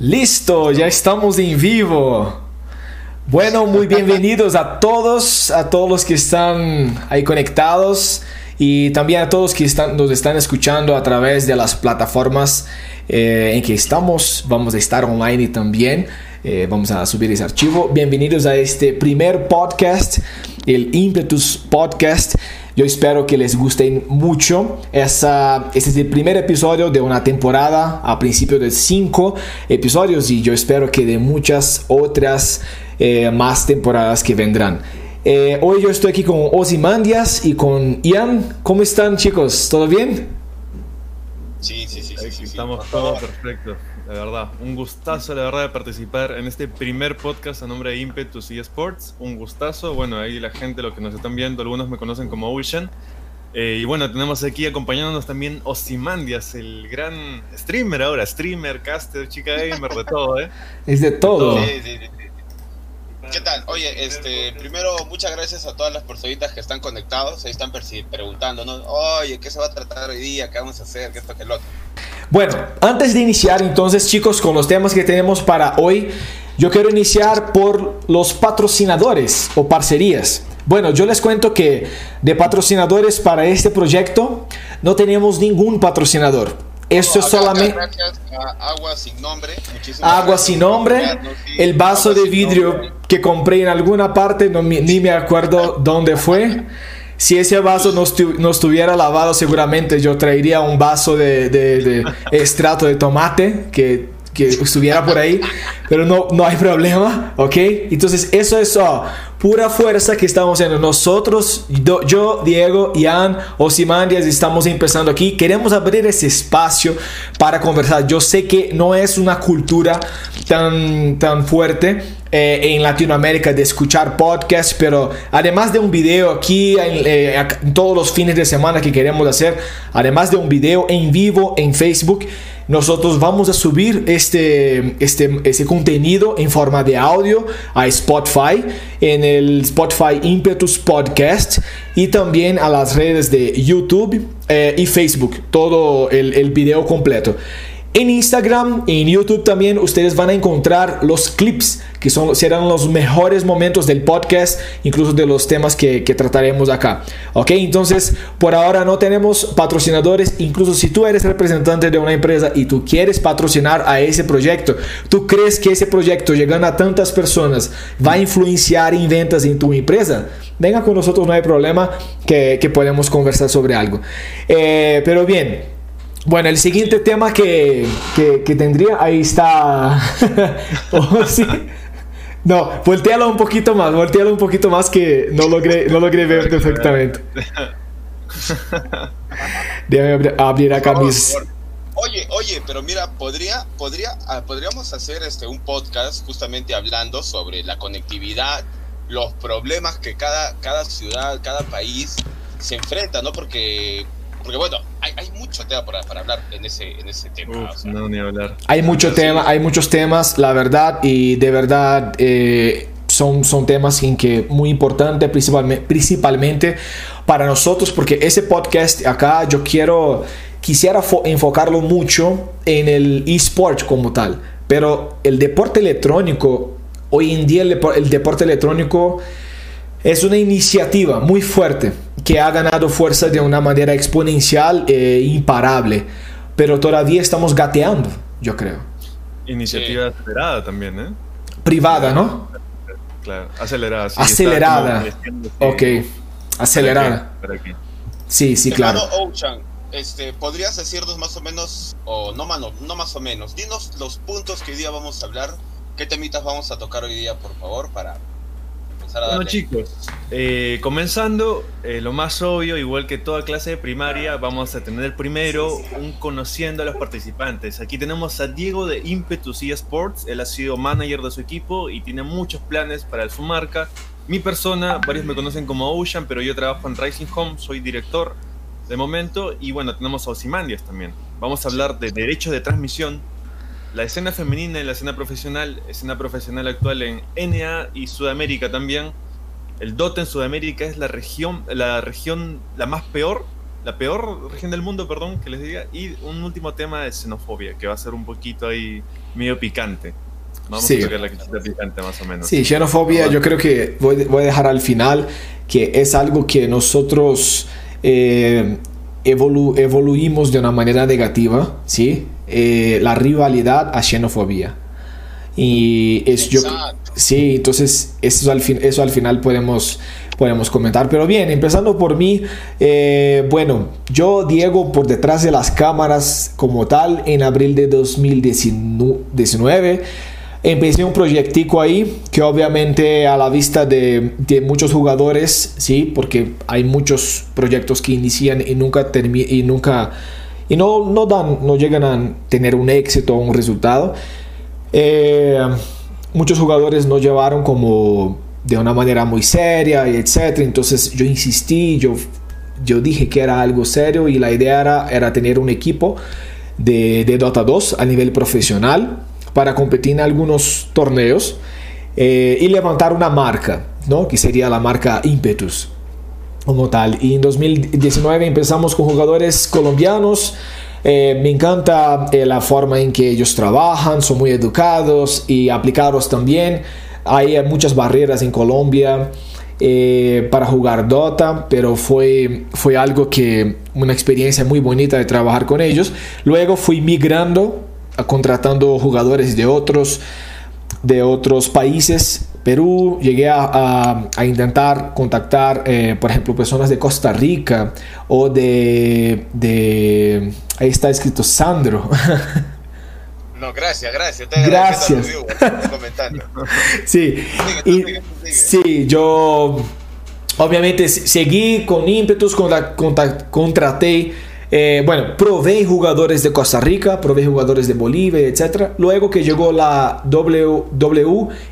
Listo, ya estamos en vivo. Bueno, muy bienvenidos a todos, a todos los que están ahí conectados y también a todos que están, nos están escuchando a través de las plataformas eh, en que estamos. Vamos a estar online también. Eh, vamos a subir ese archivo. Bienvenidos a este primer podcast, el Impetus Podcast. Yo espero que les guste mucho. Esa, este es el primer episodio de una temporada a principio de cinco episodios y yo espero que de muchas otras eh, más temporadas que vendrán. Eh, hoy yo estoy aquí con Ozymandias y con Ian. ¿Cómo están chicos? ¿Todo bien? Sí, sí, sí. sí, sí estamos todos perfectos de verdad. Un gustazo, la verdad, de participar en este primer podcast a nombre de Impetus y Sports. Un gustazo. Bueno, ahí la gente, los que nos están viendo, algunos me conocen como Ocean. Eh, y bueno, tenemos aquí acompañándonos también Osimandias, el gran streamer ahora, streamer, caster, chica gamer, de todo, ¿eh? Es de todo. Sí, sí, sí. ¿Qué tal? Oye, este, primero muchas gracias a todas las personitas que están conectados, ahí están preguntando, ¿no? Oye, ¿qué se va a tratar hoy día? ¿Qué vamos a hacer? ¿Qué esto, qué lo otro? Bueno, antes de iniciar entonces chicos con los temas que tenemos para hoy, yo quiero iniciar por los patrocinadores o parcerías. Bueno, yo les cuento que de patrocinadores para este proyecto no tenemos ningún patrocinador. Esto es solamente... agua sin nombre. Agua sin nombre. El vaso de vidrio que compré en alguna parte, no, ni me acuerdo dónde fue. Si ese vaso no, estuviera lavado, seguramente yo traería un vaso de, de, extrato de tomate que, que, estuviera por ahí, pero no, no hay problema, ¿ok? Entonces, eso es oh, pura fuerza que estamos haciendo nosotros, yo, Diego, Ian, Osimandias, estamos empezando aquí. Queremos abrir ese espacio para conversar. Yo sé que no es una cultura tan, tan fuerte eh, en Latinoamérica de escuchar podcasts, pero además de un video aquí eh, todos los fines de semana que queremos hacer, además de un video en vivo en Facebook, nosotros vamos a subir este, este, ese contenido en forma de audio a Spotify, en el Spotify Impetus Podcast y también a las redes de YouTube eh, y Facebook, todo el, el video completo. En Instagram, en YouTube también ustedes van a encontrar los clips que son, serán los mejores momentos del podcast, incluso de los temas que, trataremos acá. Ok, entonces por ahora no tenemos patrocinadores, incluso si tú eres representante de una empresa y tú quieres patrocinar a ese proyecto, tú crees que ese proyecto llegando a tantas personas va a influenciar en ventas en tu empresa, venga con nosotros, no hay problema que, podemos conversar sobre algo. Eh, pero bien. Bueno, el siguiente tema que, tendría, ahí está. oh, sí. No, voltealo un poquito más, voltealo un poquito más que no logré, no logré ver perfectamente. Déjame abrir acá mis. Oye, oye, pero mira, podría, podría, ah, podríamos hacer este un podcast justamente hablando sobre la conectividad, los problemas que cada, cada ciudad, cada país se enfrenta, ¿no? Porque porque bueno, hay, hay mucho tema para, para, hablar en ese, en ese tema. No, ni hablar. Hay mucho tema, hay muchos temas, la verdad, y de verdad eh, son, son temas en que muy importante, principalmente, principalmente para nosotros, porque ese podcast acá yo quiero, quisiera enfocarlo mucho en el eSport como tal, pero el deporte electrónico, hoy en día el, el deporte electrónico es una iniciativa muy fuerte que ha ganado fuerza de una manera exponencial e imparable, pero todavía estamos gateando, yo creo. Iniciativa acelerada también, ¿eh? Privada, ¿no? Claro, acelerada. Sí, acelerada. Ok, acelerada. Sí, sí, claro. Ocean, este, ¿podrías decirnos más o menos, o no, mano, no más o menos, dinos los puntos que hoy día vamos a hablar, qué temitas vamos a tocar hoy día, por favor, para bueno chicos, eh, comenzando, eh, lo más obvio, igual que toda clase de primaria, vamos a tener primero un conociendo a los participantes. Aquí tenemos a Diego de Impetus eSports, él ha sido manager de su equipo y tiene muchos planes para su marca. Mi persona, varios me conocen como Ocean, pero yo trabajo en Rising Home, soy director de momento y bueno, tenemos a Osimandias también. Vamos a hablar de derechos de transmisión, la escena femenina y la escena profesional, escena profesional actual en NA y Sudamérica también. El DOT en Sudamérica es la región, la región la más peor la peor región del mundo, perdón, que les diga, y un último tema de xenofobia, que va a ser un poquito ahí medio picante. Vamos a tocar la picante más o menos. Sí, xenofobia yo creo que voy, voy, a dejar al final, que es algo que nosotros eh, evolu evoluimos de una manera negativa, ¿sí? Eh, la rivalidad a xenofobia. Y es yo... Sí, entonces eso al, fin, eso al final podemos podemos comentar. Pero bien, empezando por mí, eh, bueno, yo, Diego, por detrás de las cámaras como tal, en abril de 2019, empecé un proyectico ahí que obviamente a la vista de, de, muchos jugadores, sí, porque hay muchos proyectos que inician y nunca y nunca y no, no dan, no llegan a tener un éxito o un resultado. Eh, muchos jugadores no llevaron como de una manera muy seria y etcétera. Entonces yo insistí, yo, yo dije que era algo serio y la idea era, era tener un equipo de, Dota 2 a nivel profesional para competir en algunos torneos eh, y levantar una marca, ¿no? que sería la marca Impetus como tal. Y en 2019 empezamos con jugadores colombianos. Eh, me encanta eh, la forma en que ellos trabajan, son muy educados y aplicados también. Hay muchas barreras en Colombia eh, para jugar Dota, pero fue, fue algo que, una experiencia muy bonita de trabajar con ellos. Luego fui migrando, contratando jugadores de otros, de otros países. Perú, llegué a, a, intentar contactar, eh, por ejemplo, personas de Costa Rica o de, de... Ahí está escrito Sandro. No, gracias, gracias. gracias. comentando. sí, y, sí, yo obviamente seguí con ímpetus, contraté, eh, bueno, probé jugadores de Costa Rica, probé jugadores de Bolivia, etc. Luego que llegó la WESG,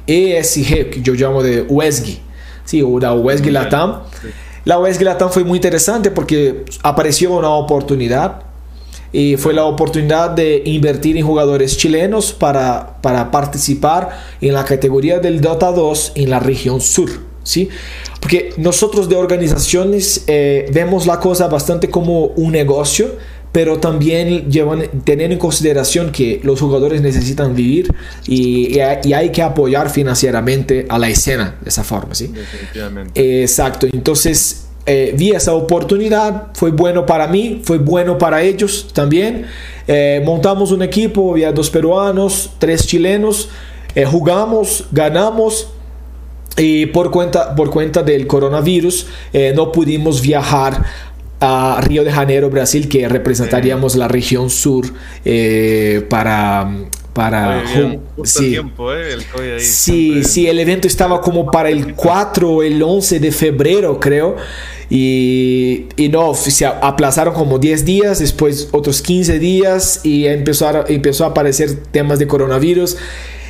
que yo llamo de UESG, sí, o la UESG Latam. La UESG Latam fue muy interesante porque apareció una oportunidad y fue la oportunidad de invertir en jugadores chilenos para, para participar en la categoría del Dota 2 en la región sur. ¿Sí? Porque nosotros de organizaciones eh, vemos la cosa bastante como un negocio, pero también llevan, teniendo en consideración que los jugadores necesitan vivir y, y, hay que apoyar financieramente a la escena de esa forma. ¿sí? Definitivamente. exacto, entonces eh, vi esa oportunidad, fue bueno para mí, fue bueno para ellos también. Eh, montamos un equipo, había dos peruanos, tres chilenos, eh, jugamos, ganamos y por cuenta, por cuenta del coronavirus no pudimos viajar a Río de Janeiro, Brasil, que representaríamos la región sur para para sí. Tiempo, ¿eh? el sí, sí, el evento estaba como para el 4 o el 11 de febrero, creo. Y, y, no, se aplazaron como 10 días, después otros 15 días y empezó a, empezó a aparecer temas de coronavirus.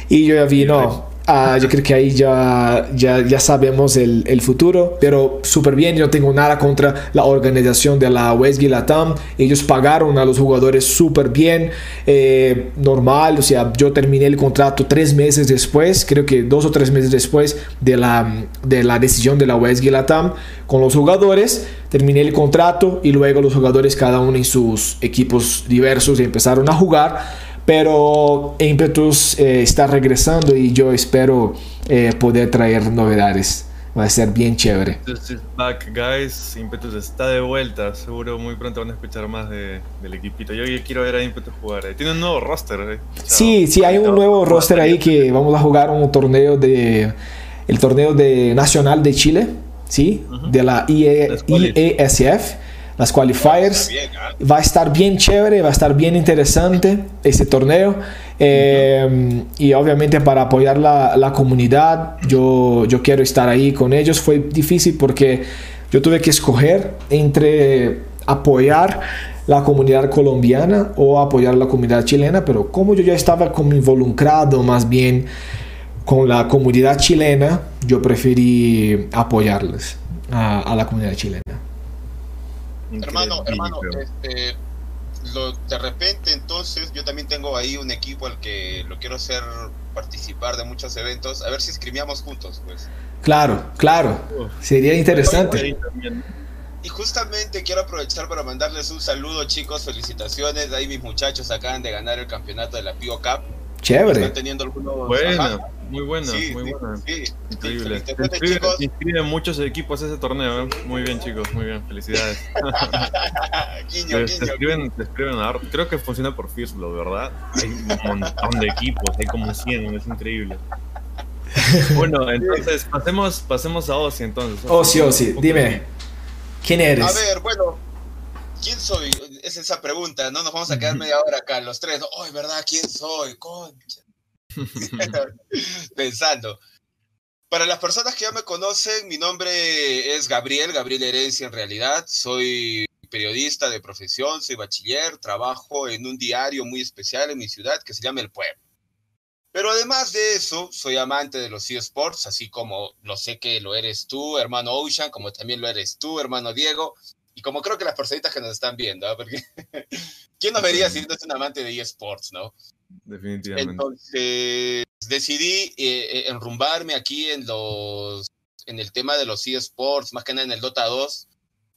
Y yo ya vi, no, Ah, yo creo que ahí ya, ya, ya sabemos el, el futuro, pero súper bien, yo no tengo nada contra la organización de la Westgate Latam, ellos pagaron a los jugadores súper bien, eh, normal, o sea, yo terminé el contrato tres meses después, creo que dos o tres meses después de la, de la decisión de la Westgate Latam con los jugadores, terminé el contrato y luego los jugadores cada uno en sus equipos diversos empezaron a jugar pero Impetus eh, está regresando y yo espero eh, poder traer novedades. Va a ser bien chévere. back, guys. Impetus está de vuelta. Seguro muy pronto van a escuchar más de, del equipito. Yo quiero ver a Impetus jugar. Eh. Tiene un nuevo roster. Sí, sí, hay un nuevo roster ahí que vamos a jugar un torneo de. El torneo de nacional de Chile, ¿sí? De la IESF las qualifiers. ¿ah? Va a estar bien chévere, va a estar bien interesante este torneo. Eh, y obviamente para apoyar la, la, comunidad, yo, yo quiero estar ahí con ellos. Fue difícil porque yo tuve que escoger entre apoyar la comunidad colombiana o apoyar la comunidad chilena, pero como yo ya estaba como involucrado más bien con la comunidad chilena, yo preferí apoyarles a, a la comunidad chilena. Hermano, hermano, este, de repente entonces yo también tengo ahí un equipo al que lo quiero hacer participar de muchos eventos, a ver si escribíamos juntos, pues. Claro, claro, sería interesante. y justamente quiero aprovechar para mandarles un saludo, chicos. Felicitaciones. Ahí mis muchachos acaban de ganar el campeonato de la Pio Cup. Chévere. Están teniendo algunos. Bueno, muy buena, muy buena. Sí, Increíble. Se inscriben, muchos equipos a ese torneo. ¿eh? Muy bien, chicos, muy bien. Felicidades. guiño, se, escriben, se escriben a, creo que funciona por Fistblow, ¿verdad? Hay un montón de equipos, hay como 100, es increíble. Bueno, entonces pasemos, pasemos a Ozzy entonces. Ozzy, Ozzy, dime, ¿quién eres? A ver, bueno, ¿quién soy? Es esa pregunta, ¿no? Nos vamos a quedar media hora acá, los tres. Ay, ¿verdad? ¿Quién soy? Concha. Pensando. Para las personas que ya me conocen, mi nombre es Gabriel, Gabriel Herencia en realidad. Soy periodista de profesión, soy bachiller, trabajo en un diario muy especial en mi ciudad que se llama El Pueblo. Pero además de eso, soy amante de los eSports, así como lo sé que lo eres tú, hermano Ocean, como también lo eres tú, hermano Diego, y como creo que las personitas que nos están viendo, ¿ah? porque ¿quién nos vería si no es un amante de eSports, no? Definitivamente. Entonces decidí eh, eh, enrumbarme aquí en los en el tema de los eSports, más que nada en el Dota 2,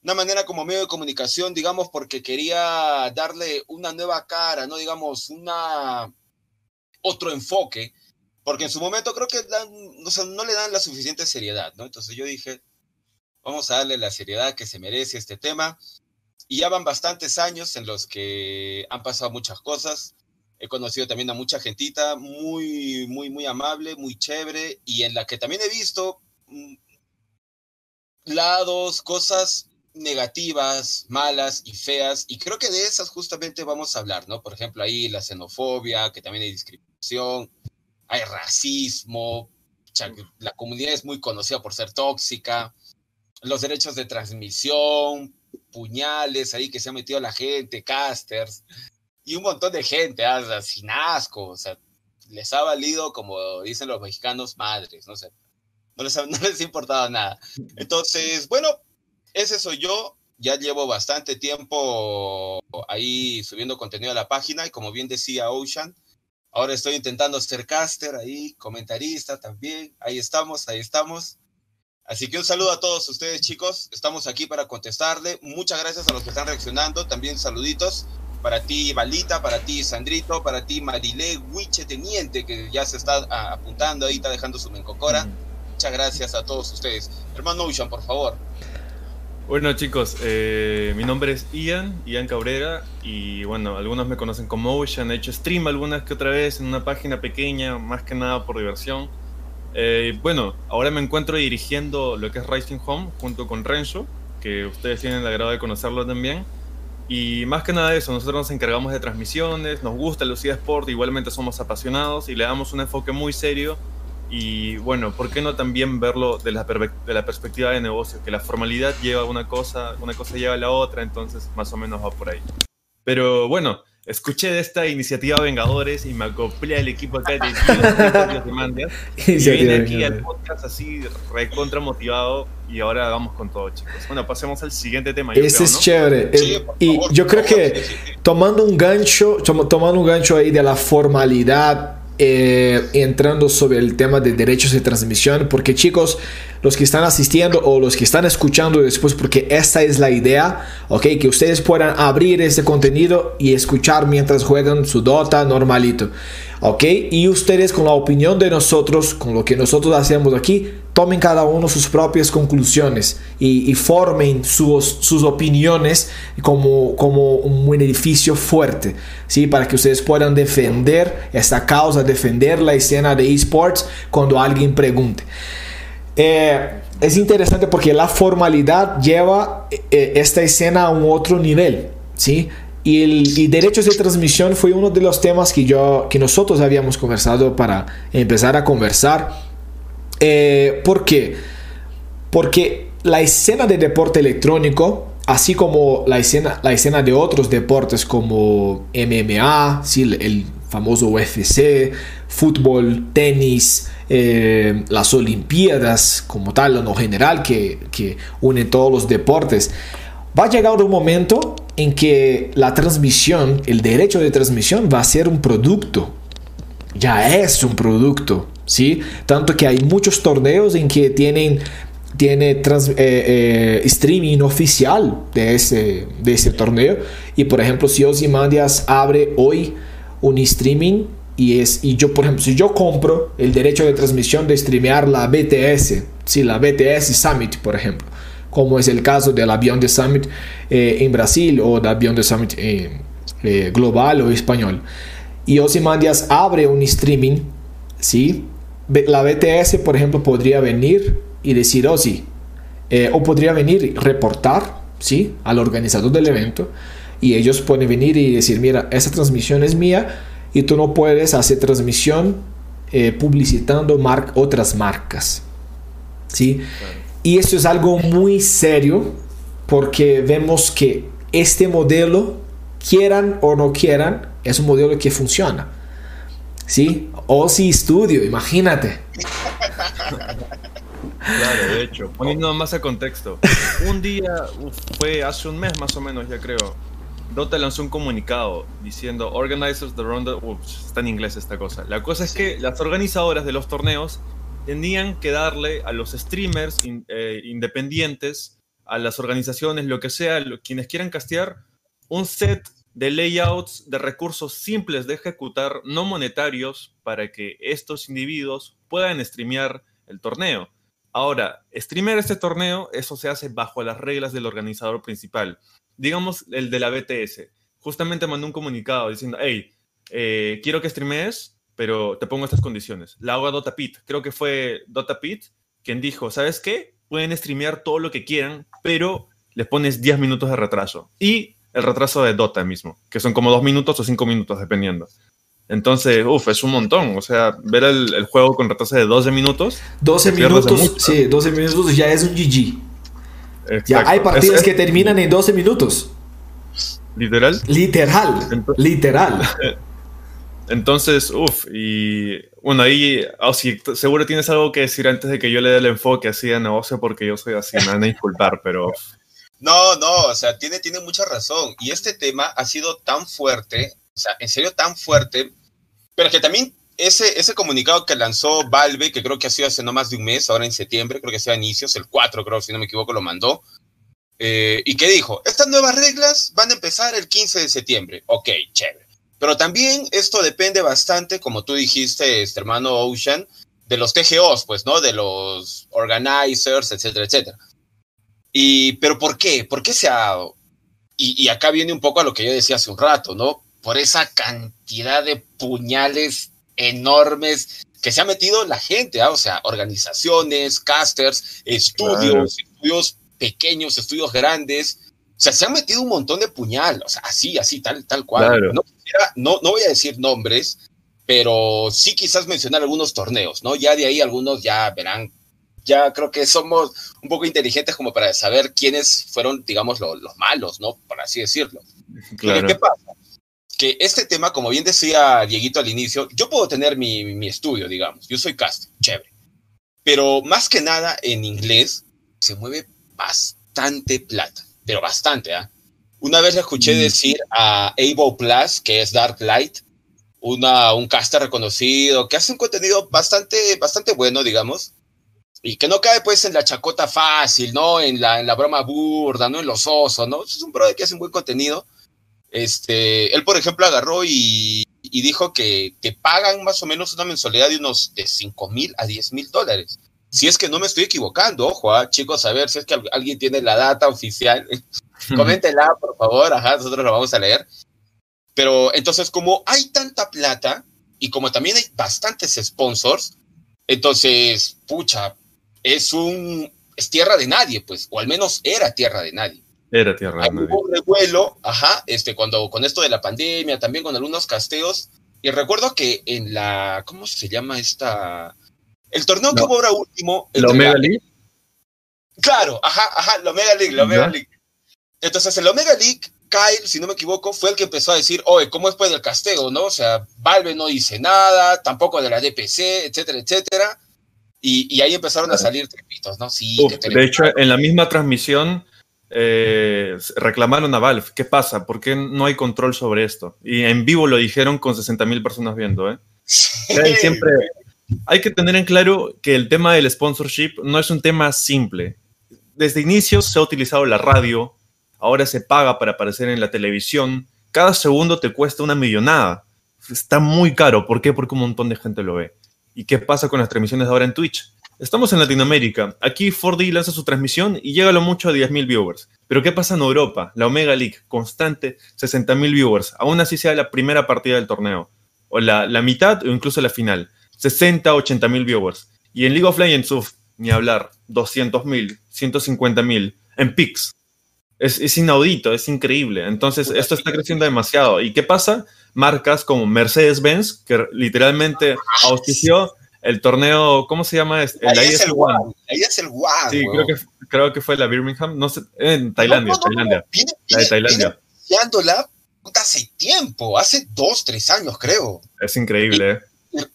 una manera como medio de comunicación, digamos, porque quería darle una nueva cara, no digamos, una otro enfoque, porque en su momento creo que no, le dan la suficiente seriedad, ¿no? Entonces yo dije, vamos a darle la seriedad que se merece este tema. Y ya van bastantes años en los que han pasado muchas cosas. He conocido también a mucha gentita muy, muy, muy amable, muy chévere, y en la que también he visto mm, lados, cosas negativas, malas y feas, y creo que de esas justamente vamos a hablar, ¿no? Por ejemplo, ahí la xenofobia, que también hay discriminación, hay racismo, la comunidad es muy conocida por ser tóxica, los derechos de transmisión, puñales ahí que se ha metido la gente, casters, y un montón de gente, ah, sin o sea, les ha valido, como dicen los mexicanos, madres, no sé, no les, no les ha importado nada. Entonces, bueno, ese soy yo. Ya llevo bastante tiempo ahí subiendo contenido a la página y como bien decía Ocean, ahora estoy intentando ser caster ahí, comentarista también. Ahí estamos, ahí estamos. Así que un saludo a todos ustedes, chicos. Estamos aquí para contestarle. Muchas gracias a los que están reaccionando. También saluditos para ti, Balita, para ti, Sandrito, para ti, Marilé Huiche Teniente, que ya se está ah, apuntando ahí, está dejando su mencocora. Muchas gracias a todos ustedes. Hermano Ocean, por favor. Bueno chicos, eh, mi nombre es Ian, Ian Cabrera, y bueno, algunos me conocen como Ocean, he hecho stream algunas que otra vez en una página pequeña, más que nada por diversión. Eh, bueno, ahora me encuentro dirigiendo lo que es Rising Home junto con Renzo, que ustedes tienen el agrado de conocerlo también. Y más que nada eso, nosotros nos encargamos de transmisiones, nos gusta el Sport, igualmente somos apasionados y le damos un enfoque muy serio y bueno, ¿por qué no también verlo de la, de la perspectiva de negocio? Que la formalidad lleva una cosa, una cosa lleva a la otra, entonces más o menos va por ahí. Pero bueno, escuché de esta iniciativa Vengadores y me acoplé al equipo acá de demandas. y vine aquí al podcast así recontra motivado y ahora vamos con todo, chicos. Bueno, pasemos al siguiente tema. Ese es chévere. y yo creo que tomando un gancho, tomando un gancho ahí de la formalidad eh, entrando sobre el tema de derechos de transmisión, porque chicos, los que están asistiendo o los que están escuchando después, porque esta es la idea, ok, que ustedes puedan abrir este contenido y escuchar mientras juegan su Dota normalito, ok, y ustedes con la opinión de nosotros, con lo que nosotros hacemos aquí, tomen cada uno sus propias conclusiones y, formen sus, opiniones como, como un edificio fuerte, ¿sí? para que ustedes puedan defender esta causa, defender la escena de esports cuando alguien pregunte. Eh, es interesante porque la formalidad lleva eh, esta escena a un otro nivel, ¿sí? Y, el, derechos de transmisión fue uno de los temas que, yo, que nosotros habíamos conversado para empezar a conversar eh, ¿Por qué? Porque la escena de deporte electrónico, así como la escena, la escena de otros deportes como MMA, ¿sí? el famoso UFC, fútbol, tenis, eh, las Olimpiadas como tal, en general, que, que unen todos los deportes, va a llegar un momento en que la transmisión, el derecho de transmisión va a ser un producto. Ya es un producto. ¿sí? Tanto que hay muchos torneos en que tienen tiene eh, eh, streaming oficial de ese, de ese torneo. Y por ejemplo, si Ozymandias abre hoy un streaming y, es, y yo, por ejemplo, si yo compro el derecho de transmisión de streamear la BTS, si la BTS Summit, por ejemplo, como es el caso del avión de Summit eh, en Brasil o del avión de Summit global o español, y Ozymandias abre un streaming, ¿sí? la BTS, por ejemplo, podría venir y decir, oh sí, eh, o podría venir y reportar, ¿sí? Al organizador del evento y ellos pueden venir y decir, mira, esa transmisión es mía y tú no puedes hacer transmisión eh, publicitando otras marcas, ¿sí? Y esto es algo muy serio porque vemos que este modelo, quieran o no quieran, es un modelo que funciona. ¿Sí? Osi Studio, imagínate. Claro, de hecho, poniendo más a contexto. Un día, fue hace un mes más o menos, ya creo. Dota lanzó un comunicado diciendo Organizers the Ronda. está en inglés esta cosa. La cosa es que las organizadoras de los torneos tenían que darle a los streamers eh, independientes, a las organizaciones, lo que sea, quienes quieran castear, un set de layouts de recursos simples de ejecutar, no monetarios, para que estos individuos puedan streamear el torneo. Ahora, streamear este torneo, eso se hace bajo las reglas del organizador principal. Digamos el de la BTS. Justamente mandó un comunicado diciendo, hey, eh, quiero que streamees, pero te pongo estas condiciones. La hago a DotaPit. Creo que fue DotaPit quien dijo, ¿sabes qué? Pueden streamear todo lo que quieran, pero les pones 10 minutos de retraso. Y el retraso de Dota mismo, que son como dos minutos o cinco minutos, dependiendo. Entonces, uff, es un montón. O sea, ver el, juego con retraso de 12 minutos. 12 minutos, sí, 12 minutos ya es un GG. Ya hay partidas que terminan en 12 minutos. ¿Literal? Literal. literal. Entonces, uff, y bueno, ahí oh, seguro tienes algo que decir antes de que yo le dé el enfoque así a negocio, porque yo soy así, me van a disculpar, pero no, no, o sea, tiene, tiene mucha razón. Y este tema ha sido tan fuerte, o sea, en serio tan fuerte, pero que también ese, ese comunicado que lanzó Valve, que creo que ha sido hace no más de un mes, ahora en septiembre, creo que sea inicios, el 4 creo, si no me equivoco, lo mandó. Eh, y que dijo, estas nuevas reglas van a empezar el 15 de septiembre. Ok, chévere. Pero también esto depende bastante, como tú dijiste, este hermano Ocean, de los TGOs, pues, ¿no? De los organizers, etcétera, etcétera. Y, pero ¿por qué? ¿Por qué se ha dado? Y, acá viene un poco a lo que yo decía hace un rato, ¿no? Por esa cantidad de puñales enormes que se ha metido la gente, ¿ah? o sea, organizaciones, casters, estudios, estudios pequeños, estudios grandes. O sea, se han metido un montón de puñal, o sea, así, así, tal, tal cual. No, no, no voy a decir nombres, pero sí quizás mencionar algunos torneos, ¿no? Ya de ahí algunos ya verán ya creo que somos un poco inteligentes como para saber quiénes fueron, digamos, los malos, ¿no? Por así decirlo. Claro. ¿Qué pasa? Que este tema, como bien decía Dieguito al inicio, yo puedo tener mi, mi estudio, digamos, yo soy cast, chévere. Pero más que nada en inglés se mueve bastante plata, pero bastante, ¿ah? Una vez le escuché mm. decir a Avo Plus, que es Dark Light, una, un caster reconocido, que hace un contenido bastante, bastante bueno, digamos, y que no cae pues en la chacota fácil, ¿no? En la, en la broma burda, ¿no? En los osos, ¿no? Es un brother que hace un buen contenido. Este, él, por ejemplo, agarró y, y dijo que, que, pagan más o menos una mensualidad de unos de 5 mil a 10 mil dólares. Si es que no me estoy equivocando, ojo, ¿ah? chicos, a ver si es que alguien tiene la data oficial, coméntenla, por favor, ajá, nosotros la vamos a leer. Pero entonces, como hay tanta plata y como también hay bastantes sponsors, entonces, pucha, es un es tierra de nadie, pues, o al menos era tierra de nadie. Era tierra de nadie. Hubo un revuelo, ajá, este, cuando con esto de la pandemia, también con algunos casteos, y recuerdo que en la, ¿cómo se llama esta? El torneo que hubo ahora último. ¿La Omega League? Claro, ajá, ajá, la Omega League, la Omega League. Entonces, en la Omega League, Kyle, si no me equivoco, fue el que empezó a decir, oye, ¿cómo es pues del casteo, no? O sea, Valve no dice nada, tampoco de la DPC, etcétera, etcétera. Y, ahí empezaron a salir trepitos, ¿no? Sí, de hecho, en la misma transmisión eh, reclamaron a Valve. ¿Qué pasa? ¿Por qué no hay control sobre esto? Y en vivo lo dijeron con 60.000 personas viendo, ¿eh? Siempre, hay que tener en claro que el tema del sponsorship no es un tema simple. Desde inicios se ha utilizado la radio, ahora se paga para aparecer en la televisión. Cada segundo te cuesta una millonada. Está muy caro. ¿Por qué? Porque un montón de gente lo ve. ¿Y qué pasa con las transmisiones ahora en Twitch? Estamos en Latinoamérica. Aquí 4D lanza su transmisión y llega a lo mucho a 10.000 viewers. Pero ¿qué pasa en Europa? La Omega League, constante, 60.000 viewers. Aún así sea la primera partida del torneo. O la, la mitad o incluso la final. 60, 80 mil viewers. Y en League of Legends, ni hablar, 200 mil, 150 mil, en pics. Es, es, inaudito, es increíble. Entonces, esto está creciendo demasiado. ¿Y qué pasa? Marcas como Mercedes-Benz, que literalmente auspició el torneo, ¿cómo se llama? El ahí, es el One. Ahí es el One. Sí, creo que, creo que fue la Birmingham, no sé, en Tailandia, no, no, Tailandia. Viene, la de Tailandia. hace tiempo, hace dos, tres años, creo. Es increíble, ¿eh?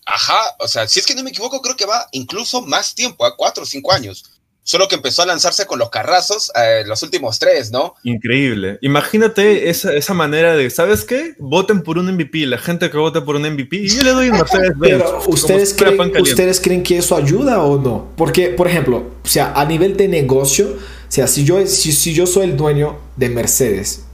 Ajá, o sea, si es que no me equivoco, creo que va incluso más tiempo, a cuatro o cinco años. Solo que empezó a lanzarse con los carrazos eh, los últimos tres, ¿no? Increíble. Imagínate esa, esa, manera de, ¿sabes qué? Voten por un MVP, la gente que vote por un MVP, y yo le doy un Mercedes Benz. Pero ¿ustedes creen, ¿ustedes creen que eso ayuda o no? Porque, por ejemplo, o sea, a nivel de negocio, o sea, si yo, si, si yo soy el dueño de Mercedes,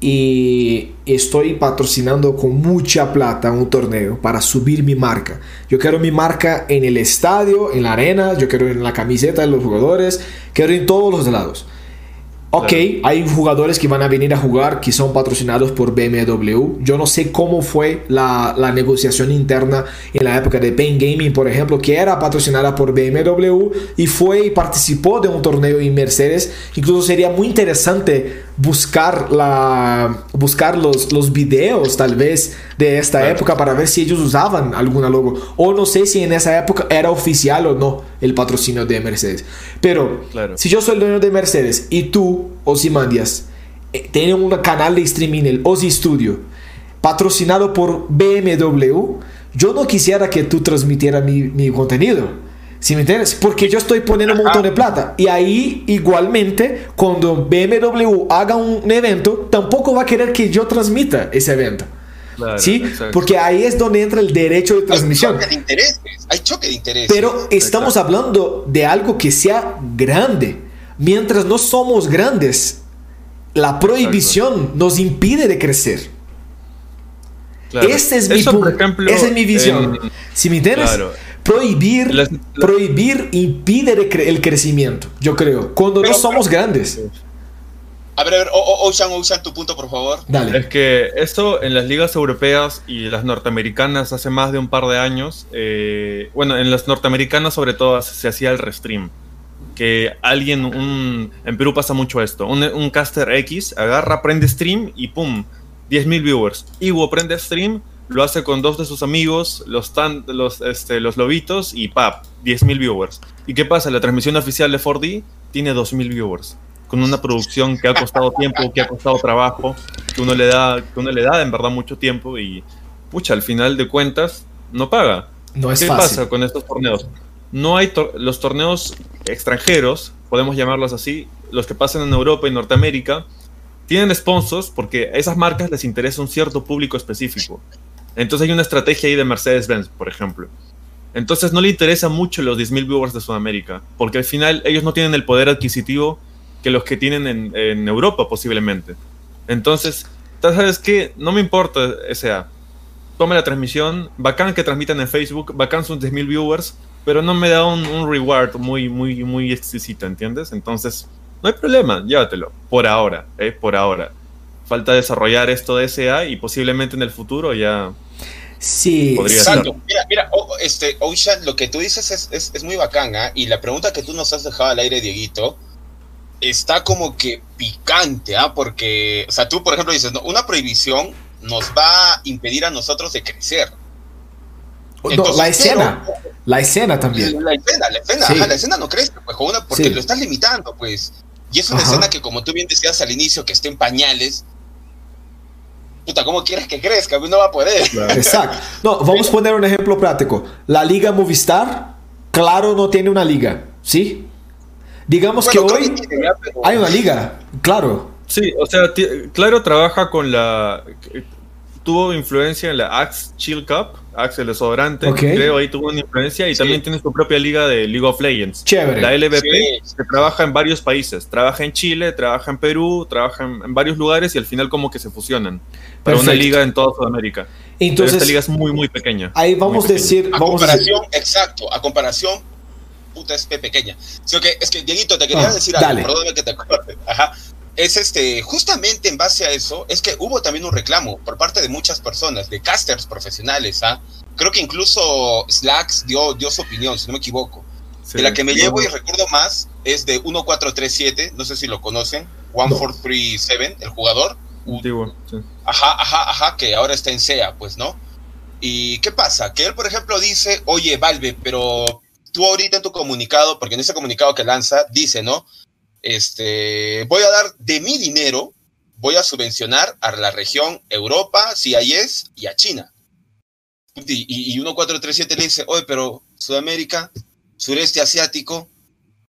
y estoy patrocinando con mucha plata un torneo para subir mi marca. Yo quiero mi marca en el estadio, en la arena, yo quiero en la camiseta de los jugadores, quiero en todos los lados. Ok, hay jugadores que van a venir a jugar que son patrocinados por BMW. Yo no sé cómo fue la, la, negociación interna en la época de Pain Gaming, por ejemplo, que era patrocinada por BMW y fue y participó de un torneo en Mercedes. Incluso sería muy interesante buscar, la, buscar los, los videos tal vez de esta época para ver si ellos usaban alguna logo. O no sé si en esa época era oficial o no el patrocinio de Mercedes. Pero si yo soy el dueño de Mercedes y tú, Ozymandias, eh, tienes un canal de streaming, el Ozzy Studio, patrocinado por BMW, yo no quisiera que tú transmitieras mi, mi contenido. ¿Sí me entiendes? Porque yo estoy poniendo un montón de plata. Y ahí, igualmente, cuando BMW haga un evento, tampoco va a querer que yo transmita ese evento. ¿Sí? Porque ahí es donde entra el derecho de transmisión. Hay choque de intereses. Hay choque de intereses. Pero estamos hablando de algo que sea grande. Mientras no somos grandes, la prohibición nos impide de crecer. Ese es mi Esa es mi visión. si me entiendes, prohibir, prohibir impide el crecimiento, yo creo, cuando no somos grandes. A ver, a ver, Ocean, Ocean, tu punto, por favor. Dale. Es que esto en las ligas europeas y las norteamericanas hace más de un par de años, eh, bueno, en las norteamericanas sobre todo se hacía el restream. Que alguien, un, en Perú pasa mucho esto, un, un caster X agarra, prende stream y pum, 10.000 viewers. Iwo prende stream, lo hace con dos de sus amigos, los, tan, los, este, los lobitos y pap, 10.000 viewers. ¿Y qué pasa? La transmisión oficial de 4D tiene 2.000 viewers, con una producción que ha costado tiempo, que ha costado trabajo, que uno le da, que uno le da en verdad mucho tiempo y, pucha, al final de cuentas, no paga. No es ¿Qué fácil. pasa con estos torneos? No hay los torneos extranjeros, podemos llamarlos así, los que pasan en Europa y Norteamérica, tienen sponsors porque a esas marcas les interesa un cierto público específico. Entonces hay una estrategia ahí de Mercedes-Benz, por ejemplo. Entonces no le interesa mucho los 10.000 viewers de Sudamérica, porque al final ellos no tienen el poder adquisitivo que los que tienen en, Europa posiblemente. Entonces, ¿sabes qué? No me importa, o sea, tome la transmisión, bacán que transmitan en Facebook, bacán sus 10.000 viewers, pero no me da un, un, reward muy, muy, muy exquisito, ¿entiendes? Entonces, no hay problema, llévatelo, por ahora, ¿eh? Por ahora. Falta desarrollar esto de SA y posiblemente en el futuro ya Sí, Exacto. Mira, mira, este, Ocean, lo que tú dices es, es, es muy bacán, ¿ah? Y la pregunta que tú nos has dejado al aire, Dieguito, está como que picante, ¿ah? Porque, o sea, tú, por ejemplo, dices, no, una prohibición nos va a impedir a nosotros de crecer. Entonces, no, la escena, pero, la escena también. La escena, la escena, sí. ajá, la escena no crece, pues, una, porque sí. lo estás limitando, pues. Y es una ajá. escena que, como tú bien decías al inicio, que está en pañales, puta, ¿cómo quieres que crezca? No va a poder. Claro. Exacto. No, vamos a poner un ejemplo práctico. La Liga Movistar, claro, no tiene una liga, ¿sí? Digamos bueno, que hoy que ya, pero... hay una liga, claro. Sí, o sea, claro, trabaja con la tuvo influencia en la Axe Chill Cup, Axe el desodorante, creo ahí tuvo una influencia y también tiene su propia liga de League of Legends. Chévere. La LVP se trabaja en varios países, trabaja en Chile, trabaja en Perú, trabaja en, varios lugares y al final como que se fusionan para una liga en toda Sudamérica. Entonces, esta liga es muy muy pequeña. Ahí vamos a decir, a comparación, exacto, a comparación puta es pequeña. que, es que Dieguito te quería ah, decir algo, perdóname que te acuerdes. Ajá es este, justamente en base a eso, es que hubo también un reclamo por parte de muchas personas, de casters profesionales, ¿ah? Creo que incluso Slacks dio, dio su opinión, si no me equivoco. de la que me llevo y recuerdo más es de 1437, no sé si lo conocen, 1437, el jugador. Antiguo, sí. Ajá, ajá, ajá, que ahora está en SEA, pues, ¿no? ¿Y qué pasa? Que él, por ejemplo, dice, oye, Valve, pero tú ahorita en tu comunicado, porque en ese comunicado que lanza, dice, ¿no? Este, voy a dar de mi dinero, voy a subvencionar a la región Europa, CIS y a China. Y, y 1437 le dice, oye, pero Sudamérica, sureste asiático,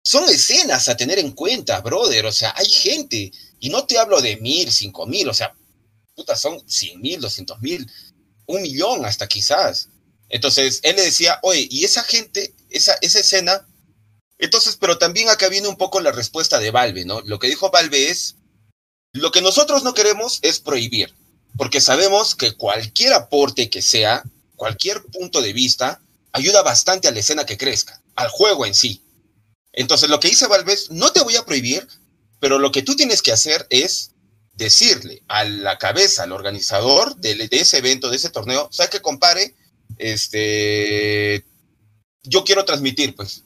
son escenas a tener en cuenta, brother. O sea, hay gente, y no te hablo de mil, cinco mil, o sea, puta, son cien mil, doscientos mil, un millón hasta quizás. Entonces, él le decía, oye, y esa gente, esa, esa escena entonces, pero también acá viene un poco la respuesta de Valve, ¿no? Lo que dijo Valve es, lo que nosotros no queremos es prohibir, porque sabemos que cualquier aporte que sea, cualquier punto de vista, ayuda bastante a la escena que crezca, al juego en sí. Entonces, lo que dice Valve es, no te voy a prohibir, pero lo que tú tienes que hacer es decirle a la cabeza, al organizador de, ese evento, de ese torneo, ¿sabes que compare? Este, yo quiero transmitir, pues,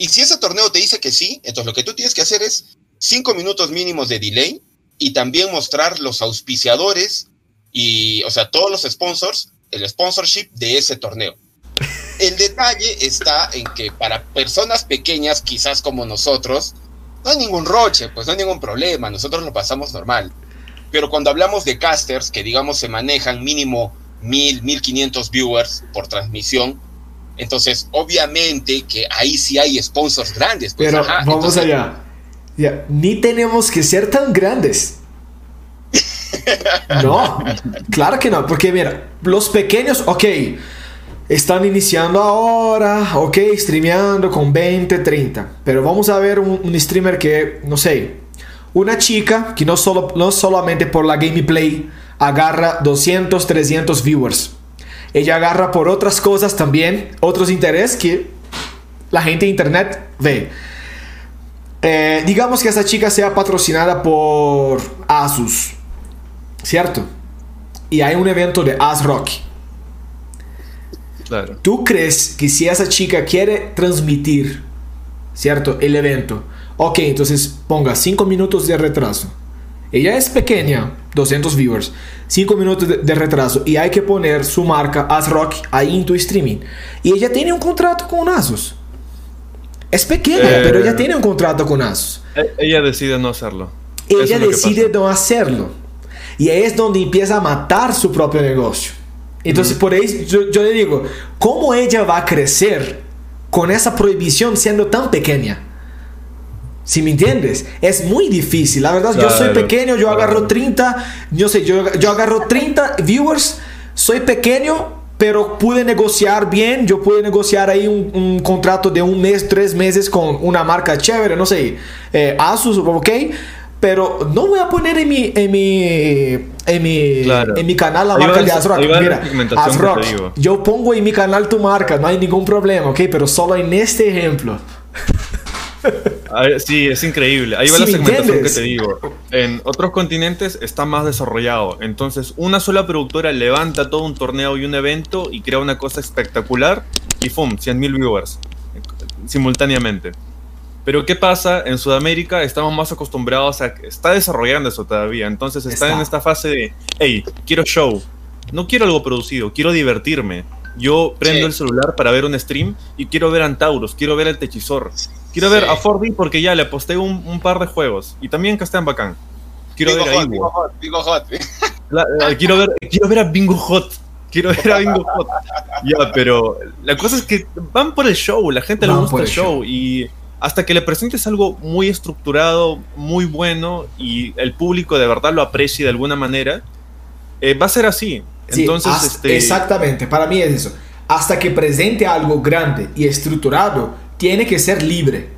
y si ese torneo te dice que sí, entonces lo que tú tienes que hacer es cinco minutos mínimos de delay y también mostrar los auspiciadores y, o sea, todos los sponsors, el sponsorship de ese torneo. El detalle está en que para personas pequeñas, quizás como nosotros, no hay ningún roche, pues no hay ningún problema, nosotros lo pasamos normal. Pero cuando hablamos de casters, que digamos se manejan mínimo mil, mil quinientos viewers por transmisión, entonces, obviamente que ahí sí hay sponsors grandes. Pues, Pero vamos allá. Ya, ni tenemos que ser tan grandes. no, claro que no, porque mira, los pequeños, ok, están iniciando ahora, ok, streameando con 20, 30, pero vamos a ver un, streamer que, no sé, una chica que no, solo, no solamente por la gameplay agarra 200, 300 viewers ella agarra por otras cosas también, otros intereses que la gente de internet ve. Eh, digamos que esa chica sea patrocinada por Asus, ¿cierto? Y hay un evento de ASRock. Claro. ¿Tú crees que si esa chica quiere transmitir, ¿cierto? El evento, ok, entonces ponga 5 minutos de retraso ella es pequeña, 200 viewers, 5 minutos de, retraso y hay que poner su marca ASRock ahí en tu streaming. Y ella tiene un contrato con Asus. Es pequeña, eh, pero ella tiene un contrato con Asus. E, ella decide no hacerlo. Ella decide no hacerlo. Y ahí es donde empieza a matar su propio negocio. Entonces, por ahí yo, yo le digo, ¿cómo ella va a crecer con esa prohibición siendo tan pequeña? Si me entiendes, es muy difícil. La verdad, yo soy pequeño, yo agarro 30, yo sé, yo, yo agarro 30 viewers, soy pequeño, pero pude negociar bien, yo pude negociar ahí un, contrato de un mes, tres meses con una marca chévere, no sé, eh, Asus, ok, pero no voy a poner en mi, en mi, en mi, en mi canal la marca de ASRock. Mira, ASRock, yo pongo en mi canal tu marca, no hay ningún problema, ok, pero solo en este ejemplo. Sí, es increíble. Ahí va la segmentación que te digo. En otros continentes está más desarrollado. Entonces, una sola productora levanta todo un torneo y un evento y crea una cosa espectacular y ¡fum! 100.000 viewers simultáneamente. Pero ¿qué pasa? En Sudamérica estamos más acostumbrados a... Está desarrollando eso todavía. Entonces está, en esta fase de, hey, quiero show. No quiero algo producido, quiero divertirme. Yo prendo el celular para ver un stream y quiero ver Antauros, quiero ver el Techizor, quiero ver a 4 porque ya le aposté un, par de juegos y también que están bacán. Quiero ver a Bingo Hot, Bingo Hot. quiero, ver, quiero ver a Bingo Hot. Quiero ver a Bingo Hot. Ya, pero la cosa es que van por el show, la gente le gusta el show, y hasta que le presentes algo muy estructurado, muy bueno y el público de verdad lo aprecie de alguna manera, eh, va a ser así Entonces, este... exactamente, para mí es eso. Hasta que presente algo grande y estructurado, tiene que ser libre.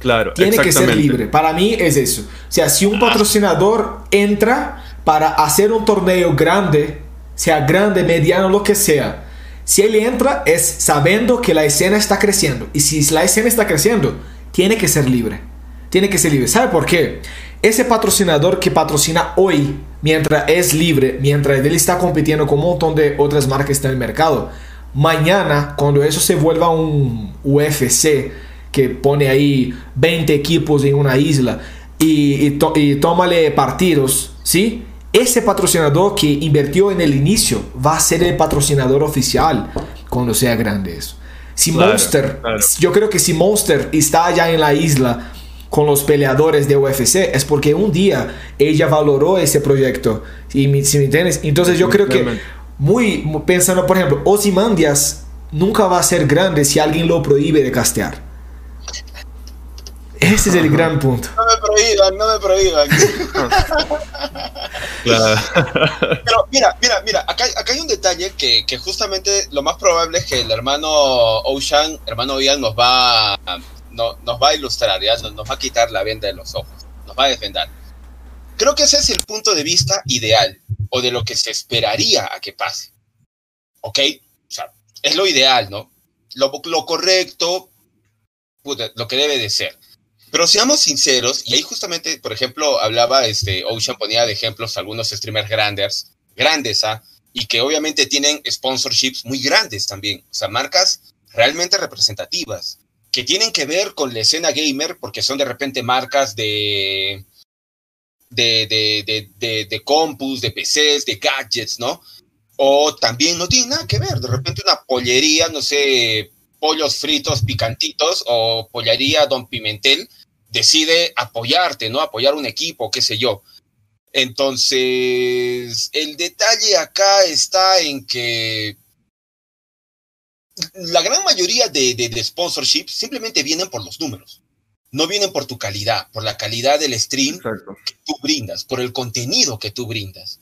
Claro, tiene que ser libre. Para mí es eso. O sea, si un patrocinador entra para hacer un torneo grande, sea grande, mediano, lo que sea, si él entra es sabiendo que la escena está creciendo. Y si la escena está creciendo, tiene que ser libre. Tiene que ser libre. ¿Sabe por qué? Ese patrocinador que patrocina hoy, mientras es libre, mientras él está compitiendo con un montón de otras marcas en el mercado, mañana, cuando eso se vuelva un UFC, que pone ahí 20 equipos en una isla y, y, y tómale partidos, ¿sí? ese patrocinador que invirtió en el inicio va a ser el patrocinador oficial cuando sea grande eso. Si Monster, yo creo que si Monster está allá en la isla con los peleadores de UFC es porque un día ella valoró ese proyecto. ¿sí? ¿Sí me entiendes? Entonces yo creo que muy pensando, por ejemplo, Ozymandias nunca va a ser grande si alguien lo prohíbe de castear. Ese es el gran punto. No me prohíban, no me prohíban. Pero mira, mira, mira, acá, acá hay un detalle que, que, justamente lo más probable es que el hermano Ocean, hermano Ian, nos va, no, nos va a ilustrar, ¿ya? Nos, nos va a quitar la venda de los ojos, nos va a defender. Creo que ese es el punto de vista ideal, o de lo que se esperaría a que pase. ¿Ok? O sea, es lo ideal, ¿no? Lo, lo correcto, lo que debe de ser. Pero seamos sinceros, y ahí justamente, por ejemplo, hablaba, este, Ocean ponía de ejemplos algunos streamers grandes, grandes, ¿ah? Y que obviamente tienen sponsorships muy grandes también, o sea, marcas realmente representativas, que tienen que ver con la escena gamer, porque son de repente marcas de, de, de, de, de, de compus, de PCs, de gadgets, ¿no? O también no tienen nada que ver, de repente una pollería, no sé, pollos fritos picantitos o pollería Don Pimentel, decide apoyarte, ¿no? Apoyar un equipo, qué sé yo. Entonces, el detalle acá está en que la gran mayoría de, de, sponsorships simplemente vienen por los números. No vienen por tu calidad, por la calidad del stream que tú brindas, por el contenido que tú brindas.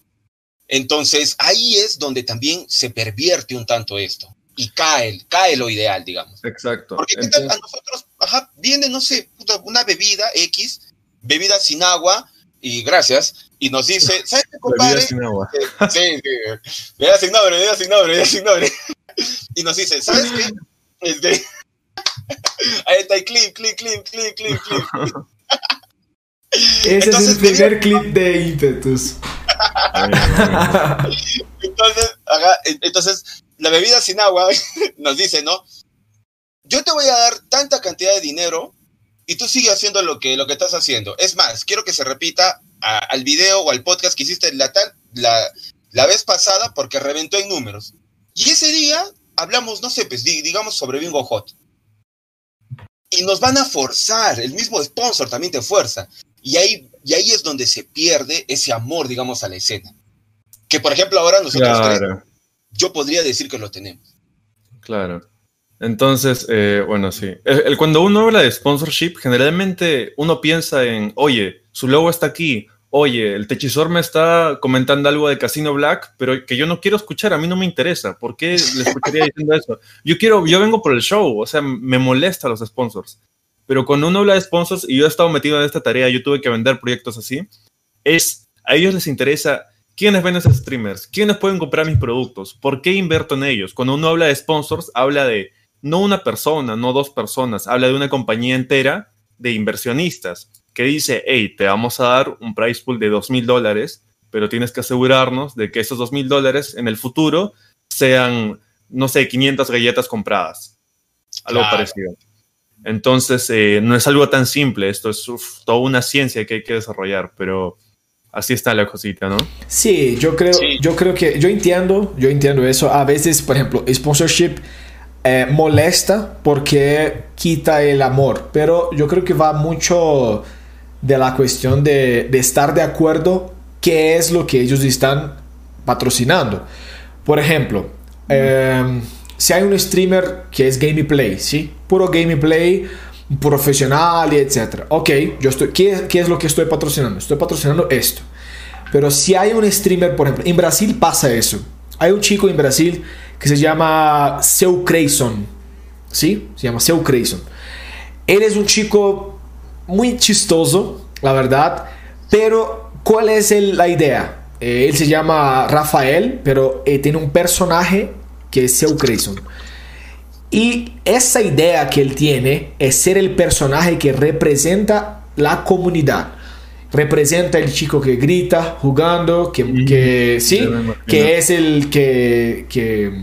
Entonces, ahí es donde también se pervierte un tanto esto y cae, cae lo ideal, digamos. Exacto. Porque a nosotros, ajá, viene, no sé, una bebida X, bebida sin agua, y gracias, y nos dice, ¿sabes qué, compadre? Bebida sin agua. sí, sí, bebida sin nombre, bebida sin nombre, bebida sin nombre. y nos dice, ¿sabes qué? Este, ahí está el clip, clip, clip, clip, clip, clip. Ese entonces, es el primer clip de Impetus. entonces, entonces la bebida sin agua nos dice, ¿no? Yo te voy a dar tanta cantidad de dinero y tú sigues haciendo lo que, lo que estás haciendo. Es más, quiero que se repita al video o al podcast que hiciste la, la, la vez pasada porque reventó en números. Y ese día hablamos, no sé, pues digamos sobre Bingo Hot. Y nos van a forzar, el mismo sponsor también te fuerza. Y ahí, y ahí es donde se pierde ese amor, digamos, a la escena. Que por ejemplo ahora nosotros yo podría decir que lo tenemos. Claro. Entonces, eh, bueno, sí. El, cuando uno habla de sponsorship, generalmente uno piensa en, oye, su logo está aquí, oye, el techizor me está comentando algo de Casino Black, pero que yo no quiero escuchar, a mí no me interesa. ¿Por qué le escucharía diciendo eso? Yo quiero, yo vengo por el show, o sea, me molesta los sponsors. Pero cuando uno habla de sponsors, y yo he estado metido en esta tarea, yo tuve que vender proyectos así, es, a ellos les interesa ¿Quiénes ven esos streamers? ¿Quiénes pueden comprar mis productos? ¿Por qué invierto en ellos? Cuando uno habla de sponsors, habla de no una persona, no dos personas, habla de una compañía entera de inversionistas que dice, hey, te vamos a dar un price pool de dos mil dólares, pero tienes que asegurarnos de que esos dos mil dólares en el futuro sean, no sé, 500 galletas compradas. Algo parecido. Entonces, eh, no es algo tan simple, esto es toda una ciencia que hay que desarrollar, pero Así está la cosita, ¿no? Sí, yo creo, yo creo que, yo entiendo, yo entiendo eso. A veces, por ejemplo, sponsorship eh, molesta porque quita el amor, pero yo creo que va mucho de la cuestión de, de estar de acuerdo qué es lo que ellos están patrocinando. Por ejemplo, em, si hay un streamer que es gameplay, ¿sí? Puro gameplay profesional y etcétera. Ok, yo estoy, ¿qué, ¿qué, es lo que estoy patrocinando? Estoy patrocinando esto. Pero si hay un streamer, por ejemplo, en Brasil pasa eso. Hay un chico en Brasil que se llama Seu Creyson. ¿Sí? Se llama Seu Creyson. Él es un chico muy chistoso, la verdad. Pero, ¿cuál es la idea? Eh, él se llama Rafael, pero eh, tiene un personaje que es Seu Creyson. Y esa idea que él tiene es ser el personaje que representa la comunidad. Representa el chico que grita jugando, que, sí, que es el que, que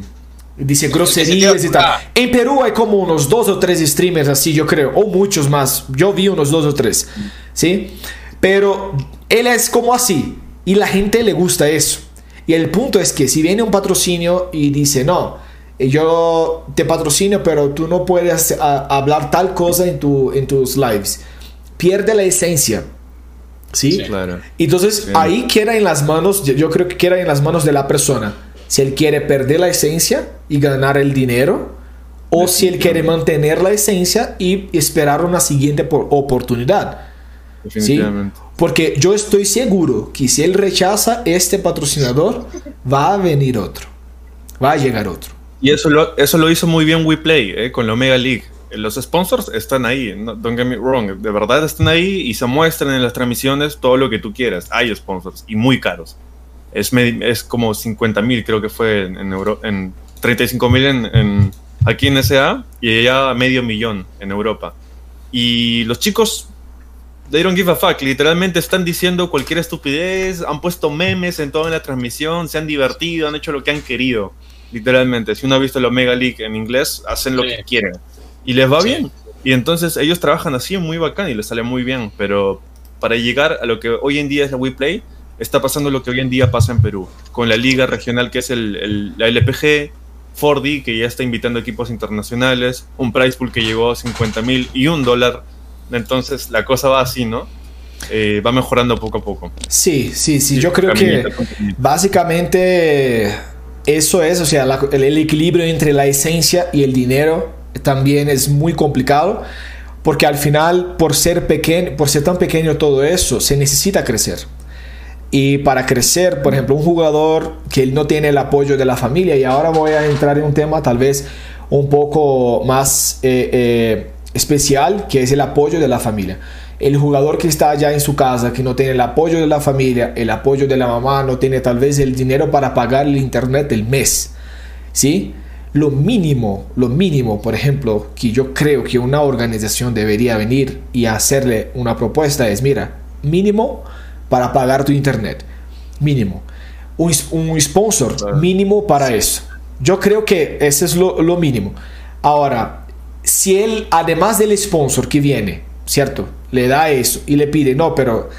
dice groserías y tal. En Perú hay como unos dos o tres streamers así, yo creo, o muchos más. Yo vi unos dos o tres, ¿sí? Pero él es como así y la gente le gusta eso. Y el punto es que si viene un patrocinio y dice, no, yo te patrocino, pero tú no puedes hablar tal cosa en, tu, en tus lives, pierde la esencia. ¿Sí? claro. Entonces ahí queda en las manos, yo creo que queda en las manos de la persona. Si él quiere perder la esencia y ganar el dinero, o si él quiere mantener la esencia y esperar una siguiente oportunidad. Definitivamente. Porque yo estoy seguro que si él rechaza este patrocinador, va a venir otro. Va a llegar otro. Y eso lo, eso lo hizo muy bien WePlay eh, con la Omega League. Los sponsors están ahí, don't get me wrong, de verdad están ahí y se muestran en las transmisiones todo lo que tú quieras. Hay sponsors y muy caros. Es, es como 50 mil, creo que fue en, en, en 35 mil en, aquí en SA y ya medio millón en Europa. Y los chicos They don't give a fuck. Literalmente están diciendo cualquier estupidez, han puesto memes en toda la transmisión, se han divertido, han hecho lo que han querido. Literalmente. Si uno ha visto la Omega League en inglés, hacen lo que quieren. Y les va bien. Y entonces ellos trabajan así muy bacán y les sale muy bien. Pero para llegar a lo que hoy en día es la WePlay, está pasando lo que hoy en día pasa en Perú. Con la liga regional que es el, la LPG, Fordi, que ya está invitando equipos internacionales, un price pool que llegó a 50 mil y un dólar entonces la cosa va así, ¿no? Eh, va mejorando poco a poco. Sí, sí, sí. Yo creo que básicamente eso es, o sea, el, equilibrio entre la esencia y el dinero también es muy complicado. Porque al final, por ser pequeño, por ser tan pequeño todo eso, se necesita crecer. Y para crecer, por ejemplo, un jugador que no tiene el apoyo de la familia, y ahora voy a entrar en un tema tal vez un poco más eh, eh, especial que es el apoyo de la familia. El jugador que está allá en su casa, que no tiene el apoyo de la familia, el apoyo de la mamá, no tiene tal vez el dinero para pagar el internet del mes. ¿Sí? Lo mínimo, lo mínimo, por ejemplo, que yo creo que una organización debería venir y hacerle una propuesta es, mira, mínimo para pagar tu internet. Mínimo. Un, un sponsor mínimo para eso. Yo creo que ese es lo, lo mínimo. Ahora, si él, además del sponsor que viene, ¿cierto? Le da eso y le pide, no, pero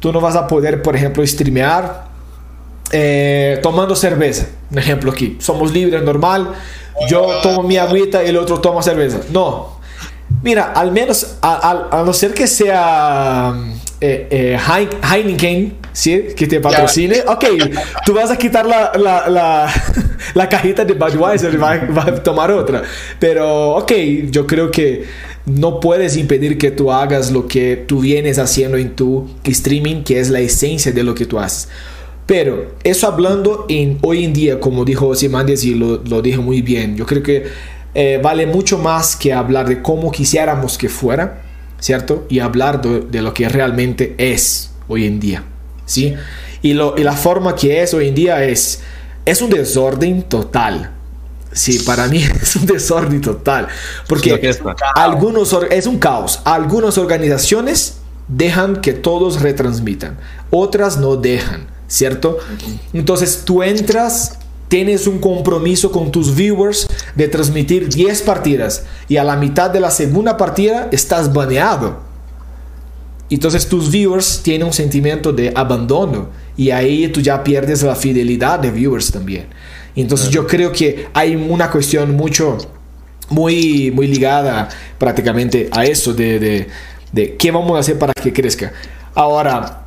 tú no vas a poder, por ejemplo, streamear eh, tomando cerveza. Un ejemplo aquí, somos libres, normal. Yo tomo mi agüita y el otro toma cerveza. No. Mira, al menos, a, no ser que sea eh, eh, Heineken, ¿sí? Que te patrocine. Ok, tú vas a quitar la, la, la, la cajita de Budweiser y vas, a tomar otra. Pero, ok, yo creo que no puedes impedir que tú hagas lo que tú vienes haciendo en tu streaming, que es la esencia de lo que tú haces. Pero eso hablando en hoy en día, como dijo Simandes y lo, lo dijo muy bien, yo creo que eh, vale mucho más que hablar de cómo quisiéramos que fuera, ¿cierto? Y hablar de, de lo que realmente es hoy en día. ¿sí? Y, lo, y la forma que es hoy en día es, es un desorden total. Sí, para mí es un desorden total. Porque es algunos es un caos. Algunas organizaciones dejan que todos retransmitan, otras no dejan, ¿cierto? Entonces tú entras, tienes un compromiso con tus viewers de transmitir 10 partidas y a la mitad de la segunda partida estás baneado. Entonces tus viewers tienen un sentimiento de abandono y ahí tú ya pierdes la fidelidad de viewers también. Entonces yo creo que hay una cuestión mucho, muy, muy ligada prácticamente a eso de, de, de qué vamos a hacer para que crezca. Ahora,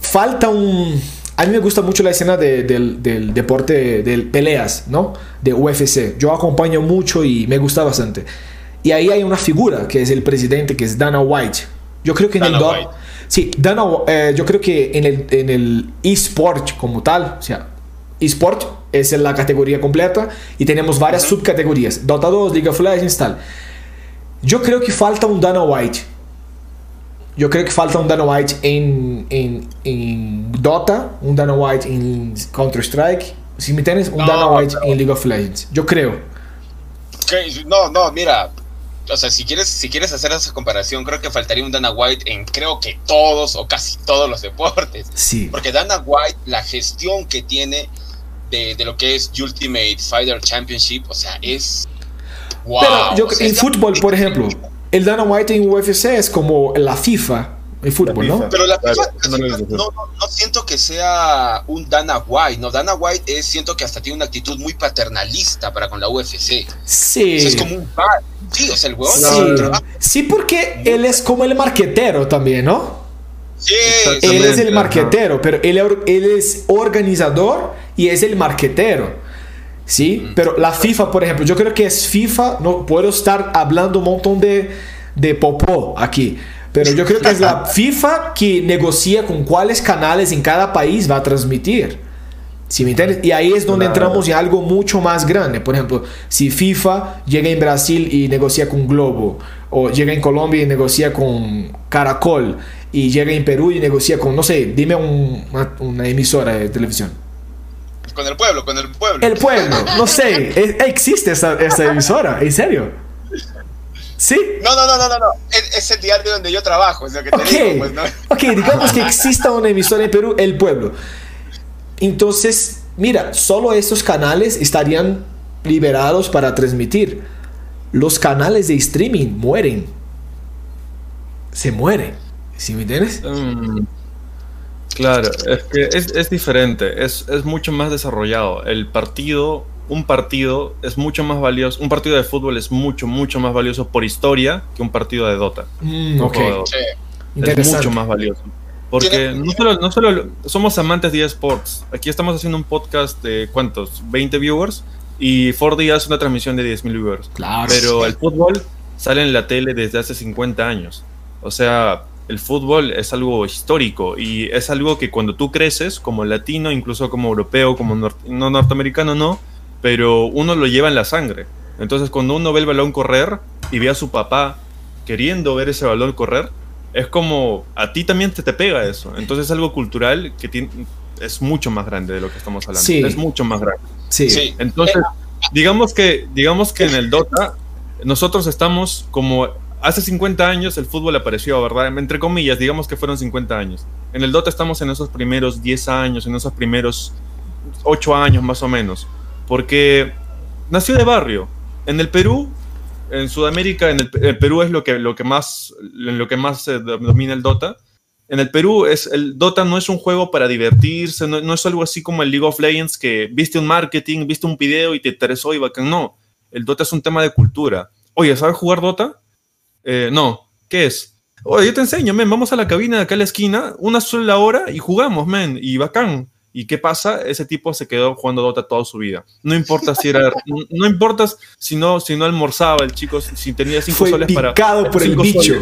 falta un... A mí me gusta mucho la escena del, del, deporte de peleas, ¿no? De UFC. Yo acompaño mucho y me gusta bastante. Y ahí hay una figura que es el presidente, que es Dana White yo creo que en el sí, Dana, eh, yo creo que en el en el eSport como tal, o sea, eSport es la categoría completa y tenemos varias subcategorías. Dota 2, League of Legends, tal. Yo creo que falta un Dana White. Yo creo que falta un Dana White en, en, Dota, un Dana White en Counter-Strike. Si me tienes, un Dana White en League of Legends. Yo creo. no, no, mira, o sea, si quieres, si quieres hacer esa comparación, creo que faltaría un Dana White en creo que todos o casi todos los deportes. Sí. Porque Dana White, la gestión que tiene de, lo que es Ultimate Fighter Championship, o sea, es. Wow. Pero yo, en fútbol, por ejemplo, el Dana White en UFC es como la FIFA el fútbol, ¿no? Pero la FIFA, no, siento que sea un Dana White, no, Dana White es, siento que hasta tiene una actitud muy paternalista para con la UFC. Sí. es como un padre. Sí, o sea, el huevón sí. sí, porque él es como el marquetero también, ¿no? Sí, él es el marquetero, pero él, él es organizador y es el marquetero. ¿Sí? Pero la FIFA, por ejemplo, yo creo que es FIFA, no puedo estar hablando un montón de, de popó aquí, pero yo creo que es la FIFA que negocia con cuáles canales en cada país va a transmitir. ¿Sí me entiendes? Y ahí es donde entramos en algo mucho más grande. Por ejemplo, si FIFA llega en Brasil y negocia con Globo, o llega en Colombia y negocia con Caracol, y llega en Perú y negocia con, no sé, dime una, emisora de televisión. Con el pueblo, con el pueblo. El pueblo, no sé, e, existe esa, esa emisora, ¿en serio? ¿Sí? No, no, no, no, no, no. Es, el diario donde yo trabajo, es lo que te digo, pues, ¿no? Ok, digamos que exista una emisora en Perú, El Pueblo. Entonces, mira, solo estos canales estarían liberados para transmitir. Los canales de streaming mueren. Se mueren. ¿Sí me entiendes? Mm, claro, es que es, es diferente, es, es mucho más desarrollado. El partido un partido es mucho más valioso, un partido de fútbol es mucho, mucho más valioso por historia que un partido de Dota. Mm, Es mucho más valioso. Porque no solo, no solo somos amantes de eSports, aquí estamos haciendo un podcast de cuántos, 20 viewers y 4D es una transmisión de 10.000 viewers. Claro. Pero el fútbol sale en la tele desde hace 50 años. O sea, el fútbol es algo histórico y es algo que cuando tú creces como latino, incluso como europeo, como no norteamericano, no, pero uno lo lleva en la sangre. Entonces cuando uno ve el balón correr y ve a su papá queriendo ver ese balón correr, es como a ti también te, te pega eso. Entonces es algo cultural que tiene, es mucho más grande de lo que estamos hablando. Sí. Es mucho más grande. Sí. Entonces, digamos que, digamos que en el Dota nosotros estamos como hace 50 años el fútbol apareció, ¿verdad? Entre comillas, digamos que fueron 50 años. En el Dota estamos en esos primeros 10 años, en esos primeros 8 años más o menos porque nació de barrio. En el Perú, en Sudamérica, en el, Perú es lo que, lo que más, lo que más domina el Dota. En el Perú es, el Dota no es un juego para divertirse, no, es algo así como el League of Legends que viste un marketing, viste un video y te interesó y bacán. No, el Dota es un tema de cultura. Oye, ¿sabes jugar Dota? Eh, no, ¿qué es? Oye, yo te enseño, men, vamos a la cabina de acá a la esquina, una sola hora y jugamos, men, y bacán. ¿Y qué pasa? Ese tipo se quedó jugando Dota toda su vida. No importa si era, no, importa si no, si no almorzaba el chico, si tenía cinco Fue soles para. picado por el bicho.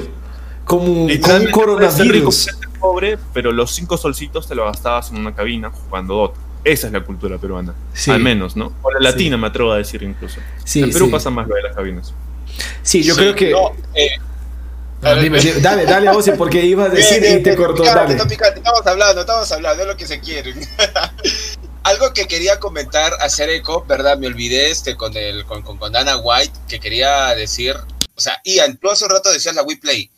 Como, un coronavirus. pobre, pero los cinco solcitos te lo gastabas en una cabina jugando Dota. Esa es la cultura peruana. Al menos, ¿no? O la latina, me atrevo a decir incluso. en Perú pasa más lo de las cabinas. Sí, yo creo que. Eh, dale, dale a vos porque iba a decir y te cortó. dale. estamos hablando, estamos hablando de lo que se quiere. Algo que quería comentar, hacer eco, ¿verdad? Me olvidé este con, el, con, con, con Dana White, que quería decir, o sea, Ian, tú hace un rato decías la WePlay,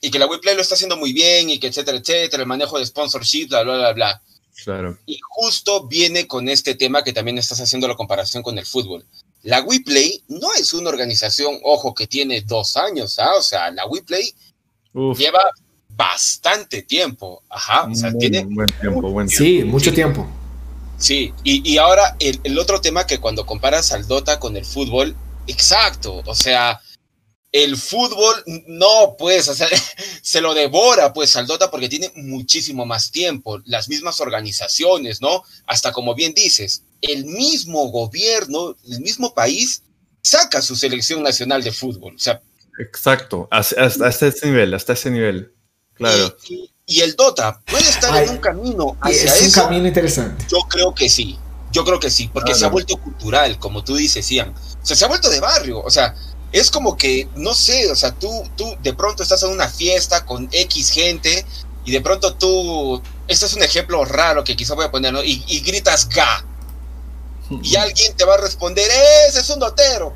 y que la WePlay lo está haciendo muy bien, y que etcétera, etcétera, el manejo de sponsorship, bla, bla, bla, bla. Claro. Y justo viene con este tema que también estás haciendo la comparación con el fútbol. La WePlay no es una organización, ojo, que tiene dos años, ¿ah? O sea, la WePlay lleva bastante tiempo. Ajá, o sea, tiene. Buen tiempo, buen tiempo. Sí, mucho tiempo. Sí, y, y ahora el, el, otro tema que cuando comparas al Dota con el fútbol, exacto, o sea, el fútbol no, pues, o sea, se lo devora, pues, al Dota porque tiene muchísimo más tiempo, las mismas organizaciones, ¿no? Hasta como bien dices, el mismo gobierno, el mismo país saca su selección nacional de fútbol. O sea, Exacto, hasta, ese nivel, hasta ese nivel. Claro. Y, el Dota puede estar en un camino hacia es un camino interesante. Yo creo que sí. Yo creo que sí, porque se ha vuelto cultural, como tú dices, Ian. O sea, se ha vuelto de barrio. O sea, es como que, no sé, o sea, tú, tú de pronto estás en una fiesta con X gente y de pronto tú, este es un ejemplo raro que quizá voy a poner, ¿no? Y, gritas ga. Y alguien te va a responder, ese es un dotero.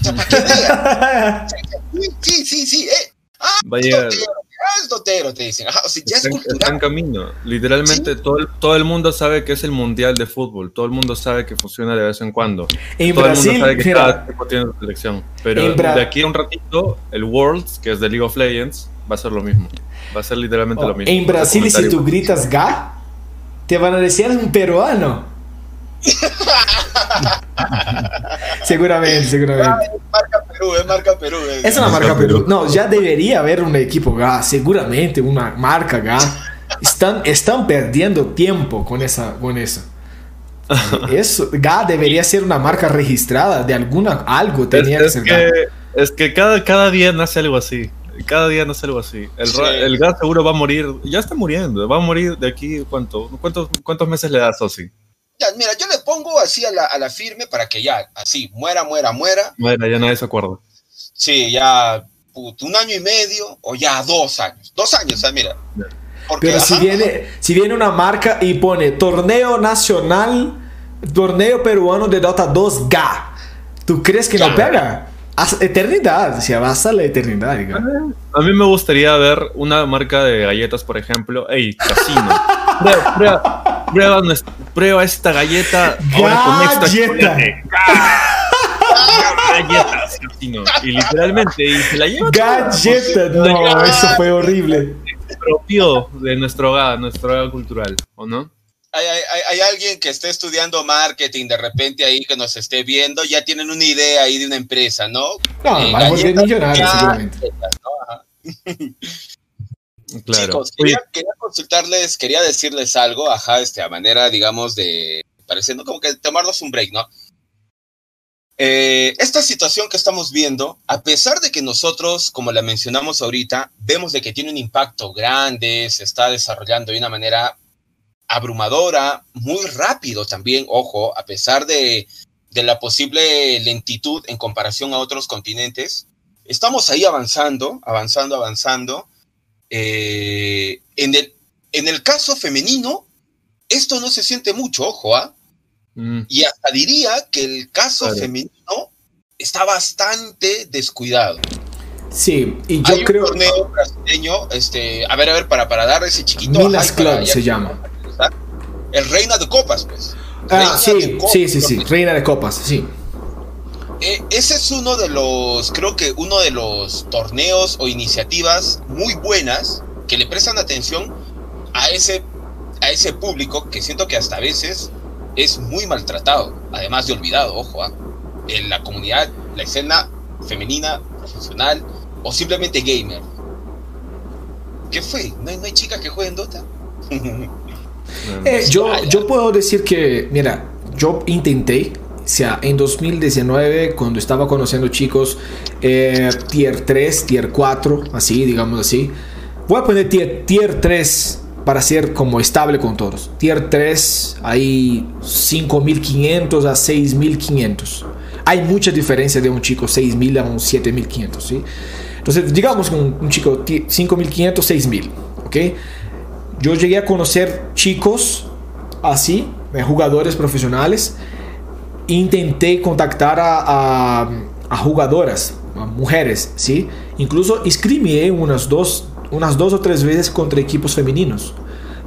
O sea, para sí, sí, sí. Eh. Ah, Vaya, es dotero, te dicen. o sea, ya es está en camino. Literalmente todo, el, todo el mundo sabe que es el mundial de fútbol. Todo el mundo sabe que funciona de vez en cuando. En todo Brasil, el mundo sabe que cada tiempo tiene selección. Pero de aquí a un ratito, el Worlds, que es de League of Legends, va a ser lo mismo. Va a ser literalmente lo mismo. En Brasil, si tú gritas ga, te van a decir un peruano. seguramente, seguramente. es marca Perú, es marca Perú. Es, una marca Perú. No, ya debería haber un equipo GA, seguramente una marca GA. Están, están perdiendo tiempo con, esa, con eso. Eso, GA debería ser una marca registrada de alguna, algo tenía es, que ser que, Es que cada, cada día nace algo así. Cada día nace algo así. El, el gas seguro va a morir, ya está muriendo, va a morir de aquí, ¿cuánto? ¿Cuántos, cuántos meses le da a Sosi? Ya, mira, yo le pongo así a la, a la firme para que ya, así, muera, muera, muera. Muera, ya nadie se acuerda. Sí, ya un año y medio o ya dos años. Dos años, o mira. Pero si viene, si viene una marca y pone torneo nacional, torneo peruano de Dota 2 GA, ¿tú crees que no pega? eternidad, se avanza la eternidad. A mí me gustaría ver una marca de galletas, por ejemplo. Ey, casino. prueba, prueba, prueba, esta galleta ahora con extra galletas, casino. Y literalmente, y se la lleva. Galletas, no, eso fue horrible. Propio de nuestro hogar, nuestro hogar cultural, ¿o no? hay, alguien que esté estudiando marketing de repente ahí que nos esté viendo, ya tienen una idea ahí de una empresa, ¿no? No, eh, vamos a millonarios seguramente. Claro. Chicos, quería, consultarles, quería decirles algo, ajá, este, a manera, digamos, de, pareciendo como que tomarnos un break, ¿no? Eh, esta situación que estamos viendo, a pesar de que nosotros, como la mencionamos ahorita, vemos de que tiene un impacto grande, se está desarrollando de una manera abrumadora, muy rápido también, ojo, a pesar de, la posible lentitud en comparación a otros continentes, estamos ahí avanzando, avanzando, avanzando. Eh, en, el, en el caso femenino, esto no se siente mucho, ojo, ¿ah? Mm. Y hasta diría que el caso femenino está bastante descuidado. Sí, y yo creo. Un torneo brasileño, este, a ver, a ver, para, para dar ese chiquito. Minas Club se llama el Reina de Copas, pues. Ah, sí, sí, sí, sí, Reina de Copas, sí. Eh, ese es uno de los, creo que uno de los torneos o iniciativas muy buenas que le prestan atención a ese, a ese público que siento que hasta a veces es muy maltratado, además de olvidado, ojo, ¿ah? en la comunidad, la escena femenina, profesional o simplemente gamer. ¿Qué fue? ¿No hay, no hay chicas que jueguen Dota? Eh, yo, yo puedo decir que, mira, yo intenté, sea, en 2019, cuando estaba conociendo chicos, eh, tier 3, tier 4, así, digamos así. Voy a poner tier, tier 3 para ser como estable con todos. Tier 3, hay 5500 a 6500. Hay mucha diferencia de un chico 6000 a un 7500, ¿sí? Entonces, digamos con un chico 5500, 6000, ¿ok? Yo llegué a conocer chicos así, eh, jugadores profesionales. Intenté contactar a, jugadoras, a mujeres, ¿sí? Incluso inscribí unas dos, unas dos o tres veces contra equipos femeninos.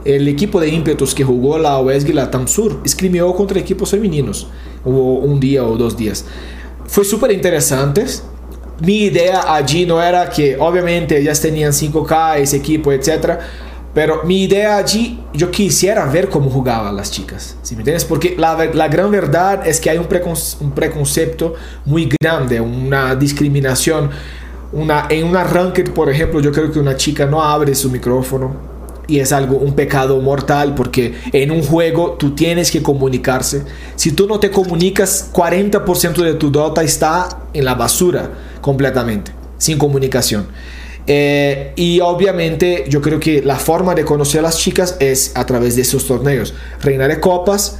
El equipo de ímpetus que jugó la OESG y la TAMSUR escribió contra equipos femeninos. Hubo un día o dos días. Fue súper interesante. Mi idea allí no era que, obviamente, ellas tenían 5K, ese equipo, etcétera pero mi idea allí, yo quisiera ver cómo jugaban las chicas, ¿sí me entiendes? Porque la, gran verdad es que hay un, un, preconcepto muy grande, una discriminación. Una, en un arranque, por ejemplo, yo creo que una chica no abre su micrófono y es algo, un pecado mortal, porque en un juego tú tienes que comunicarse. Si tú no te comunicas, 40% de tu dota está en la basura completamente, sin comunicación. Eh, y obviamente yo creo que la forma de conocer a las chicas es a través de esos torneos. Reina de Copas,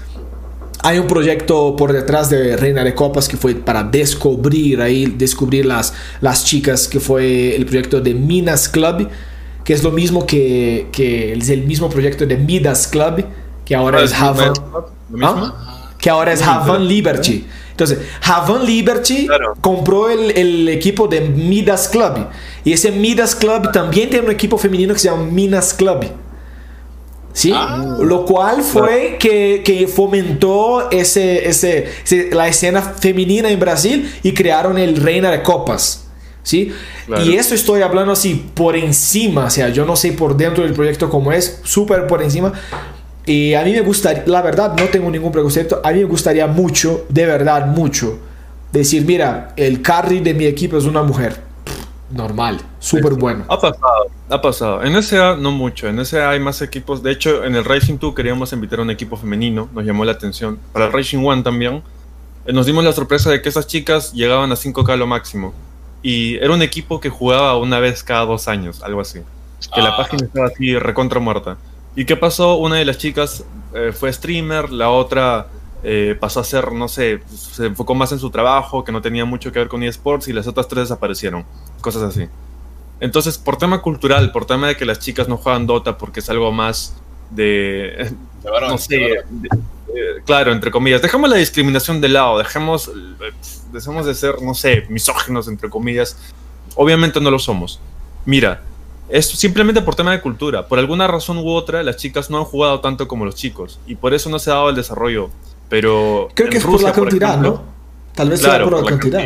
hay un proyecto por detrás de Reina de Copas que fue para descubrir ahí, descubrir las, las chicas, que fue el proyecto de Minas Club, que es lo mismo que, que es el mismo proyecto de Midas Club, que ahora es ¿Ah? Que ahora es Havan Liberty. Entonces, Havan Liberty compró el, el, equipo de Midas Club. Y ese Midas Club también tiene un equipo femenino que se llama Minas Club. ¿sí? Ah. Lo cual fue que, que fomentó ese, ese, la escena femenina en Brasil y crearon el Reina de Copas. ¿Sí? Y eso estoy hablando así por encima, o sea, yo no sé por dentro del proyecto cómo es, súper por encima. Y a mí me gustaría, la verdad, no tengo ningún preconcepto, a mí me gustaría mucho, de verdad, mucho, decir, mira, el carry de mi equipo es una mujer normal, súper bueno. Ha pasado, ha pasado. En SA no mucho, en SA hay más equipos. De hecho, en el Racing 2 queríamos invitar a un equipo femenino, nos llamó la atención. Para el Racing 1 también. Eh, nos dimos la sorpresa de que esas chicas llegaban a 5K lo máximo. Y era un equipo que jugaba una vez cada dos años, algo así. Que la ah. página estaba así recontra muerta. ¿Y qué pasó? Una de las chicas eh, fue streamer, la otra eh, pasó a ser, no sé, se enfocó más en su trabajo, que no tenía mucho que ver con eSports, y las otras tres desaparecieron cosas así. Entonces, por tema cultural, por tema de que las chicas no juegan Dota porque es algo más de... no sé, claro, entre comillas. Dejemos la discriminación de lado, dejemos, dejemos de ser, no sé, misóginos, entre comillas. Obviamente no lo somos. Mira, es simplemente por tema de cultura. Por alguna razón u otra, las chicas no han jugado tanto como los chicos. Y por eso no se ha dado el desarrollo. Pero. Creo que es por la cantidad, ¿no? Tal vez sea por, la, cantidad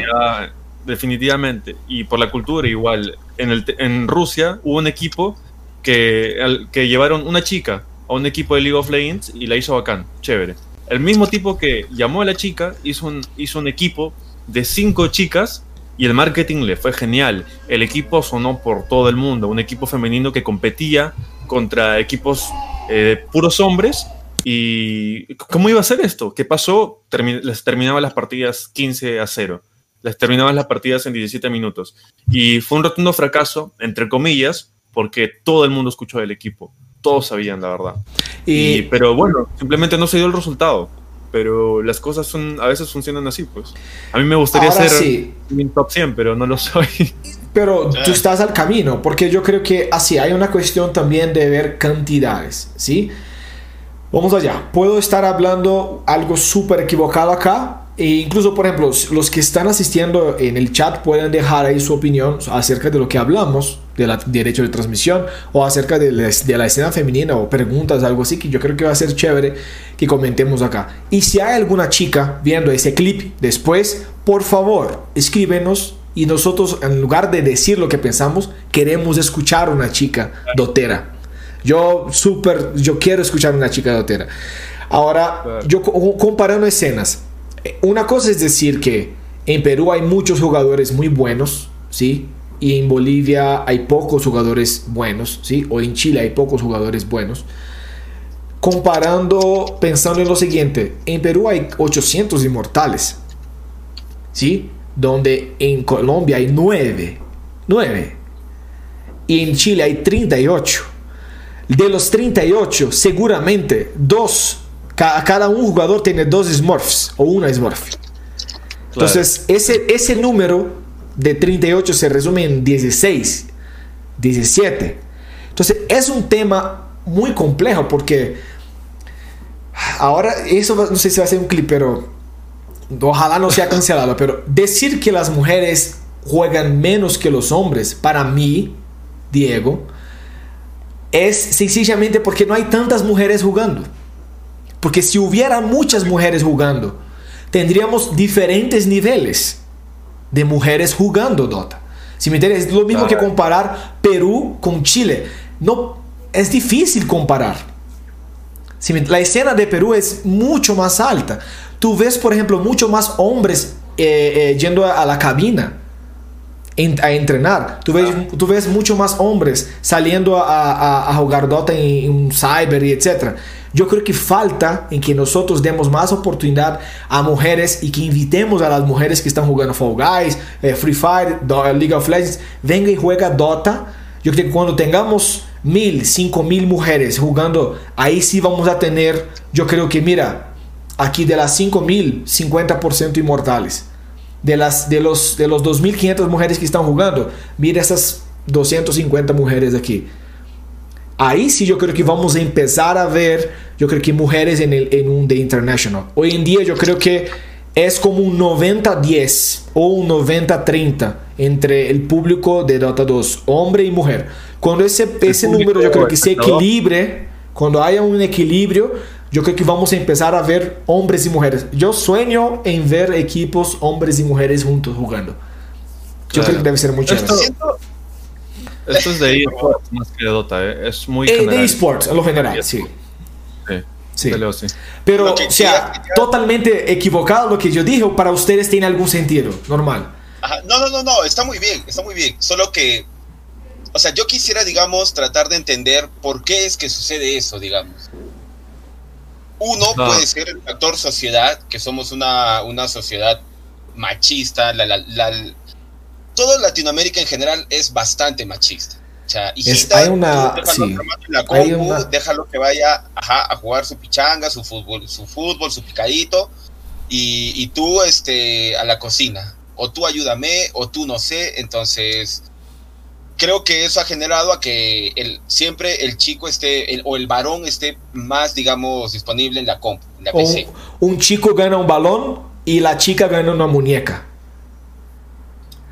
definitivamente. Y por la cultura igual. En, el, en Rusia hubo un equipo que, que llevaron una chica a un equipo de League of Legends y la hizo bacán, chévere. El mismo tipo que llamó a la chica hizo un, hizo un equipo de cinco chicas y el marketing le fue genial. El equipo sonó por todo el mundo, un equipo femenino que competía contra equipos eh, puros hombres. ¿Y cómo iba a ser esto? ¿Qué pasó? les terminaba las partidas 15 a 0 les terminaban las partidas en 17 minutos. Y fue un rotundo fracaso, entre comillas, porque todo el mundo escuchó del equipo. Todos sabían, la verdad. Y, pero bueno, simplemente no se dio el resultado. Pero las cosas son, a veces funcionan así, pues. A mí me gustaría ser sí. top 100, pero no lo soy. Pero tú estás al camino, porque yo creo que así hay una cuestión también de ver cantidades, ¿sí? Vamos allá. Puedo estar hablando algo súper equivocado acá, e incluso, por ejemplo, los que están asistiendo en el chat pueden dejar ahí su opinión acerca de lo que hablamos, del derecho de transmisión, o acerca de la, de la, escena femenina, o preguntas, algo así, que yo creo que va a ser chévere que comentemos acá. Y si hay alguna chica viendo ese clip después, por favor, escríbenos. Y nosotros, en lugar de decir lo que pensamos, queremos escuchar una chica dotera. Yo súper, yo quiero escuchar una chica dotera. Ahora, yo comparando escenas, una cosa es decir que en Perú hay muchos jugadores muy buenos, ¿sí? Y en Bolivia hay pocos jugadores buenos, ¿sí? O en Chile hay pocos jugadores buenos. Comparando, pensando en lo siguiente, en Perú hay 800 inmortales, ¿sí? Donde en Colombia hay 9, 9. Y en Chile hay 38. De los 38, seguramente dos cada un jugador tiene dos Smurfs o una Smurf. Entonces, ese, ese número de 38 se resume en 16, 17. Entonces, es un tema muy complejo porque ahora, eso no sé si va a ser un clip, pero ojalá no sea cancelado, pero decir que las mujeres juegan menos que los hombres, para mí, Diego, es sencillamente porque no hay tantas mujeres jugando. Porque si hubiera muchas mujeres jugando, tendríamos diferentes niveles de mujeres jugando Dota. Si me entiendes, es lo mismo que comparar Perú con Chile. No, es difícil comparar. Si la escena de Perú es mucho más alta. Tú ves, por ejemplo, mucho más hombres eh, eh, yendo a, la cabina a entrenar. Tú ves, tú ves mucho más hombres saliendo a, jugar Dota en, en cyber y etc. Yo creo que falta en que nosotros demos más oportunidad a mujeres y que invitemos a las mujeres que están jugando Fall Guys, eh, Free Fire, League of Legends, venga y juega Dota. Yo creo que cuando tengamos mil, cinco mil mujeres jugando, ahí sí vamos a tener, yo creo que, mira, aquí de las 5.000, 50% inmortales. De, las, de los, de los 2.500 mujeres que están jugando, mira esas 250 mujeres aquí. Ahí sí yo creo que vamos a empezar a ver, yo creo que mujeres en, el, en un The International. Hoy en día yo creo que es como un 90-10 o un 90-30 entre el público de Dota 2, hombre y mujer. Cuando ese, ese número yo creo que se equilibre, cuando haya un equilibrio, yo creo que vamos a empezar a ver hombres y mujeres. Yo sueño en ver equipos hombres y mujeres juntos jugando. Yo creo que debe ser muy chévere. Esto, es de eSports más que de Dota, ¿eh? es muy eh, De eSports, en lo general, sí. Sí. Sí. Pero, o sea, totalmente equivocado lo que yo dije, para ustedes tiene algún sentido, normal. No, no, no, no, está muy bien, está muy bien. Solo que, o sea, yo quisiera, digamos, tratar de entender por qué es que sucede eso, digamos. Uno puede ser el factor sociedad, que somos una, una sociedad machista. La, la, todo Latinoamérica en general es bastante machista. O sea, hijita, hay una, déjalo que vaya a jugar su pichanga, su fútbol, su fútbol, su picadito, y, y, tú este, a la cocina. O tú ayúdame, o tú no sé. Entonces, creo que eso ha generado a que el, siempre el chico esté, o el varón esté más, digamos, disponible en la comp, en la PC. Un, chico gana un balón y la chica gana una muñeca.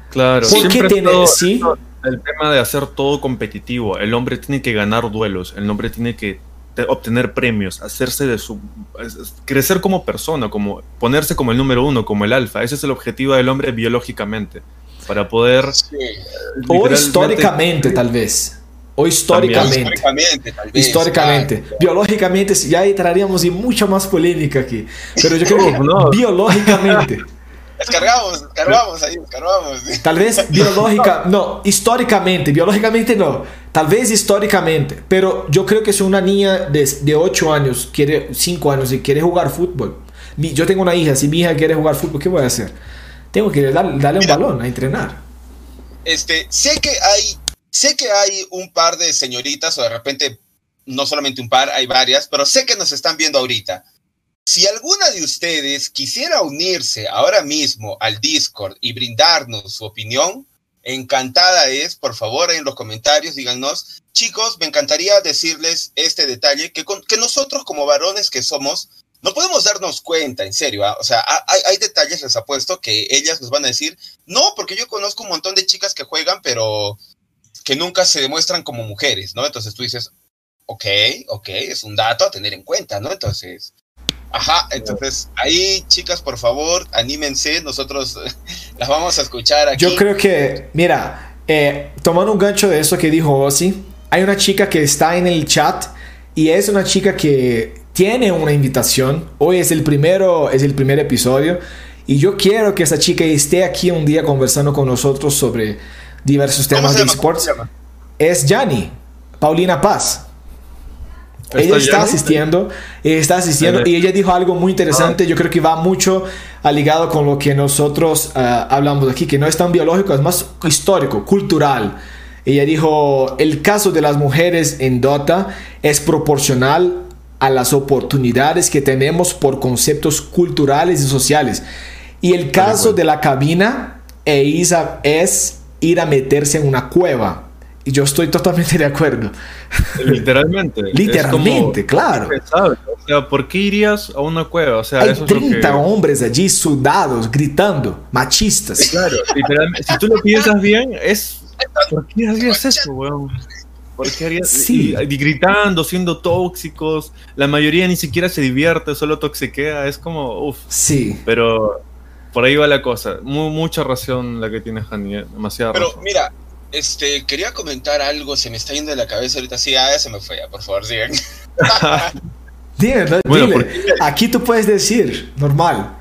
Claro, ¿por qué tiene, sí? el tema de hacer todo competitivo. El hombre tiene que ganar duelos, el hombre tiene que obtener premios, hacerse de su crecer como persona, como ponerse como el número uno, como el alfa. Ese es el objetivo del hombre biológicamente para poder... O históricamente, tal vez. O históricamente. Históricamente, tal vez, históricamente. Biológicamente, ya entraríamos en mucha más polémica aquí. Pero yo creo que biológicamente. Descargamos, descargamos ahí, descargamos. Tal vez biológica, no, históricamente, biológicamente no, tal vez históricamente, pero yo creo que si una niña de, de 8 años, quiere 5 años y quiere jugar fútbol, yo tengo una hija, si mi hija quiere jugar fútbol, ¿qué voy a hacer? Tengo que darle un balón a entrenar. Este, sé que hay, sé que hay un par de señoritas, o de repente, no solamente un par, hay varias, pero sé que nos están viendo ahorita. Si alguna de ustedes quisiera unirse ahora mismo al Discord y brindarnos su opinión, encantada es, por favor, en los comentarios díganos, chicos, me encantaría decirles este detalle, que, que nosotros como varones que somos, no podemos darnos cuenta, en serio, ¿ah? o sea, hay, detalles, les apuesto, que ellas nos van a decir, no, porque yo conozco un montón de chicas que juegan, pero que nunca se demuestran como mujeres, ¿no? Entonces tú dices, ok, ok, es un dato a tener en cuenta, ¿no? Entonces, ajá, entonces ahí, chicas, por favor, anímense, nosotros las vamos a escuchar aquí. Yo creo que, mira, eh, tomando un gancho de eso que dijo Ozzy, hay una chica que está en el chat y es una chica que tiene una invitación. Hoy es el primero, es el primer episodio. Y yo quiero que esa chica esté aquí un día conversando con nosotros sobre diversos temas de esports. Es Jani, Paulina Paz. ella está asistiendo, está asistiendo y ella dijo algo muy interesante. Yo creo que va mucho ligado con lo que nosotros ah, hablamos aquí, que no es tan biológico, es más histórico, cultural. Ella dijo, el caso de las mujeres en Dota es proporcional a las oportunidades que tenemos por conceptos culturales y sociales. Y el caso de la cabina e es ir a meterse en una cueva. Y yo estoy totalmente de acuerdo. Literalmente. Literalmente, claro. O sea, ¿por qué irías a una cueva? O sea, Hay 30 hombres allí sudados, gritando, machistas. Claro, literalmente. Si tú lo piensas bien, es. ¿Por qué harías eso, weón? Porque harías, sí. y, gritando, siendo tóxicos. La mayoría ni siquiera se divierte, solo toxiquea. Es como, uff. Sí. Pero por ahí va la cosa. mucha razón la que tiene Hani, eh, demasiada Pero mira, este, quería comentar algo, se me está yendo de la cabeza ahorita. Sí, ah, ya se me fue, por favor, sigan. dime, Aquí tú puedes decir, normal.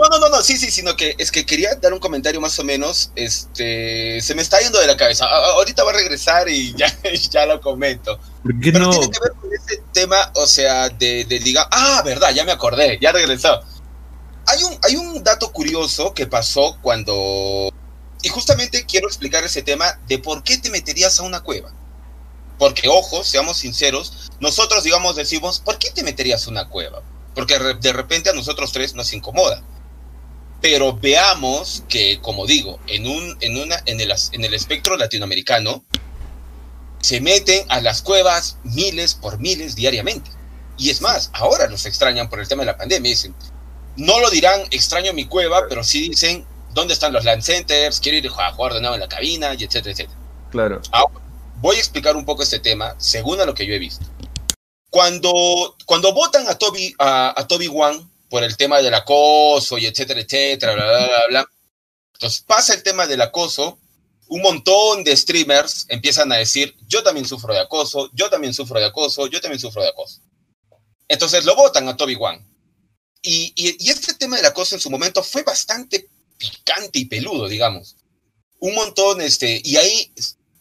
No, no, no, no, sí, sí, sino que es que quería dar un comentario más o menos, este, se me está yendo de la cabeza. ahorita va a regresar y ya, ya lo comento. ¿Por qué Pero tiene que ver con ese tema, o sea, de, de diga, ah, verdad, ya me acordé, ya regresó. Hay un, hay un dato curioso que pasó cuando, y justamente quiero explicar ese tema de por qué te meterías a una cueva. Porque, ojo, seamos sinceros, nosotros, digamos, decimos, ¿por qué te meterías a una cueva? porque de repente a nosotros tres nos incomoda. Pero veamos que, como digo, en, un, en, una, en, el, en el espectro latinoamericano, se meten a las cuevas miles por miles diariamente. Y es más, ahora los extrañan por el tema de la pandemia. Dicen, no lo dirán extraño mi cueva, pero sí dicen dónde están los land centers, quiero ir a jugar de nuevo en la cabina, y etcétera, etcétera. Claro. Ahora, voy a explicar un poco este tema según a lo que yo he visto. Cuando, cuando votan a Toby, a, a Toby One por el tema del acoso y etcétera, etcétera, bla, bla, bla, bla. Entonces pasa el tema del acoso, un montón de streamers empiezan a decir, yo también sufro de acoso, yo también sufro de acoso, yo también sufro de acoso. Entonces lo votan a Toby One. Y, y, este tema del acoso en su momento fue bastante picante y peludo, digamos. Un montón, este, y ahí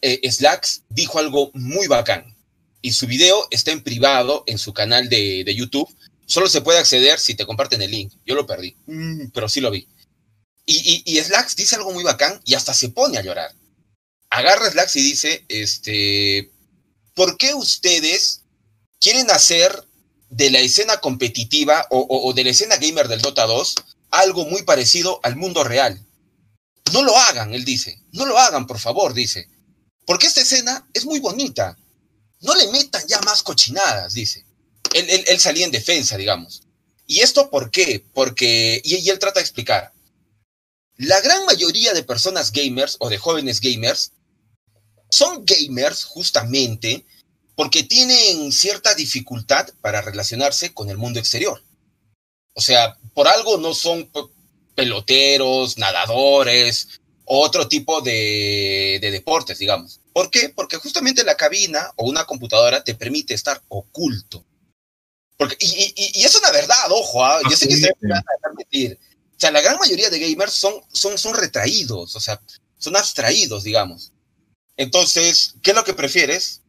eh, Slacks dijo algo muy bacán. Y su video está en privado en su canal de, de YouTube. Solo se puede acceder si te comparten el link. Yo lo perdí, mm, pero sí lo vi. Y, y, y, Slacks dice algo muy bacán y hasta se pone a llorar. Agarra Slacks y dice, este, ¿por qué ustedes quieren hacer de la escena competitiva o, o, o de la escena gamer del Dota 2 algo muy parecido al mundo real? No lo hagan, él dice. No lo hagan, por favor, dice. Porque esta escena es muy bonita. No le metan ya más cochinadas, dice. Él, él, salía en defensa, digamos. ¿Y esto por qué? Porque, y, y, él trata de explicar, la gran mayoría de personas gamers o de jóvenes gamers son gamers justamente porque tienen cierta dificultad para relacionarse con el mundo exterior. O sea, por algo no son peloteros, nadadores, otro tipo de, de, deportes, digamos. ¿Por qué? Porque justamente la cabina o una computadora te permite estar oculto. Porque, y, y, y es una verdad, ojo, ¿eh? yo sé que se van a permitir. O sea, la gran mayoría de gamers son, son, son retraídos, o sea, son abstraídos, digamos. Entonces, ¿qué es lo que prefieres?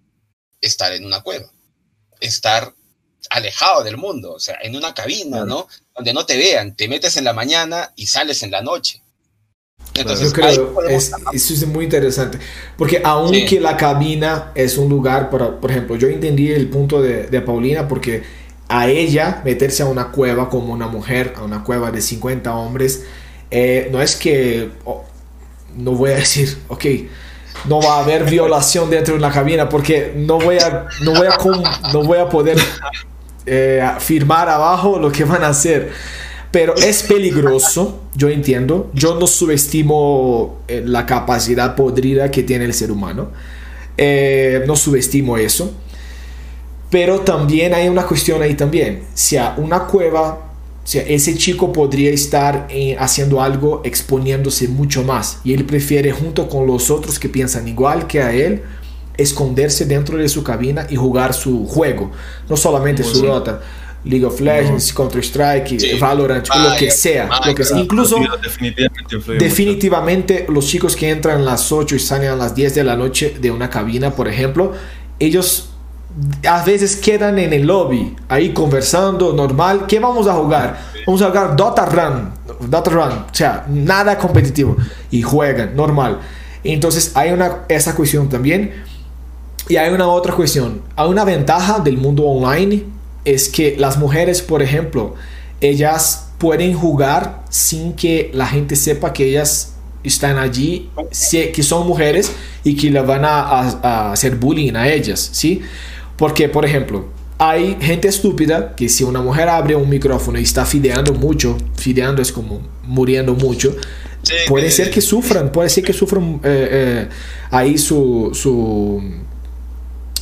Estar en una cueva, estar alejado del mundo, o sea, en una cabina, ¿no? Donde no te vean, te metes en la mañana y sales en la noche. Entonces, yo creo es, eso es muy interesante, porque aunque sí. la cabina es un lugar, para, por ejemplo, yo entendí el punto de, de, Paulina porque a ella meterse a una cueva como una mujer, a una cueva de 50 hombres, eh, no es que, oh, no voy a decir, ok, no va a haber violación dentro de una cabina porque no voy a, no voy a, no voy a poder eh, firmar abajo lo que van a hacer. Pero es peligroso, yo entiendo. Yo no subestimo eh, la capacidad podrida que tiene el ser humano. No subestimo eso. Pero también hay una cuestión ahí también. Si a una cueva, si ese chico podría estar eh, haciendo algo exponiéndose mucho más. Y él prefiere junto con los otros que piensan igual que a él, esconderse dentro de su cabina y jugar su juego. No solamente Muy su Dota. League of Legends, no. Counter-Strike, sí. Valorant, Vaya, lo que sea. Lo que sea. Incluso, definitivamente, definitivamente los chicos que entran a las 8 y salen a las 10 de la noche de una cabina, por ejemplo, ellos a veces quedan en el lobby, ahí conversando, normal. ¿Qué vamos a jugar? Vamos a jugar Dota Run, Dota Run, o sea, nada competitivo. Y juegan, normal. Entonces hay una, esa cuestión también. Y hay una otra cuestión. Hay una ventaja del mundo online es que las mujeres, por ejemplo, ellas pueden jugar sin que la gente sepa que ellas están allí, que son mujeres y que le van a, a, a hacer bullying a ellas, ¿sí? Porque, por ejemplo, hay gente estúpida que si una mujer abre un micrófono y está fideando mucho, fideando es como muriendo mucho, sí, puede sí, ser que sufran, puede ser que sufran eh, eh, ahí su, su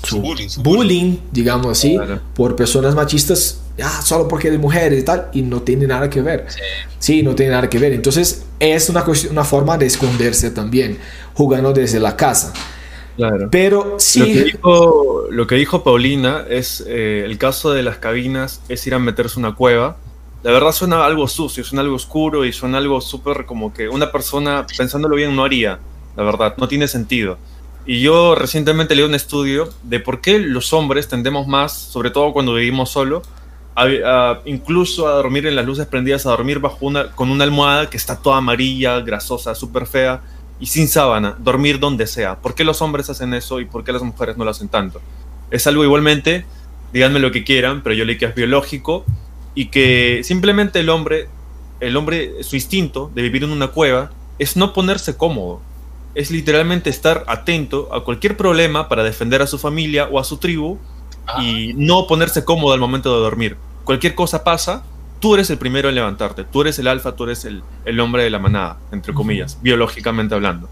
su bullying, su bullying, bullying, digamos así, claro. por personas machistas, ah, solo porque de mujeres y tal, y no tiene nada que ver. Sí. sí, no tiene nada que ver. Entonces, es una, una forma de esconderse también, jugando desde la casa. Claro. Pero sí. Lo que dijo, lo que dijo Paulina es eh, el caso de las cabinas es ir a meterse una cueva. La verdad suena algo sucio, suena algo oscuro y suena algo súper como que una persona pensándolo bien no haría. La verdad, no tiene sentido. Y yo recientemente leí un estudio de por qué los hombres tendemos más, sobre todo cuando vivimos solo, a, a, incluso a dormir en las luces prendidas, a dormir bajo una, con una almohada que está toda amarilla, grasosa, súper fea y sin sábana, dormir donde sea. ¿Por qué los hombres hacen eso y por qué las mujeres no lo hacen tanto? Es algo igualmente, díganme lo que quieran, pero yo leí que es biológico y que simplemente el hombre, el hombre, su instinto de vivir en una cueva es no ponerse cómodo, es literalmente estar atento a cualquier problema para defender a su familia o a su tribu y no ponerse cómodo al momento de dormir. Cualquier cosa pasa, tú eres el primero en levantarte, tú eres el alfa, tú eres el, el hombre de la manada, entre comillas, biológicamente hablando.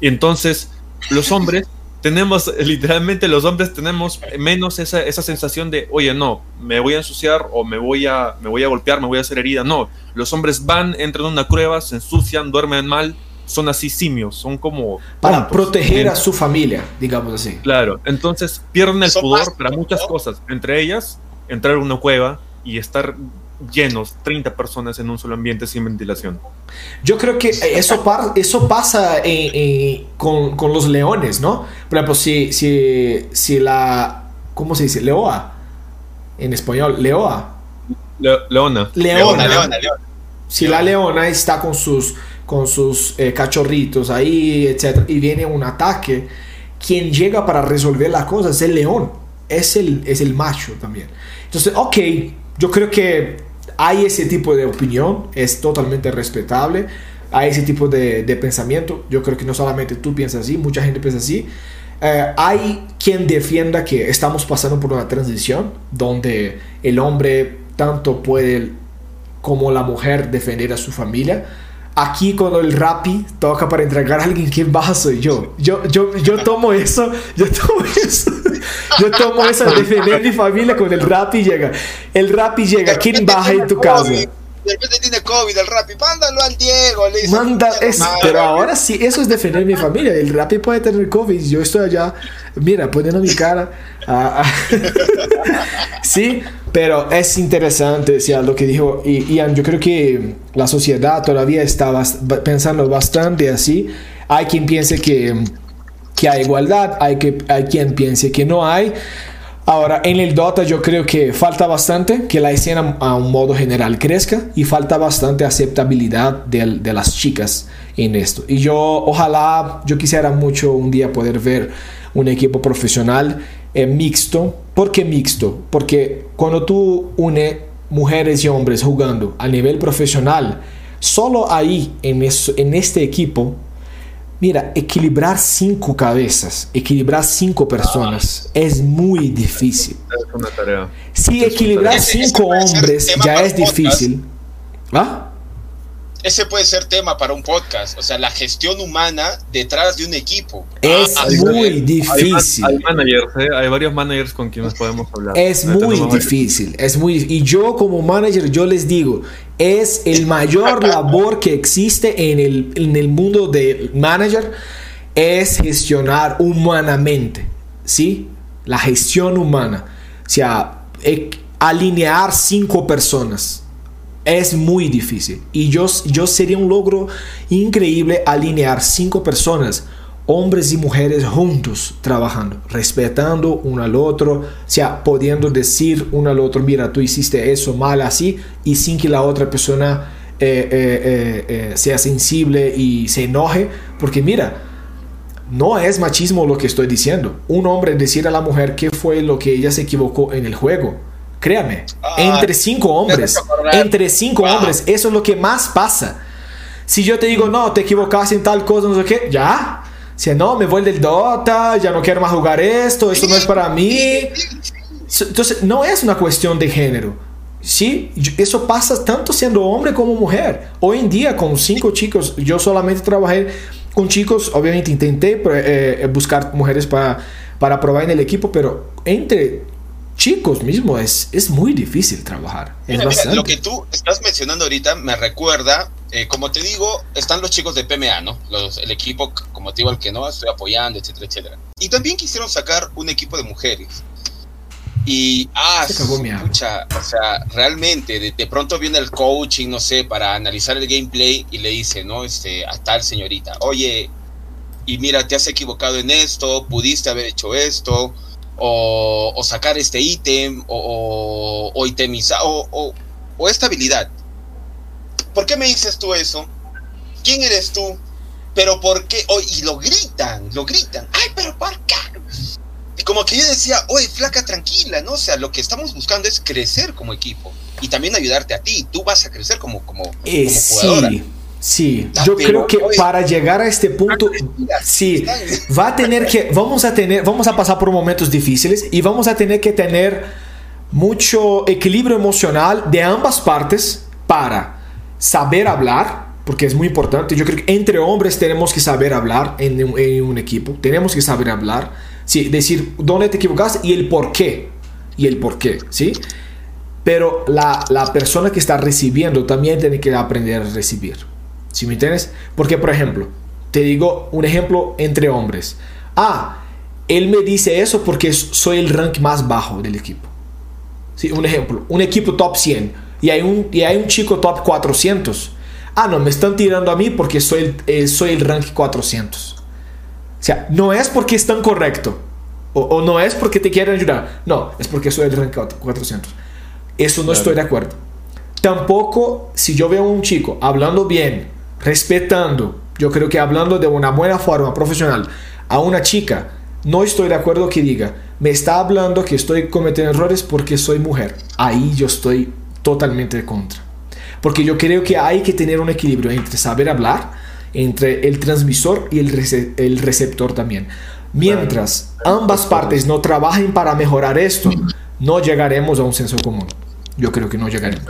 Y entonces los hombres tenemos, literalmente los hombres tenemos menos esa, esa, sensación de, oye, no, me voy a ensuciar o me voy a, me voy a golpear, me voy a hacer herida. No, los hombres van, entran en una cueva, se ensucian, duermen mal, son así simios, son como... Para proteger a su familia, digamos así. Claro, entonces pierden el pudor para muchas cosas, entre ellas entrar en una cueva y estar llenos, 30 personas en un solo ambiente sin ventilación. Yo creo que eso, eso pasa con, con, los leones, ¿no? Por ejemplo, si, si, si la... ¿Cómo se dice? Leoa. En español, leoa. leona. Leona. Leona, Si la leona está con sus, con sus eh, cachorritos ahí, etc., y viene un ataque, quien llega para resolver la cosa es el león. Es el, es el macho también. Entonces, ok, yo creo que hay ese tipo de opinión, es totalmente respetable. Hay ese tipo de, pensamiento. Yo creo que no solamente tú piensas así, mucha gente piensa así. Eh, hay quien defienda que estamos pasando por una transición donde el hombre tanto puede como la mujer defender a su familia aquí cuando el rapi toca para entregar a alguien, ¿quién baja soy yo? Yo, yo, yo tomo eso, yo tomo eso, yo tomo eso defender mi familia cuando el rapi llega. El rapi llega, ¿quién baja en tu casa? De repente tiene COVID el Rappi, mándalo al Diego. Le dice, Manda, pero ahora sí, eso es defender mi familia. El Rappi puede tener COVID, yo estoy allá, mira, poniendo mi cara. sí, pero es interesante lo que dijo Ian. Yo creo que la sociedad todavía está pensando bastante así. Hay quien piense que, que hay igualdad, hay, que, hay quien piense que no hay. Ahora, en el Dota yo creo que falta bastante que la escena a un modo general crezca y falta bastante aceptabilidad de, de las chicas en esto. Y yo, ojalá, yo quisiera mucho un día poder ver un equipo profesional eh, mixto. ¿Por qué mixto? Porque cuando tú unes mujeres y hombres jugando a nivel profesional, solo ahí en, en este equipo Mira, equilibrar cinco cabezas, equilibrar cinco personas es muy difícil. Es una tarea. Si equilibrar cinco hombres ya es difícil. ¿Ah? Ese puede ser tema para un podcast, o sea, la gestión humana detrás de un equipo. Es ah, muy difícil. Hay, managers, ¿eh? hay, varios managers con quienes podemos hablar. Es muy difícil, es muy y yo como manager yo les digo, es el mayor labor que existe en el, en el mundo de manager es gestionar humanamente, ¿sí? La gestión humana, o sea, e, alinear cinco personas es muy difícil. Y yo, yo sería un logro increíble alinear cinco personas, hombres y mujeres juntos trabajando, respetando uno al otro, o sea, pudiendo decir uno al otro, mira, tú hiciste eso mal así, y sin que la otra persona eh, eh, eh, sea sensible y se enoje, porque mira, no es machismo lo que estoy diciendo. Un hombre decir a la mujer qué fue lo que ella se equivocó en el juego Créame, ah, entre cinco hombres, entre cinco hombres, eso es lo que más pasa. Si yo te digo, no, te equivocaste en tal cosa, no sé qué, ya. Si no, me voy del Dota, ya no quiero más jugar esto, esto no es para mí. Entonces, no es una cuestión de género. Sí, eso pasa tanto siendo hombre como mujer. Hoy en día, con cinco chicos, yo solamente trabajé con chicos, obviamente intenté eh, buscar mujeres para, para probar en el equipo, pero entre chicos mismo es, es muy difícil trabajar. lo que tú estás mencionando ahorita me recuerda, eh, como te digo, están los chicos de PMA, ¿no? Los, el equipo, como te digo, al que no estoy apoyando, etcétera, etcétera. Y también quisieron sacar un equipo de mujeres. Y, ah, escucha, o sea, realmente, de, de, pronto viene el coaching, no sé, para analizar el gameplay y le dice, ¿no? Este, a tal señorita, oye, y mira, te has equivocado en esto, pudiste haber hecho esto, o, sacar este ítem, o, o, itemizar, o, o, esta habilidad. ¿Por qué me dices tú eso? ¿Quién eres tú? ¿Pero por qué? y lo gritan, lo gritan. ¡Ay, pero por qué! como que yo decía, oye, flaca, tranquila, ¿no? O sea, lo que estamos buscando es crecer como equipo y también ayudarte a ti. Tú vas a crecer como, como, eh, jugadora. Sí. Sí, yo creo que para llegar a este punto, sí, va a tener que, vamos a tener, vamos a pasar por momentos difíciles y vamos a tener que tener mucho equilibrio emocional de ambas partes para saber hablar, porque es muy importante. Yo creo que entre hombres tenemos que saber hablar en, un equipo, tenemos que saber hablar, sí, decir dónde te equivocaste y el por qué, y el por qué, ¿sí? Pero la, la persona que está recibiendo también tiene que aprender a recibir. ¿Sí me entiendes? Porque, por ejemplo, te digo un ejemplo entre hombres. Ah, él me dice eso porque soy el rank más bajo del equipo. Sí, un ejemplo, un equipo top 100 y hay un, y hay un chico top 400. Ah, no, me están tirando a mí porque soy el, eh, soy el rank 400. O sea, no es porque están correcto. O, o, no es porque te quieren ayudar. No, es porque soy el rank 400. Eso no estoy de acuerdo. Tampoco si yo veo a un chico hablando bien, respetando, yo creo que hablando de una buena forma profesional a una chica, no estoy de acuerdo que diga, me está hablando que estoy cometiendo errores porque soy mujer. Ahí yo estoy totalmente de contra. Porque yo creo que hay que tener un equilibrio entre saber hablar, entre el transmisor y el, el receptor también. Mientras ambas partes no trabajen para mejorar esto, no llegaremos a un senso común. Yo creo que no llegaremos.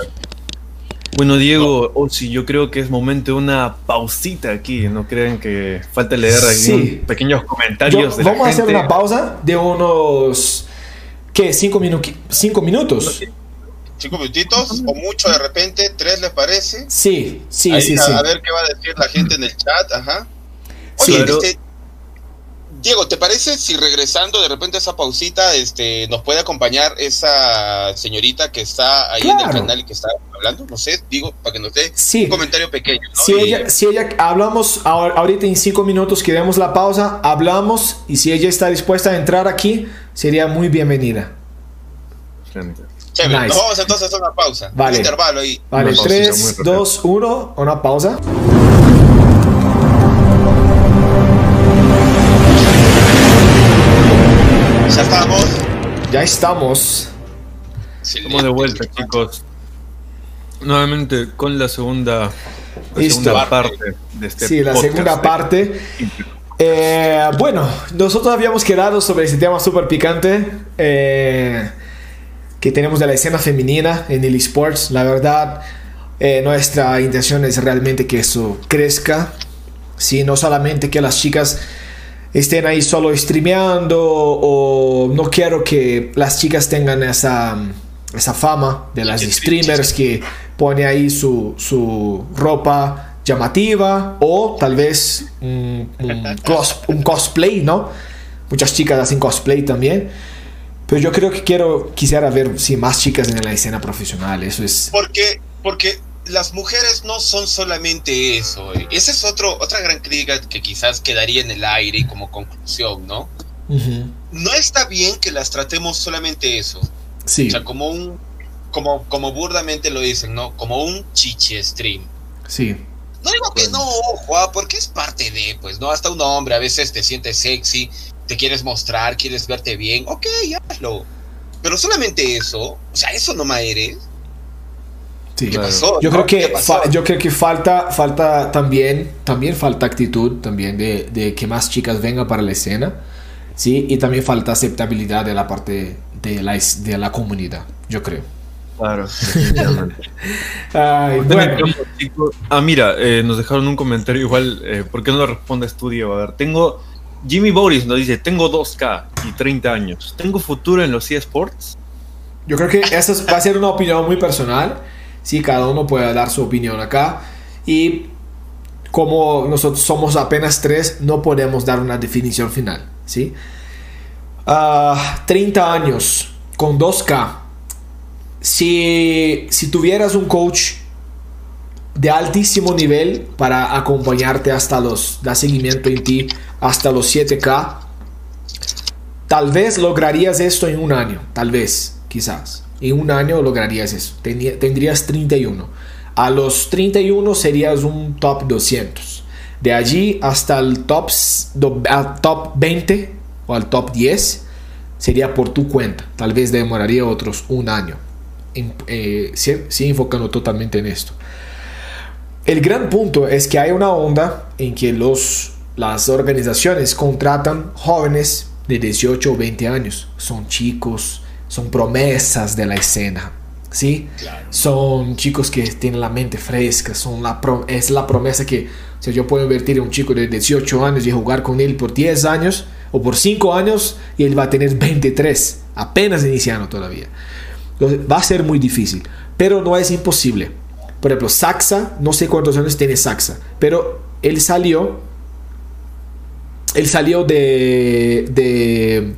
Bueno, Diego, o si yo creo que es momento de una pausita aquí. No creen que falta leer sí. pequeños comentarios. vamos a hacer una pausa de unos. ¿Qué? ¿Cinco, cinco minutos? Cinco minutitos o mucho de repente, tres les parece. Sí, sí, sí, a, sí. A ver qué va a decir la gente en el chat, ajá. Oye, este, Diego, ¿te parece si regresando de repente a esa pausita, este, nos puede acompañar esa señorita que está ahí en el canal y que está hablando? No sé, digo, para que nos dé un comentario pequeño. Si, ella, si ella, hablamos ahorita en cinco minutos que demos la pausa, hablamos y si ella está dispuesta a entrar aquí, sería muy bienvenida. Chévere, nos vamos entonces a una pausa. Vale. Un intervalo ahí. Vale, 3, 2, 1, una pausa. Ya estamos. Estamos de vuelta, chicos. Nuevamente con la segunda, segunda parte de este Sí, la segunda parte. Eh, bueno, nosotros habíamos quedado sobre ese tema súper picante eh, que tenemos de la escena femenina en el esports. La verdad, eh, nuestra intención es realmente que eso crezca. Sí, no solamente que las chicas estén ahí solo streameando o no quiero que las chicas tengan esa, esa fama de las streamers que pone ahí su, su ropa llamativa o tal vez un, un, cosplay, ¿no? Muchas chicas hacen cosplay también. Pero yo creo que quiero, quisiera ver si más chicas en la escena profesional. Eso es. Porque, porque las mujeres no son solamente eso. Eh. Esa es otro, otra gran crítica que quizás quedaría en el aire como conclusión, ¿no? No está bien que las tratemos solamente eso. Sí. O sea, como un, como, como burdamente lo dicen, ¿no? Como un chiche stream. Sí. No digo que no, ojo, ah, porque es parte de, pues, ¿no? Hasta un hombre a veces te sientes sexy, te quieres mostrar, quieres verte bien, ok, hazlo. Pero solamente eso, o sea, eso no eres yo, creo que yo creo que falta, falta también, también falta actitud también de, de, que más chicas vengan para la escena, ¿sí? Y también falta aceptabilidad de la parte de la, de la comunidad, yo creo. Claro, bueno. Ah, mira, eh, nos dejaron un comentario igual, eh, ¿por qué no lo respondes tú, Diego? A ver, tengo... Jimmy Boris nos dice, tengo 2K y 30 años. ¿Tengo futuro en los eSports? Yo creo que esa va a ser una opinión muy personal. ¿Sí? Cada uno puede dar su opinión acá. Y como nosotros somos apenas tres, no podemos dar una definición final, ¿sí? 30 ah, años con 2K. Si, si tuvieras un coach de altísimo nivel para acompañarte hasta los, da seguimiento en ti hasta los 7K, tal vez lograrías esto en un año, tal vez, quizás. En un año lograrías eso. Tendrías 31. A los 31 serías un top 200. De allí hasta el top, top 20 o al top 10 sería por tu cuenta. Tal vez demoraría otros un año. Eh, enfocando totalmente en esto. El gran punto es que hay una onda en que los, las organizaciones contratan jóvenes de 18 o 20 años. Son chicos, son promesas de la escena. ¿sí? Son chicos que tienen la mente fresca, son la es la promesa que si yo puedo invertir en un chico de 18 años y jugar con él por 10 años o por 5 años y él va a tener 23, apenas iniciando todavía. va a ser muy difícil, pero no es imposible. Por ejemplo, Saxa, no sé cuántos años tiene Saxa, pero él salió, él salió de, de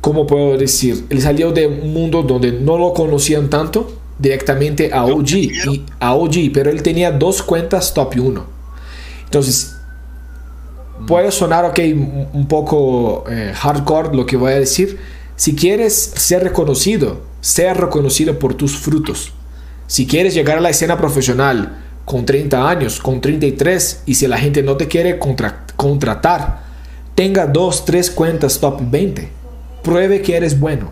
¿cómo puedo decir? Él salió de un mundo donde no lo conocían tanto directamente a OG, y, a OG pero él tenía dos cuentas top 1. Entonces, puede sonar ok, un poco eh, hardcore lo que voy a decir. Si quieres ser reconocido, ser reconocido por tus frutos. Si quieres llegar a la escena profesional con 30 años, con 33, y si la gente no te quiere contratar, tenga dos, tres cuentas top 20 pruebe que eres bueno.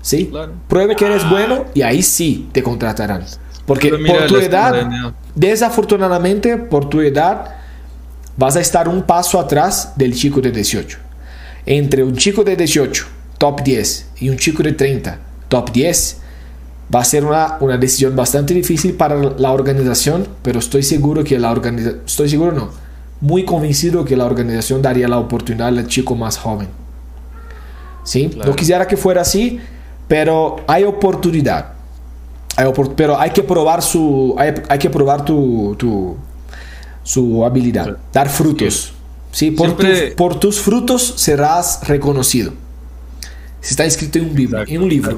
¿Sí? Pruebe que eres bueno y ahí sí te contratarán. Porque por tu edad, desafortunadamente, por tu edad, vas a estar un paso atrás del chico de 18. Entre un chico de 18, top 10, y un chico de 30, top 10, va a ser una, una decisión bastante difícil para la organización, pero estoy seguro que la organización, estoy seguro no, muy convencido que la organización daría la oportunidad al chico más joven. ¿Sí? No quisiera que fuera así, pero hay oportunidad. pero hay que probar su, hay, que probar tu, tu, su habilidad, dar frutos. Sí. Por, por, tus frutos serás reconocido. Está escrito en un libro. En un libro.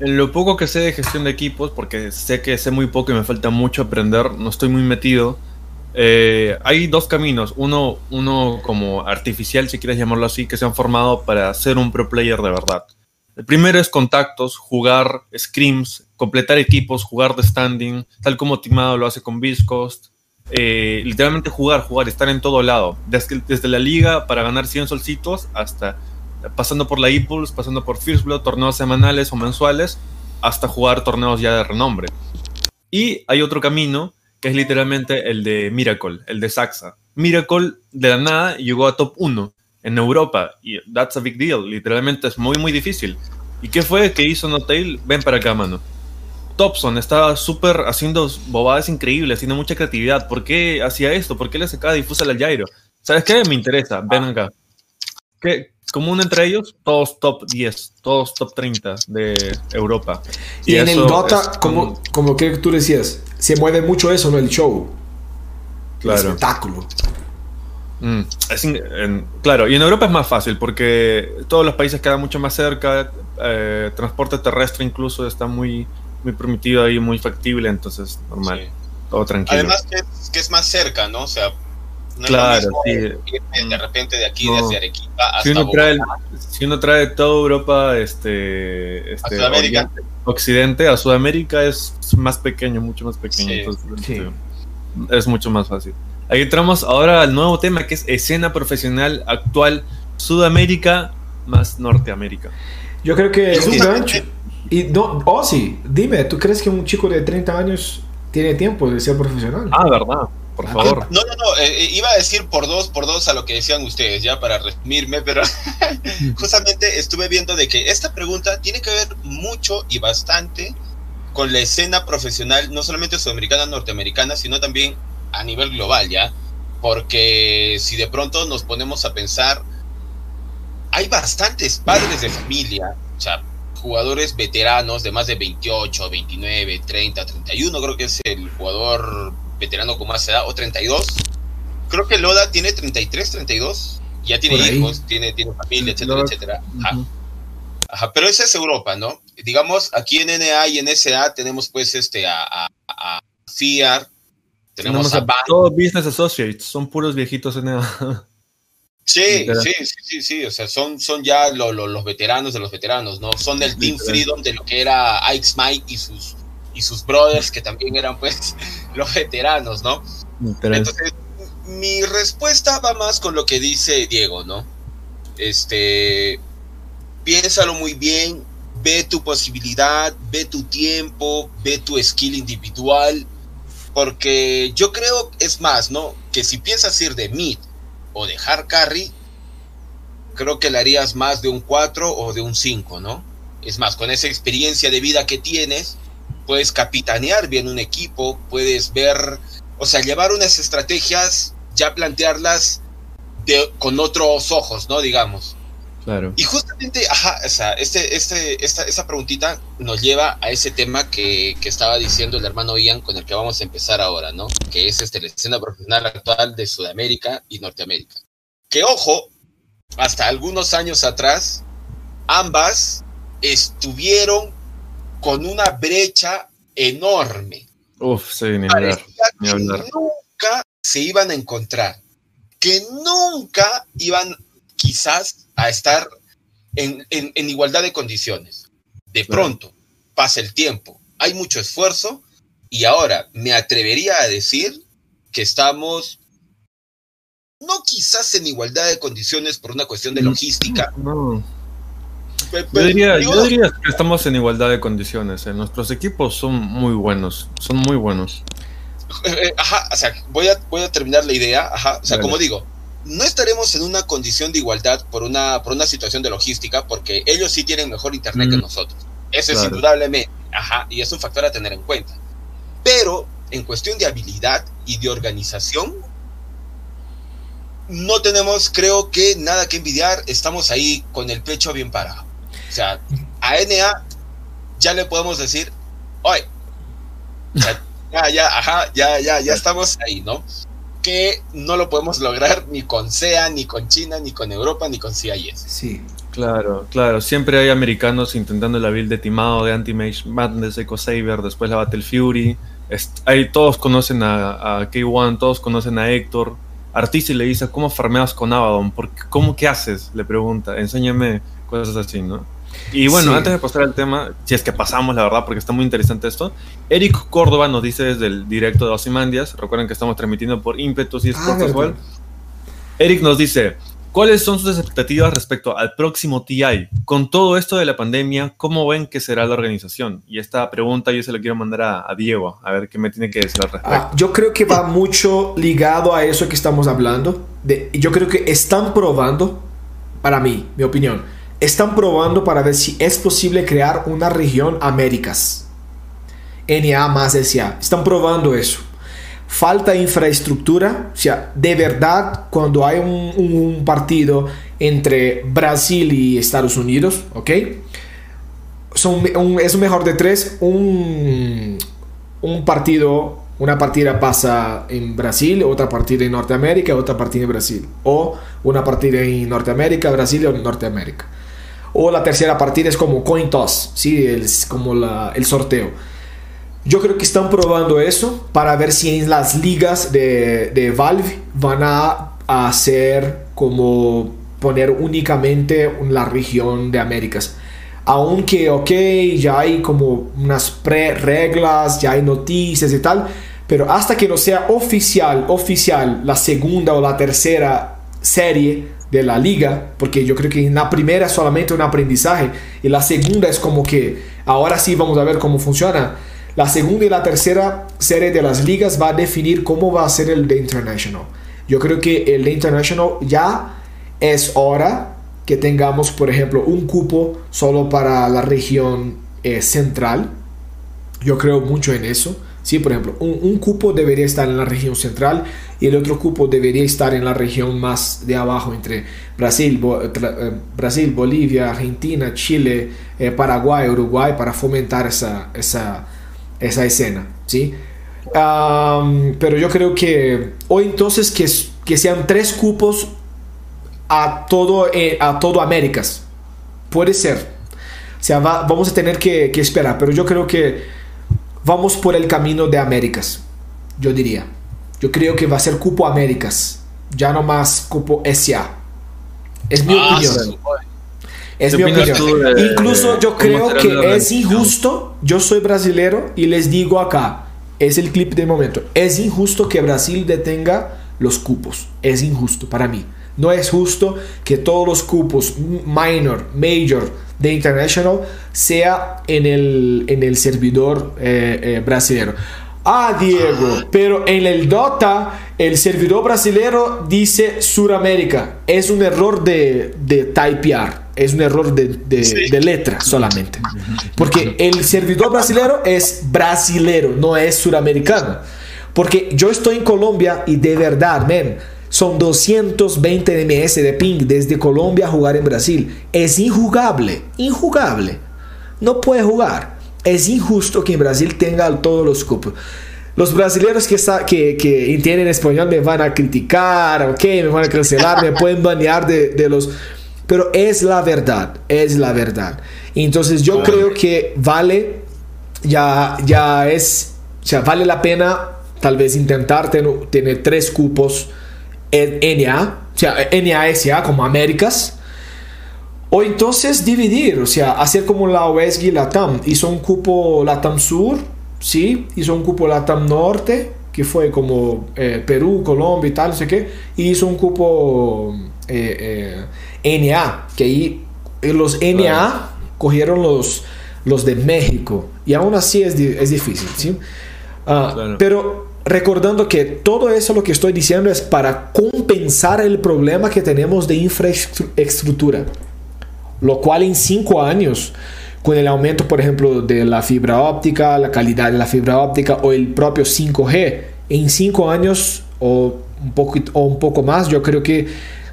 en, lo poco que sé de gestión de equipos, porque sé que sé muy poco y me falta mucho aprender, no estoy muy metido. Eh, hay dos caminos, uno, uno como artificial, si quieres llamarlo así, que se han formado para ser un pro player de verdad. El primero es contactos, jugar scrims, completar equipos, jugar de standing, tal como Timado lo hace con Biscost. Eh, literalmente jugar, jugar, estar en todo lado. Desde, desde, la liga para ganar 100 solcitos hasta pasando por la Impulse, pasando por First Blood, torneos semanales o mensuales, hasta jugar torneos ya de renombre. Y hay otro camino que es literalmente el de Miracle, el de Saxa. Miracle de la nada llegó a top 1 en Europa y that's a big deal, literalmente es muy muy difícil. ¿Y qué fue que hizo Notail? Ven para acá, mano. Topson estaba súper haciendo bobadas increíbles, haciendo mucha creatividad. ¿Por qué hacía esto? ¿Por qué le sacaba difusa al Jairo? ¿Sabes qué? Me interesa, ven acá. ¿Qué, común entre ellos, todos top 10, todos top 30 de Europa. Y, en el Dota, como, como que tú decías, se mueve mucho eso, ¿no? El show. Claro. El espectáculo. Mm, claro, y en Europa es más fácil porque todos los países quedan mucho más cerca, eh, transporte terrestre incluso está muy, muy permitido ahí, muy factible, entonces normal, todo tranquilo. Además que es, que es más cerca, ¿no? O sea, claro, sí. de repente de aquí, desde Arequipa hasta si uno, trae, si uno trae toda Europa, este, este Occidente, a Sudamérica es más pequeño, mucho más pequeño. Este, es mucho más fácil. Ahí entramos ahora al nuevo tema que es escena profesional actual Sudamérica más Norteamérica. Yo creo que es un gancho. Y no, oh sí, dime, ¿tú crees que un chico de 30 años tiene tiempo de ser profesional? Ah, verdad por favor. No, no, no, eh, eh, iba a decir por dos, por dos a lo que decían ustedes, ya para resumirme, pero justamente estuve viendo de que esta pregunta tiene que ver mucho y bastante con la escena profesional, no solamente sudamericana, norteamericana, sino también a nivel global, ¿ya? Porque si de pronto nos ponemos a pensar, hay bastantes padres de familia, o sea, jugadores veteranos de más de 28, 29, 30, 31, creo que es el jugador veterano con más edad, o 32. Creo que Loda tiene 33, 32. Ya tiene hijos, tiene, tiene familia, etcétera, etcétera. Ajá. pero esa es Europa, ¿no? Digamos, aquí en NA y en SA tenemos pues este a, a, a FIAR, tenemos, a, todos Business Associates, son puros viejitos NA. Sí, sí, sí, sí, sí, o sea, son, son ya los veteranos de los veteranos, ¿no? Son del Team Freedom de lo que era Ike Smite y sus y sus brothers, que también eran pues los veteranos, ¿no? Entonces, mi respuesta va más con lo que dice Diego, ¿no? este, piénsalo muy bien, ve tu posibilidad, ve tu tiempo, ve tu skill individual, porque yo creo, es más, ¿no? Que si piensas ir de mid o de hard carry, creo que le harías más de un 4 o de un 5, ¿no? Es más, con esa experiencia de vida que tienes, puedes capitanear bien un equipo, puedes ver, o sea, llevar unas estrategias, ya plantearlas de, con otros ojos, ¿no? Digamos. Claro. Y justamente, ajá, o sea, este, este, esta, esta preguntita nos lleva a ese tema que, que, estaba diciendo el hermano Ian con el que vamos a empezar ahora, ¿no? Que es este, la escena profesional actual de Sudamérica y Norteamérica. Que ojo, hasta algunos años atrás, ambas estuvieron con una brecha enorme. Uf, sí, ni hablar, ni hablar. Que nunca se iban a encontrar, que nunca iban quizás a estar en, en, en igualdad de condiciones. De pronto, pasa el tiempo, hay mucho esfuerzo y ahora me atrevería a decir que estamos no quizás en igualdad de condiciones por una cuestión de logística. No. Yo, diría, yo, diría, que estamos en igualdad de condiciones. ¿eh? Nuestros equipos son muy buenos, son muy buenos. Eh, ajá, o sea, voy a, voy a terminar la idea. Ajá, o sea, Dale. como digo, no estaremos en una condición de igualdad por una, por una situación de logística, porque ellos sí tienen mejor internet mm. que nosotros. Eso claro. es indudablemente. Ajá, y es un factor a tener en cuenta. Pero en cuestión de habilidad y de organización, no tenemos, creo que, nada que envidiar. Estamos ahí con el pecho bien parado. O sea, a NA ya le podemos decir, oye, o sea, ya, ya, ajá, ya, ya, ya estamos ahí, ¿no? Que no lo podemos lograr ni con SEA, ni con China, ni con Europa, ni con CIS. Sí. Claro, claro. Siempre hay americanos intentando la build de Timado, de Anti-Mage Madness, Eco Saber, después la Battle Fury. Ahí todos conocen a, a K1, todos conocen a Héctor. Artista le dice, ¿cómo farmeas con Abaddon? Porque, ¿Cómo qué haces? Le pregunta, enséñame cosas así, ¿no? Y bueno, sí. antes de pasar al tema, si es que pasamos, la verdad, porque está muy interesante esto, Eric Córdoba nos dice desde el directo de Ozymandias, recuerden que estamos transmitiendo por Impetus y Sports ah, igual. Eric nos dice, ¿cuáles son sus expectativas respecto al próximo TI? Con todo esto de la pandemia, ¿cómo ven que será la organización? Y esta pregunta yo se la quiero mandar a, a Diego, a ver qué me tiene que decir al respecto. Ah, yo creo que va mucho ligado a eso que estamos hablando. De, yo creo que están probando, para mí, mi opinión, están probando para ver si es posible crear una región Américas. NA más SA. Están probando eso. Falta infraestructura. O sea, de verdad, cuando hay un, partido entre Brasil y Estados Unidos, ¿ok? Es un mejor de tres. Un partido una partida pasa en Brasil, otra partida en Norteamérica, otra partida en Brasil. O una partida en Norteamérica, Brasil o Norteamérica. O la tercera partida es como coin toss, ¿sí? es como la, el sorteo. Yo creo que están probando eso para ver si en las ligas de, de Valve van a, a hacer como poner únicamente la región de Américas. Aunque, ok, ya hay como unas pre-reglas, ya hay noticias y tal, pero hasta que no sea oficial, oficial, la segunda o la tercera serie de la liga, porque yo creo que en la primera es solamente un aprendizaje y la segunda es como que ahora sí vamos a ver cómo funciona. La segunda y la tercera serie de las ligas va a definir cómo va a ser el de International. Yo creo que el de International ya es hora que tengamos, por ejemplo, un cupo solo para la región eh, central. Yo creo mucho en eso. Sí, por ejemplo, un, cupo debería estar en la región central y el otro cupo debería estar en la región más de abajo, entre Brasil, eh, Brasil Bolivia, Argentina, Chile, eh, Paraguay, Uruguay, para fomentar esa, esa, esa escena. ¿sí? Pero yo creo que hoy entonces que, que sean tres cupos a todo, eh, a todo Américas. Puede ser. O sea, va, vamos a tener que esperar, pero yo creo que vamos por el camino de Américas, yo diría. Yo creo que va a ser cupo Américas, ya no más cupo SA. Es mi ah, opinión. Sí. Es mi opinión. De, Incluso yo creo que es injusto. Yo soy brasilero y les digo acá, es el clip del momento. Es injusto que Brasil detenga los cupos. Es injusto para mí. No es justo que todos los cupos minor, major de international sea en el, en el servidor eh, eh, brasileño. Ah, Diego, pero en el Dota el servidor brasileño dice Suramérica. Es un error de, de typear, es un error de, de, letra solamente. Porque el servidor brasileño es brasilero, no es suramericano. Porque yo estoy en Colombia y de verdad, men, son 220 ms de ping desde Colombia a jugar en Brasil. Es injugable, injugable. No puede jugar es injusto que en Brasil tenga todos los cupos. Los brasileños que, que, que, entienden español me van a criticar, ok, me van a cancelar, me pueden banear de, de, los... Pero es la verdad, es la verdad. Entonces yo creo que vale, ya, ya es, o sea, vale la pena tal vez intentar tener, tener tres cupos NA, o sea, NASA como Américas, o entonces dividir, o sea, hacer como la OESG y la TAM. Hizo un cupo LATAM Sur, ¿sí? Hizo un cupo LATAM Norte, que fue como eh, Perú, Colombia y tal, no sé qué. Y hizo un cupo eh, eh, NA, que ahí los NA cogieron los, los de México. Y aún así es, es difícil, ¿sí? Ah, pero recordando que todo eso lo que estoy diciendo es para compensar el problema que tenemos de infraestructura lo cual en cinco años, con el aumento, por ejemplo, de la fibra óptica, la calidad de la fibra óptica o el propio 5G, en cinco años o un poco, o un poco más, yo creo que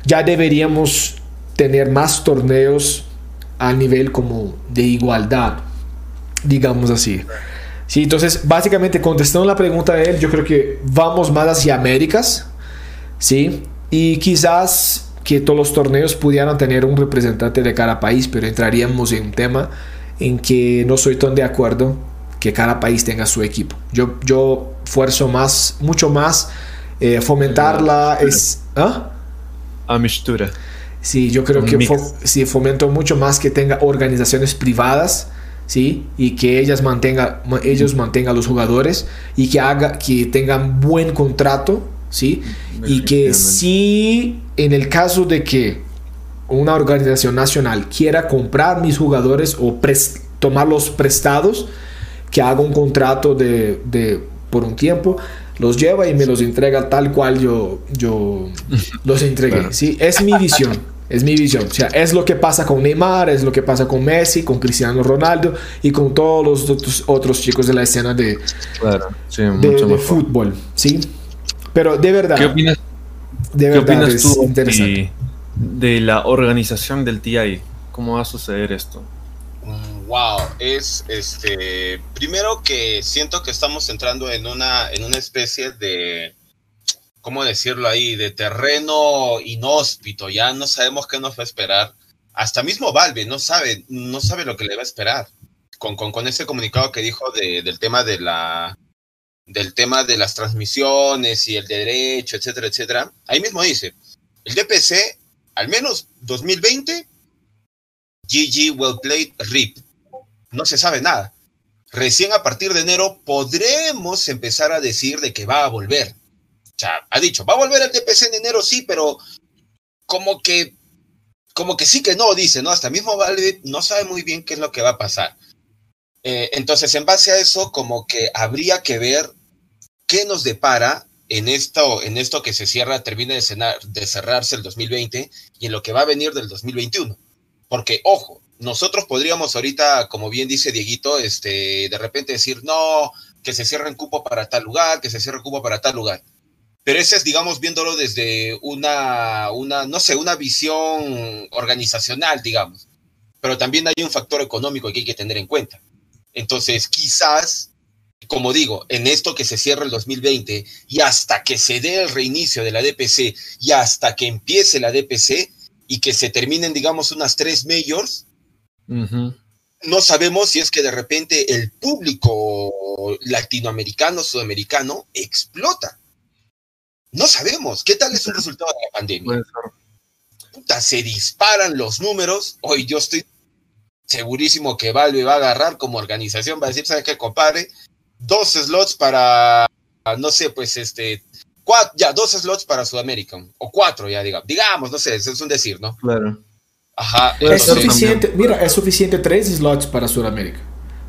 ya deberíamos tener más torneos a nivel como de igualdad, digamos así. Sí, entonces, básicamente contestando la pregunta de él, yo creo que vamos más hacia Américas, ¿sí? Y quizás que todos los torneos pudieran tener un representante de cada país, pero entraríamos en un tema en que no soy tan de acuerdo que cada país tenga su equipo. Yo, yo fuerzo más, mucho más eh, fomentar la... Es, ¿ah? A mistura. Sí, yo creo que sí, fomento mucho más que tenga organizaciones privadas, ¿sí? Y que ellas mantenga, ellos mantengan a los jugadores y que, haga, que tengan buen contrato ¿sí? Y que si en el caso de que una organización nacional quiera comprar mis jugadores o tomarlos prestados, que haga un contrato de, de, por un tiempo, los lleva y me los entrega tal cual yo, yo los entregué. ¿sí? Es mi visión. Es mi visión. O sea, es lo que pasa con Neymar, es lo que pasa con Messi, con Cristiano Ronaldo y con todos los otros, chicos de la escena de, de, de fútbol. ¿sí? Pero de verdad. ¿Qué opinas, de verdad, ¿qué tú de, la organización del TI? ¿Cómo va a suceder esto? Wow, es este. Primero que siento que estamos entrando en una, en una especie de. ¿Cómo decirlo ahí? De terreno inhóspito. Ya no sabemos qué nos va a esperar. Hasta mismo Valve no sabe, no sabe lo que le va a esperar. Con, con, con ese comunicado que dijo de, del tema de la, del tema de las transmisiones y el derecho, etcétera, etcétera, ahí mismo dice, el DPC, al menos 2020, GG Well Played RIP. No se sabe nada. Recién a partir de enero podremos empezar a decir de que va a volver. Sea, ha dicho, va a volver el DPC en enero, sí, pero como que, como que sí que no, dice, ¿no? Hasta mismo Valve no sabe muy bien qué es lo que va a pasar. Eh, entonces, en base a eso, como que habría que ver qué nos depara en esto, en esto que se cierra, termina de, de cerrarse el 2020 y en lo que va a venir del 2021. Porque, ojo, nosotros podríamos ahorita, como bien dice Dieguito, este, de repente decir, no, que se cierre un cupo para tal lugar, que se cierre cupo para tal lugar. Pero ese es, digamos, viéndolo desde una, una, no sé, una visión organizacional, digamos. Pero también hay un factor económico que hay que tener en cuenta. Entonces, quizás, como digo, en esto que se cierra el 2020 y hasta que se dé el reinicio de la DPC y hasta que empiece la DPC y que se terminen, digamos, unas tres majors, no sabemos si es que de repente el público latinoamericano, sudamericano, explota. No sabemos. ¿Qué tal es un resultado de la pandemia? Puta, se disparan los números. Hoy yo estoy segurísimo que Valve va a agarrar como organización, va a decir, ¿sabes qué, compadre? Dos slots para, no sé, pues este, ya, dos slots para Sudamérica, o cuatro ya, digamos, digamos, no sé, es un decir, ¿no? Claro. Ajá. Es suficiente, mira, es suficiente tres slots para Sudamérica.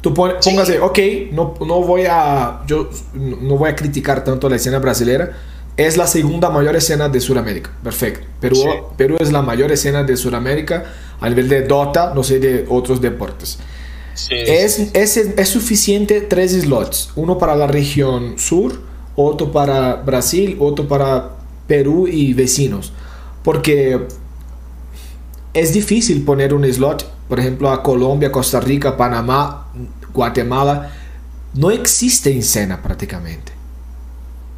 Tú póngase, ok, no, no voy a, yo no voy a criticar tanto la escena brasileña, es la segunda mayor escena de Sudamérica, perfecto. Perú, Perú es la mayor escena de Sudamérica a nivel de Dota, no sé, de otros deportes. es, es, es, suficiente tres slots, uno para la región sur, otro para Brasil, otro para Perú y vecinos. Porque es difícil poner un slot, por ejemplo, a Colombia, Costa Rica, Panamá, Guatemala. No existe escena prácticamente.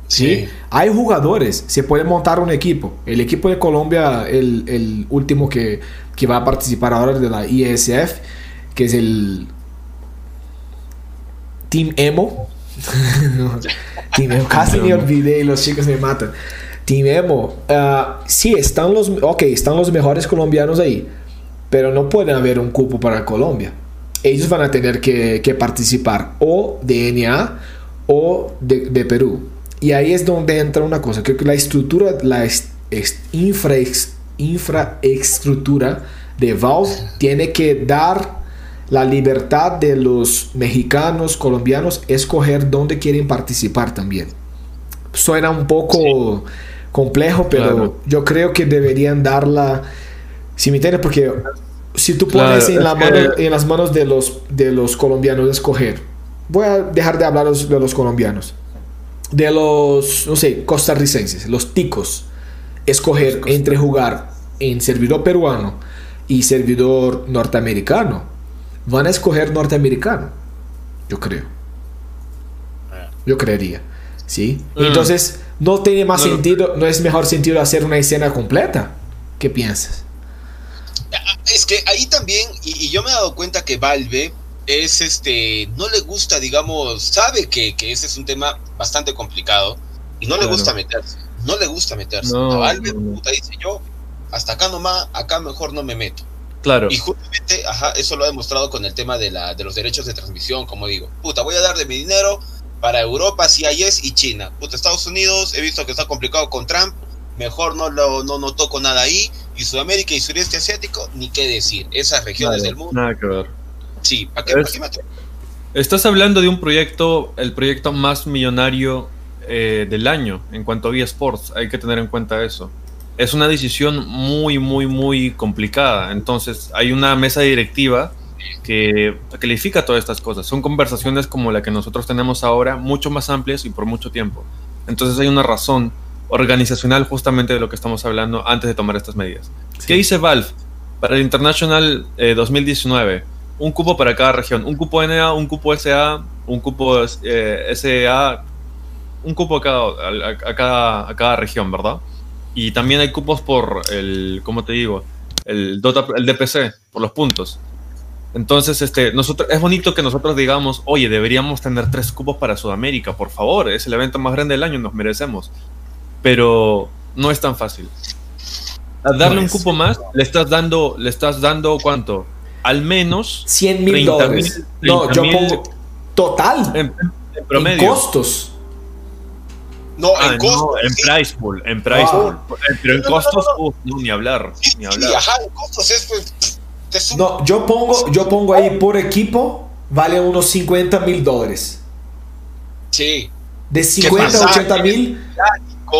¿Sí? Hay jugadores, se puede montar un equipo. El equipo de Colombia, el, el último que, que, va a participar ahora de la ISF, que es el Team Emo. Team Emo. Casi me olvidé y los chicos me matan. Team Emo. Uh, sí, están los, okay, están los mejores colombianos ahí, pero no puede haber un cupo para Colombia. Ellos van a tener que, que participar o de NA o de, de Perú. Y ahí es donde entra una cosa, creo que la estructura, la infra, infraestructura de Valve tiene que dar la libertad de los mexicanos, colombianos, escoger dónde quieren participar también. Suena un poco complejo, pero yo creo que deberían darla, si me entiendes, porque si tú pones en, la en, las manos de los, de los colombianos escoger, voy a dejar de hablar de los colombianos de los, no sé, costarricenses, los ticos, escoger entre jugar en servidor peruano y servidor norteamericano, van a escoger norteamericano, yo creo. Ah. Yo creería, ¿sí? Mm. Entonces, no tiene más sentido, no es mejor sentido hacer una escena completa. ¿Qué piensas? Ah, es que ahí también, y yo me he dado cuenta que Valve es este, no le gusta, digamos, sabe que, ese es un tema bastante complicado y no le gusta meterse, no le gusta meterse. No, puta, dice yo, hasta acá nomás, acá mejor no me meto. Claro. Y justamente, ajá, eso lo ha demostrado con el tema de, la, de los derechos de transmisión, como digo, puta, voy a dar de mi dinero para Europa, si hay es, y China. Puta, Estados Unidos, he visto que está complicado con Trump, mejor no, lo, no, no toco nada ahí, y Sudamérica y Sureste Asiático, ni qué decir, esas regiones del mundo. Nada que ver Sí, ¿para qué, Estás hablando de un proyecto, el proyecto más millonario eh, del año en cuanto a eSports. Hay que tener en cuenta eso. Es una decisión muy, muy, muy complicada. Entonces, hay una mesa directiva que califica todas estas cosas. Son conversaciones como la que nosotros tenemos ahora, mucho más amplias y por mucho tiempo. Entonces, hay una razón organizacional justamente de lo que estamos hablando antes de tomar estas medidas. ¿Qué dice Valve para el International 2019? Un cupo para cada región. Un cupo NA, un cupo SA, un cupo eh, SA, un cupo a cada, a, cada, a cada región, ¿verdad? Y también hay cupos por el, ¿cómo te digo? El, el DPC, por los puntos. Entonces, este, nosotros, es bonito que nosotros digamos, oye, deberíamos tener tres cupos para Sudamérica, por favor, es el evento más grande del año, nos merecemos. Pero no es tan fácil. Al darle un cupo más, le estás dando, le estás dando cuánto? Al menos 100 mil dólares. no, yo pongo total. En, promedio. costos. No, en ah, costos. en price pool, en price ah. pool. Pero en costos, no, ni hablar. ni hablar. ajá, en costos es pues, No, yo pongo, yo pongo ahí por equipo, vale unos 50 mil dólares. Sí. De 50 a 80 mil,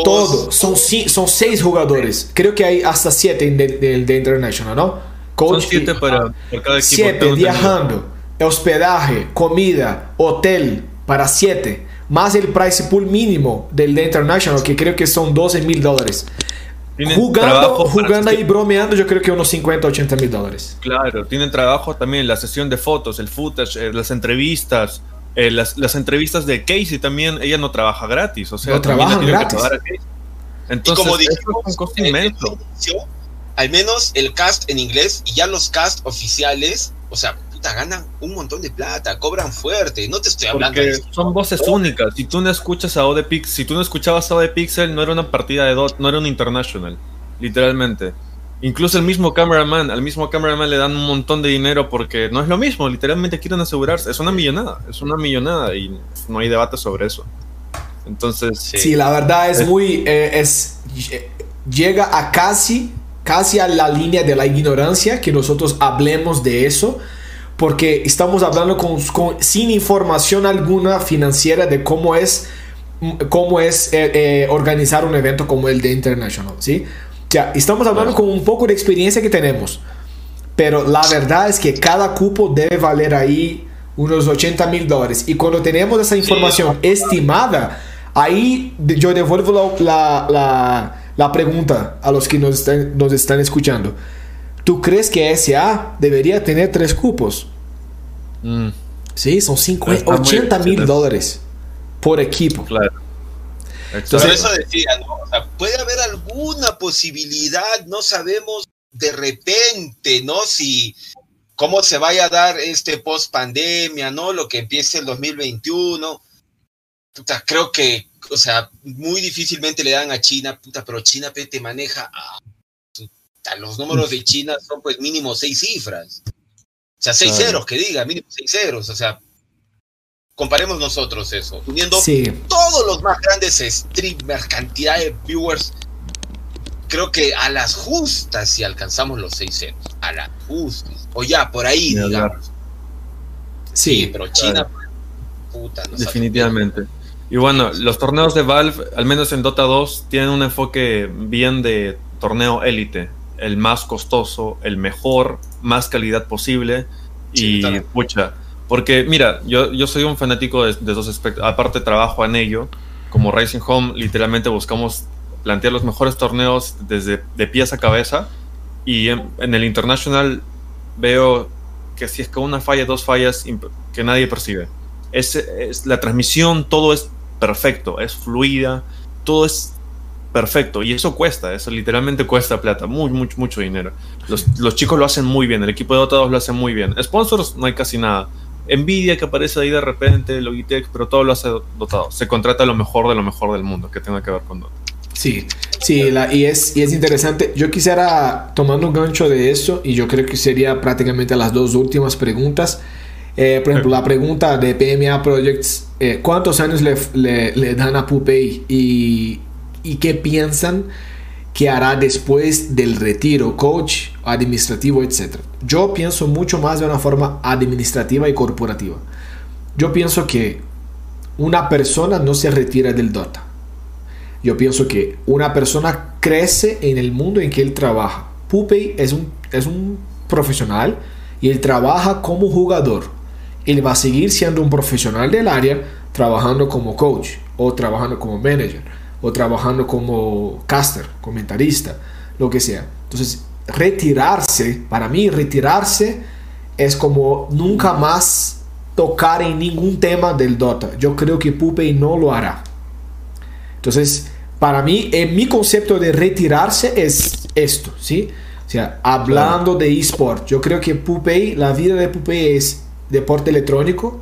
todo. Son, son seis jugadores. Creo que hay hasta siete de, de International, ¿no? Son siete para, cada equipo. Siete, viajando, hospedaje, comida, hotel, para siete. Más el price pool mínimo del The International, que creo que son 12 mil dólares. Jugando, jugando ahí bromeando, yo creo que unos 50, 80 mil dólares. Claro, tienen trabajo también la sesión de fotos, el footage, eh, las entrevistas, eh, las, las, entrevistas de Casey también, ella no trabaja gratis, o sea, no trabaja gratis. Entonces, y como dijimos, es un costo inmenso al menos el cast en inglés y ya los cast oficiales, o sea, puta, ganan un montón de plata, cobran fuerte, no te estoy hablando de Son voces únicas. Si tú no escuchas a Odepix, si tú no escuchabas a Odepixel, no era una partida de DOT, no era un international, literalmente. Incluso el mismo cameraman, al mismo cameraman le dan un montón de dinero porque no es lo mismo, literalmente quieren asegurarse. Es una millonada, es una millonada y no hay debate sobre eso. Entonces. Sí, la verdad es, muy. Eh, es, llega a casi, casi a la línea de la ignorancia que nosotros hablemos de eso. Porque estamos hablando con, sin información alguna financiera de cómo es, cómo es eh, eh, organizar un evento como el de International. ¿sí? Ya, estamos hablando con un poco de experiencia que tenemos. Pero la verdad es que cada cupo debe valer ahí unos 80 mil dólares. Y cuando tenemos esa información estimada, ahí yo devuelvo la, la, la, pregunta a los que nos están, nos están escuchando. ¿Tú crees que SA debería tener tres cupos? Mm. Sí, son 50, 80 mil dólares por equipo. Claro. Entonces, eso decía, ¿no? O sea, puede haber alguna posibilidad, no sabemos de repente, ¿no? Si cómo se vaya a dar este post pandemia, ¿no? Lo que empiece el 2021. Puta, creo que, o sea, muy difícilmente le dan a China, puta, pero China te maneja a, los números de China son pues mínimo seis cifras. O sea, seis ceros, que diga, mínimo seis ceros. O sea, comparemos nosotros eso, uniendo todos los más grandes streamers, cantidad de viewers creo que a las justas si alcanzamos los 6 ceros. A las justas. O ya, por ahí, digamos. Sí, pero China, puta, Definitivamente. Y bueno, los torneos de Valve, al menos en Dota 2, tienen un enfoque bien de torneo élite. El más costoso, el mejor, más calidad posible. y pucha, porque mira, yo, yo soy un fanático de, de esos aspectos. Aparte, trabajo en ello. Como Rising Home, literalmente buscamos plantear los mejores torneos desde de pies a cabeza. Y en, el International veo que si es que una falla, dos fallas que nadie percibe. Es, es, la transmisión, todo es perfecto, es fluida, todo es perfecto. Y eso cuesta, eso literalmente cuesta plata, muy, mucho, mucho dinero. Los, los chicos lo hacen muy bien, el equipo de Dota 2 lo hace muy bien. Sponsors no hay casi nada. Nvidia que aparece ahí de repente, Logitech, pero todo lo hace dotado. Se contrata lo mejor de lo mejor del mundo que tenga que ver con Dota. Sí, sí, y, es, y es interesante. Yo quisiera, tomando un gancho de eso, y yo creo que sería prácticamente las dos últimas preguntas. Eh, por ejemplo, la pregunta de PMA Projects, eh, ¿cuántos años le, le, dan a Pupey y, y qué piensan que hará después del retiro, coach, administrativo, etcétera? Yo pienso mucho más de una forma administrativa y corporativa. Yo pienso que una persona no se retira del Dota yo pienso que una persona crece en el mundo en que él trabaja. Pupey es un, es un profesional y él trabaja como jugador. Él va a seguir siendo un profesional del área, trabajando como coach, o trabajando como manager, o trabajando como caster, comentarista, lo que sea. Entonces, retirarse, para mí, retirarse es como nunca más tocar en ningún tema del Dota. Yo creo que Pupey no lo hará. Entonces, para mí, en mi concepto de retirarse es esto, ¿sí? O sea, hablando de eSport, yo creo que Pupey, la vida de Pupey es deporte electrónico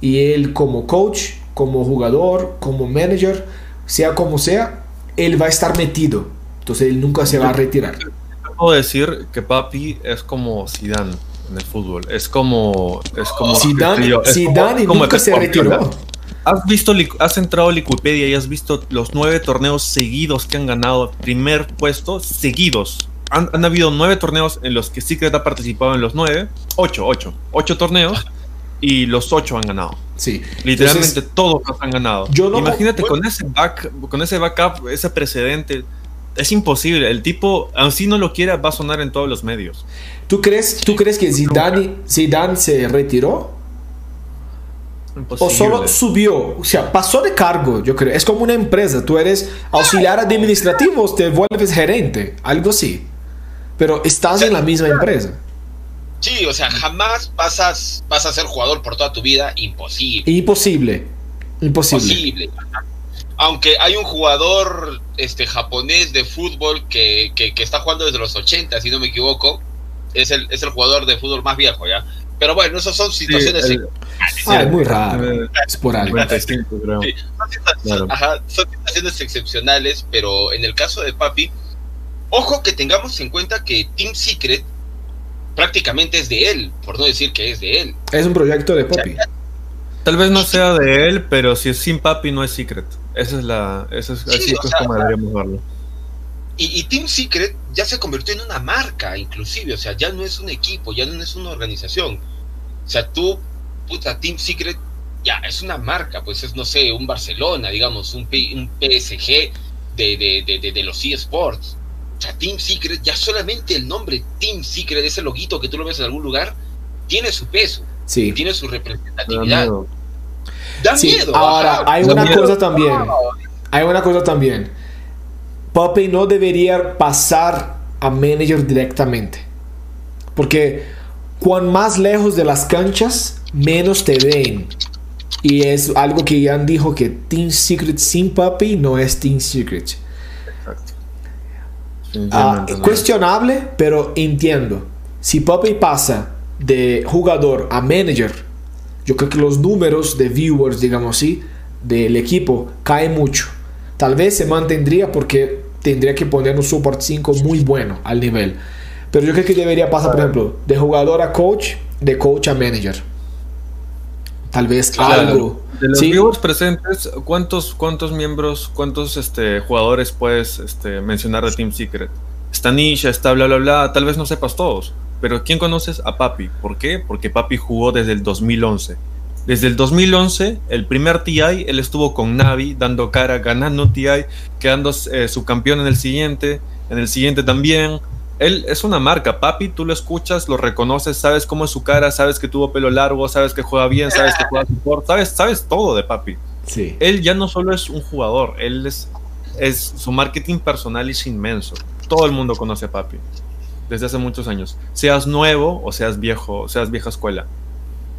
y él como coach, como jugador, como manager, sea como sea, él va a estar metido. Entonces él nunca se va a retirar. Puedo decir que Papi es como Zidane en el fútbol. Es como es como Zidane, Zidane nunca se retiró. ¿Has visto, has entrado a Wikipedia y has visto los nueve torneos seguidos que han ganado primer puesto seguidos? Han, habido nueve torneos en los que Secret ha participado en los nueve, ocho, ocho, ocho torneos y los ocho han ganado. Sí. Literalmente todos los han ganado. Imagínate con ese back, con ese backup, ese precedente. Es imposible. El tipo, así no lo quiera, va a sonar en todos los medios. ¿Tú crees, ¿tú crees que Zidane, Zidane se retiró? O solo subió, o sea, pasó de cargo, yo creo. Es como una empresa, tú eres auxiliar administrativo, te vuelves gerente, algo así. Pero estás en la misma empresa. Sí, o sea, jamás pasas, vas a ser jugador por toda tu vida, imposible. Imposible. Imposible. Aunque hay un jugador este, japonés de fútbol que, que, está jugando desde los 80, si no me equivoco. Es el, es el jugador de fútbol más viejo, ¿ya? Pero bueno, esas son situaciones. ah, es muy raro. Es por algo. son, situaciones excepcionales, pero en el caso de Papi, ojo que tengamos en cuenta que Team Secret prácticamente es de él, por no decir que es de él. Es un proyecto de Papi. Tal vez no sea de él, pero si es sin papi no es secret. Esa es la. Esa es, así es como deberíamos verlo. Y, y, Team Secret ya se convirtió en una marca, inclusive. O sea, ya no es un equipo, ya no es una organización. O sea, tú, puta, Team Secret ya es una marca, pues es, no sé, un Barcelona, digamos, un, un PSG de, de, de, de los eSports. Sea, Team Secret, ya solamente el nombre Team Secret, ese loguito que tú lo ves en algún lugar, tiene su peso. Sí. Tiene su representatividad. Da miedo. Ahora, hay una cosa también. Hay una cosa también. Puppy no debería pasar a manager directamente. Porque cuan más lejos de las canchas, menos te ven. Y es algo que ya dijo que Team Secret sin Puppy no es Team Secret. Ah, cuestionable, pero entiendo. Si Puppy pasa de jugador a manager, yo creo que los números de viewers, digamos así, del equipo caen mucho. Tal vez se mantendría porque tendría que poner un support 5 muy bueno al nivel. Pero yo creo que debería pasar, por ejemplo, de jugador a coach, de coach a manager. Tal vez algo. De los viewers presentes, ¿cuántos, cuántos miembros, cuántos este, jugadores puedes este, mencionar de Team Secret? Está Nisha, está bla bla bla, tal vez no sepas todos. Pero ¿quién conoces a Papi? ¿Por qué? Porque Papi jugó desde el 2011. Desde el 2011, el primer TI, él estuvo con Navi, dando cara, ganando TI, quedando eh, subcampeón en el siguiente, en el siguiente también. Él es una marca, Papi, tú lo escuchas, lo reconoces, sabes cómo es su cara, sabes que tuvo pelo largo, sabes que juega bien, sabes que juega support, sabes, sabes todo de Papi. Sí. Él ya no solo es un jugador, él es, es su marketing personal es inmenso. Todo el mundo conoce a Papi desde hace muchos años. Seas nuevo o seas viejo, seas vieja escuela.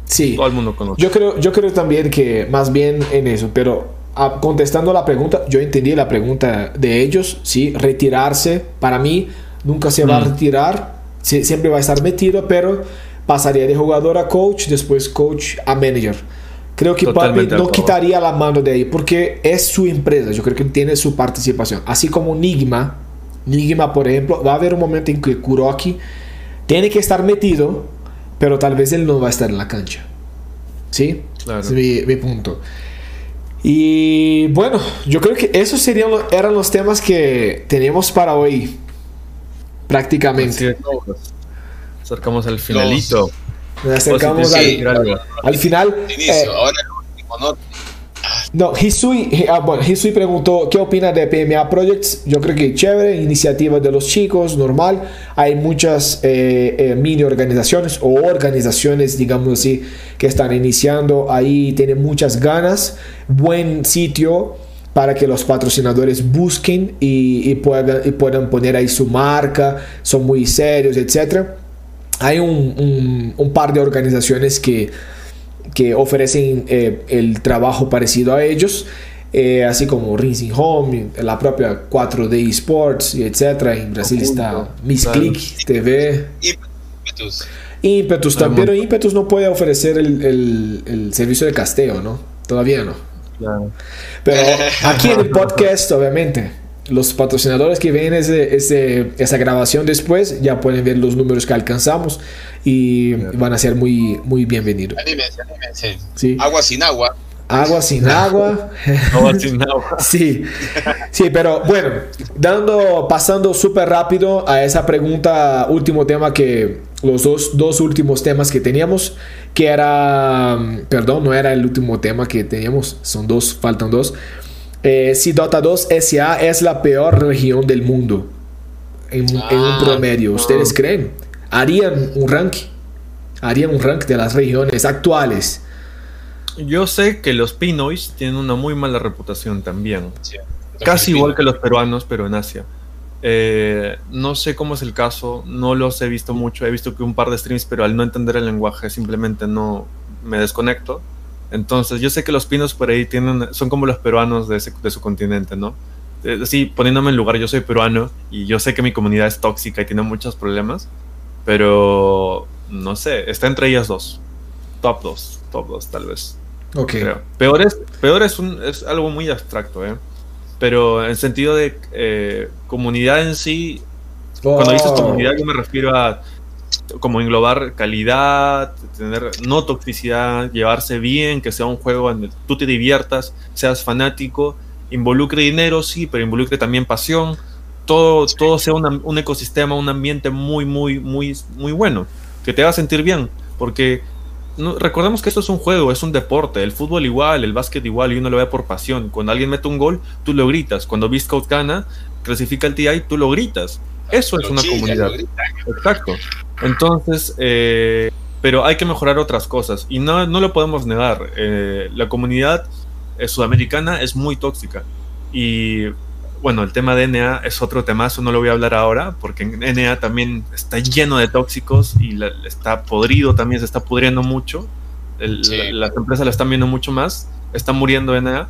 Sí. Todo el mundo conoce. Yo creo, yo creo también que más bien en eso, pero ah, contestando la pregunta, yo entendí la pregunta de ellos, sí, retirarse, para mí nunca se va a mm. retirar, siempre va a estar metido, pero pasaría de jugador a coach, después coach a manager. Creo que Papi no quitaría la mano de ahí porque es su empresa, yo creo que tiene su participación, así como Nigma Nigma, por ejemplo, va a haber un momento en que Kuroki tiene que estar metido, pero tal vez él no va a estar en la cancha. ¿Sí? Claro. es mi, punto. Y bueno, yo creo que esos serían, eran los temas que teníamos para hoy. Prácticamente. Acercamos al finalito. acercamos al, al, final. Eh, no, Hisui, ah, bueno, Hisui preguntó qué opina de PMA Projects. Yo creo que chévere, iniciativa de los chicos, normal. Hay muchas eh, eh, mini organizaciones o organizaciones, digamos así, que están iniciando ahí, tienen muchas ganas. Buen sitio para que los patrocinadores busquen y, puedan, y puedan poner ahí su marca, son muy serios, etc. Hay un, un par de organizaciones que que ofrecen eh, el trabajo parecido a ellos. Eh, así como Rinsing Home, la propia 4D Sports, etc. En Brasil está Miss Click TV. Impetus. Impetus también, pero Impetus no puede ofrecer el, el, servicio de casteo, ¿no? Todavía no. Pero aquí en el podcast, obviamente, los patrocinadores que ven ese, esa grabación después ya pueden ver los números que alcanzamos y van a ser muy, muy bienvenidos. Agua sin agua. Agua sin agua. agua sin agua. sí, sí, pero bueno, dando, pasando súper rápido a esa pregunta, último tema que, los dos, dos últimos temas que teníamos, que era, perdón, no era el último tema que teníamos, son dos, faltan dos eh, si Dota 2 SA es la peor región del mundo en, un ah, promedio, ¿ustedes creen? ¿Harían un ranking? ¿Harían un ranking de las regiones actuales? Yo sé que los Pinoys tienen una muy mala reputación también. Casi igual que los peruanos, pero en Asia. Eh, no sé cómo es el caso, no los he visto mucho. He visto que un par de streams, pero al no entender el lenguaje simplemente no me desconecto. Entonces, yo sé que los pinos por ahí tienen, son como los peruanos de, su continente, ¿no? Sí, poniéndome en lugar, yo soy peruano y yo sé que mi comunidad es tóxica y tiene muchos problemas, pero no sé, está entre ellas dos. Top dos, top dos tal vez. Ok. Peor, es, peor es, un, es algo muy abstracto, ¿eh? Pero en sentido de eh, comunidad en sí, cuando dices comunidad yo me refiero a como englobar calidad, tener no toxicidad, llevarse bien, que sea un juego donde tú te diviertas, seas fanático, involucre dinero, sí, pero involucre también pasión, todo, todo sea un ecosistema, un ambiente muy, muy, muy, muy bueno, que te haga sentir bien, porque recordemos que esto es un juego, es un deporte, el fútbol igual, el básquet igual, y uno lo ve por pasión. Cuando alguien mete un gol, tú lo gritas. Cuando Biscout gana, clasifica el TI, tú lo gritas. Eso es una comunidad. Exacto. Entonces, eh, pero hay que mejorar otras cosas y no, no lo podemos negar. Eh, la comunidad eh, sudamericana es muy tóxica y bueno, el tema de NA es otro tema, eso no lo voy a hablar ahora, porque en NA también está lleno de tóxicos y está podrido también, se está pudriendo mucho. las empresas la están viendo mucho más, está muriendo NA,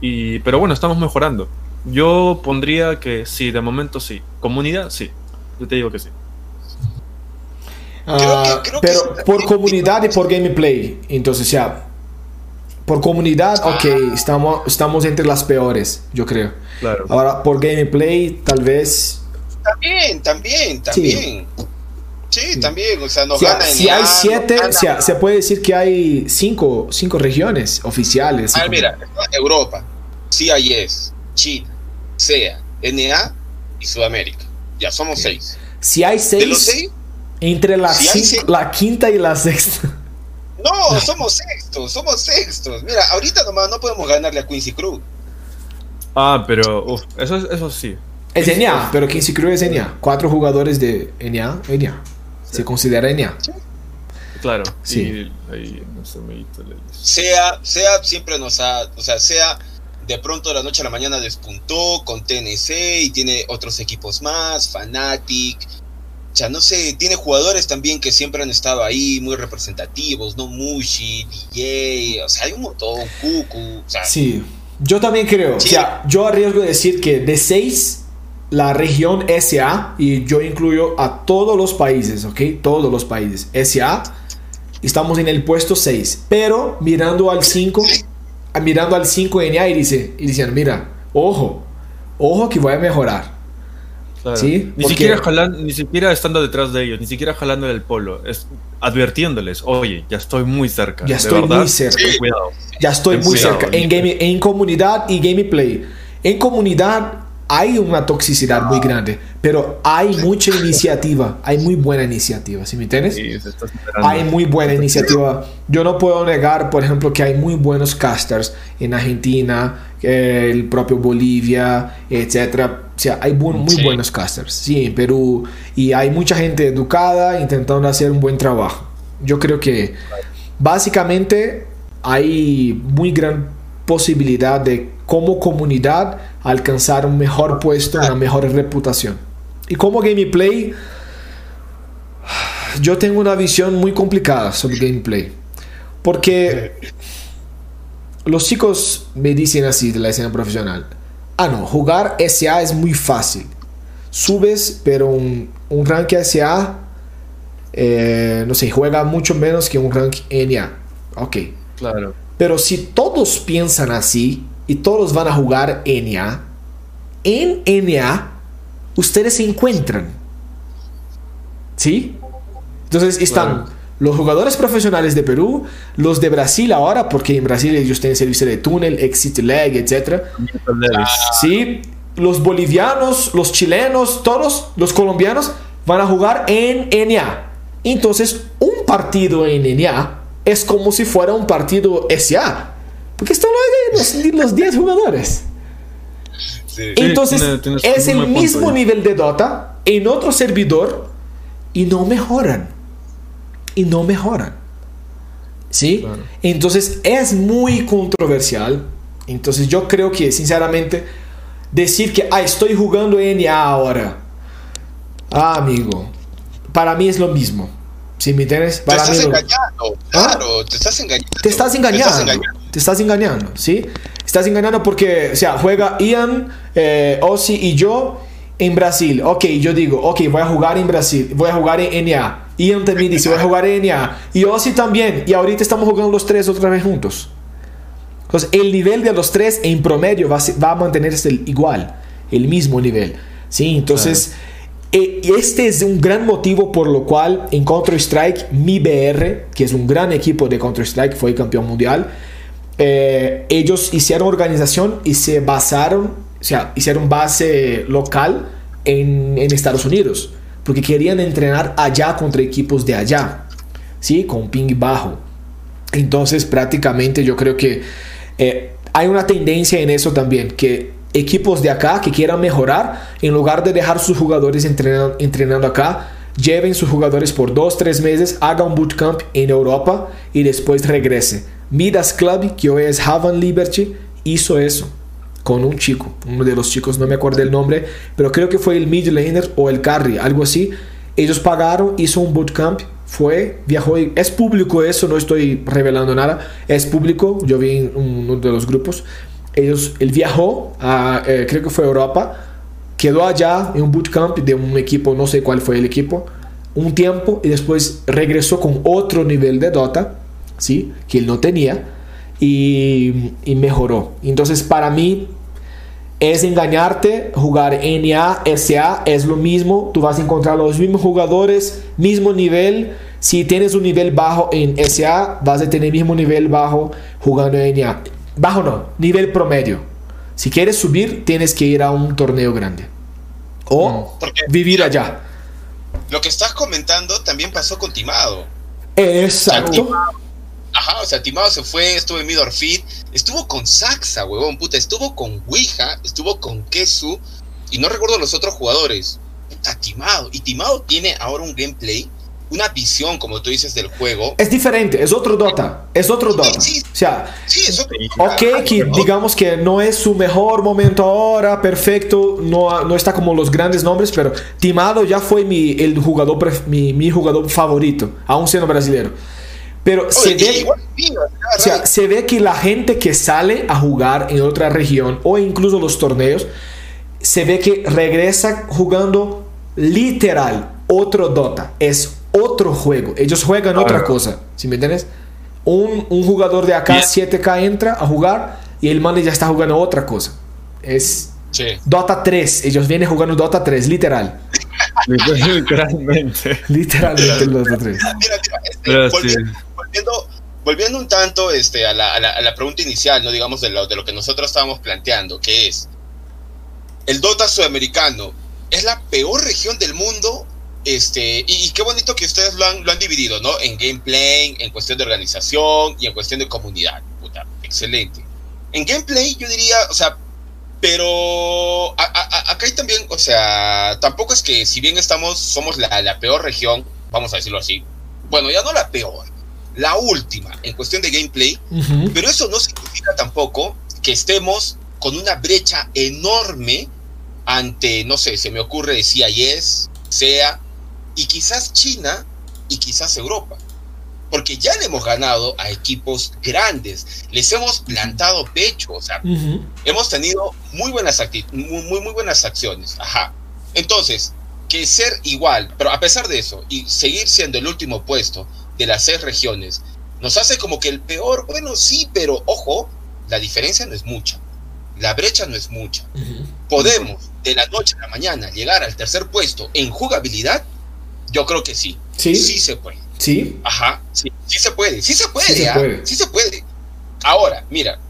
y, pero bueno, estamos mejorando. Yo pondría que sí, de momento sí. Comunidad, sí. Yo te digo que sí. Ah, pero por comunidad y por gameplay. Entonces ya. Por comunidad, ok, ah. estamos, estamos entre las peores, yo creo. Claro. Ahora, por gameplay, tal vez. También, también, también. Sí, también. O sea, nos Si hay siete, o sea, se puede decir que hay cinco, cinco regiones oficiales. Ah, mira, Europa, CIS, China, SEA, NA y Sudamérica. Ya somos seis. Si hay seis, entre la, la quinta y la sexta. No, somos sextos, somos sextos. Mira, ahorita nomás no podemos ganarle a Quincy Crew. Ah, pero eso, eso sí. Es NA, pero Quincy Crew es NA. Cuatro jugadores de NA, NA. Se considera NA. Claro, sí. sea, sea siempre nos ha, o sea, sea de pronto de la noche a la mañana despuntó con TNC y tiene otros equipos más, Fanatic. Ya no sé, tiene jugadores también que siempre han estado ahí, muy representativos, ¿no? Mushi, DJ, o sea, hay un montón, Cucu. O sea, sí, yo también creo. O sea, yo arriesgo a decir que de seis, la región SA, y yo incluyo a todos los países, ¿ok? Todos los países. SA, estamos en el puesto 6. Pero mirando al 5, mirando al 5 NA y, dice, y diciendo, mira, ojo, ojo que voy a mejorar. ¿Sí? Ni, siquiera ni siquiera estando detrás de ellos, ni siquiera jalando el polo, es advirtiéndoles, oye, ya estoy muy cerca. Ya estoy muy cerca. Ya estoy muy cerca. En, game, en comunidad y gameplay. En comunidad hay una toxicidad muy grande, pero hay mucha iniciativa, hay muy buena iniciativa, ¿sí me entiendes? Sí, hay muy buena iniciativa. Yo no puedo negar, por ejemplo, que hay muy buenos casters en Argentina, eh, el propio Bolivia, etcétera. O sea, hay muy buenos casters, sí, en Perú, y hay mucha gente educada intentando hacer un buen trabajo. Yo creo que básicamente hay muy gran posibilidad de como comunidad alcanzar un mejor puesto, una mejor reputación. Y como gameplay, yo tengo una visión muy complicada sobre gameplay. Porque los chicos me dicen así de la escena profesional. Ah, no, jugar SA es muy fácil. Subes, pero un, un rank SA, eh, no sé, juega mucho menos que un rank NA. Ok. Claro. Pero si todos piensan así y todos van a jugar NA, en NA ustedes se encuentran. ¿Sí? Entonces están los jugadores profesionales de Perú, los de Brasil ahora, porque en Brasil ellos tienen servicio de túnel, exit lag, etc. ¿Sí? Los bolivianos, los chilenos, todos los colombianos van a jugar en NA. Entonces, un partido en NA es como si fuera un partido SA. Porque están los, los 10 jugadores. Entonces es el mismo nivel de Dota en otro servidor y no mejoran. Y no mejoran. ¿Sí? Entonces es muy controversial. Entonces yo creo que sinceramente decir que ah, estoy jugando NA ahora. Ah, amigo. Para mí es lo mismo. Si me entiendes? Para te estás engañando. ¿Ah? Claro, te estás engañando. Te estás engañando. Te estás engañando, ¿sí? Estás engañando porque, o sea, juega Ian, eh, Ozzy y yo en Brasil. Ok, yo digo, ok, voy a jugar en Brasil, voy a jugar en NA. Ian también dice, voy a jugar en NA. Y Ozzy también. Y ahorita estamos jugando los tres otra vez juntos. Entonces, el nivel de los tres en promedio va a, va a mantenerse igual, el mismo nivel. ¿sí? Entonces, E, y este es un gran motivo por lo cual en Counter-Strike, mi BR, que es un gran equipo de Counter-Strike, fue campeón mundial, eh, ellos hicieron organización y se basaron, o sea, hicieron base local en, Estados Unidos, porque querían entrenar allá contra equipos de allá, ¿sí? Con ping bajo. Entonces, prácticamente yo creo que eh, hay una tendencia en eso también, que equipos de acá que quieran mejorar, en lugar de dejar sus jugadores entrenando, entrenando acá, lleven sus jugadores por dos, tres meses, hagan un bootcamp en Europa y después regrese. Midas Club, que hoy es Haven Liberty, hizo eso con un chico, uno de los chicos, no me acuerdo el nombre, pero creo que fue el mid laner o el carry, algo así. Ellos pagaron, hizo un bootcamp, fue, viajó, y es público eso, no estoy revelando nada, es público, yo vi en uno de los grupos, ellos, él viajó a, eh, creo que fue Europa, quedó allá en un bootcamp de un equipo, no sé cuál fue el equipo, un tiempo y después regresó con otro nivel de Dota, ¿sí? que él no tenía, y, y mejoró. Entonces para mí es engañarte, jugar NA, SA es lo mismo, tú vas a encontrar los mismos jugadores, mismo nivel. Si tienes un nivel bajo en SA, vas a tener mismo nivel bajo jugando en NA. Bajo no, nivel promedio. Si quieres subir, tienes que ir a un torneo grande. O mm. vivir allá. Lo que estás comentando también pasó con Timado. Exacto. Ajá, o sea, Timado se fue, estuvo en Midorfit, estuvo con Saxa, huevón, puta, estuvo con Ouija, estuvo con Kesu, y no recuerdo los otros jugadores. Puta, Timado. Y Timado tiene ahora un gameplay una visión, como tú dices, del juego. Es diferente, es otro Dota, es otro Dota. o sea, ok, que digamos que no es su mejor momento ahora, perfecto, no, no está como los grandes nombres, pero Timado ya fue mi, el jugador, mi, mi jugador favorito, aún siendo brasileño. Pero se, ve, o sea, se ve que la gente que sale a jugar en otra región o incluso los torneos, se ve que regresa jugando literal otro Dota. Es otro juego. Ellos juegan otra cosa. ¿Sí me entiendes? Un, un jugador de acá, 7K, entra a jugar y el man ya está jugando otra cosa. Es Dota 3. Ellos vienen jugando Dota 3, literal. Literalmente. Literalmente el Dota 3. Mira, este, volviendo, volviendo, un tanto este, a, la, a, la, a, la, pregunta inicial, no digamos de lo, de lo que nosotros estábamos planteando, que es, ¿el Dota sudamericano es la peor región del mundo este, y, y, qué bonito que ustedes lo han, lo han dividido, ¿no? En gameplay, en cuestión de organización y en cuestión de comunidad. Puta, excelente. En gameplay yo diría, o sea, pero a, a, acá hay también, o sea, tampoco es que si bien estamos, somos la, la peor región, vamos a decirlo así, bueno, ya no la peor, la última en cuestión de gameplay, uh -huh. pero eso no significa tampoco que estemos con una brecha enorme ante, no sé, se me ocurre decía yes, sea y quizás China y quizás Europa. Porque ya le hemos ganado a equipos grandes, les hemos plantado pecho, o sea, uh -huh. hemos tenido muy buenas, muy, muy, muy buenas acciones. Ajá. Entonces, que ser igual, pero a pesar de eso, y seguir siendo el último puesto de las seis regiones, nos hace como que el peor, bueno, sí, pero ojo, la diferencia no es mucha, la brecha no es mucha. Uh -huh. Podemos de la noche a la mañana llegar al tercer puesto en jugabilidad, yo creo que sí. Sí. Sí se puede. Sí. Ajá. Sí, sí se puede. Sí se puede. Sí se puede. Sí se puede. Ahora, mira,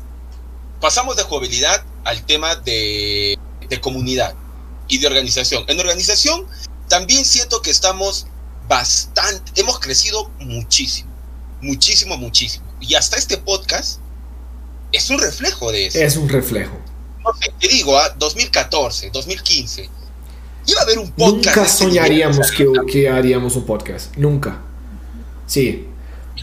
pasamos de jugabilidad al tema de, de comunidad y de organización. En organización también siento que estamos bastante, hemos crecido muchísimo, muchísimo, muchísimo. Y hasta este podcast es un reflejo de eso. Es un reflejo. No sé, te digo, ¿eh? 2014, 2015 iba a haber un podcast. Nunca soñaríamos que, que, haríamos un podcast. Nunca. Sí.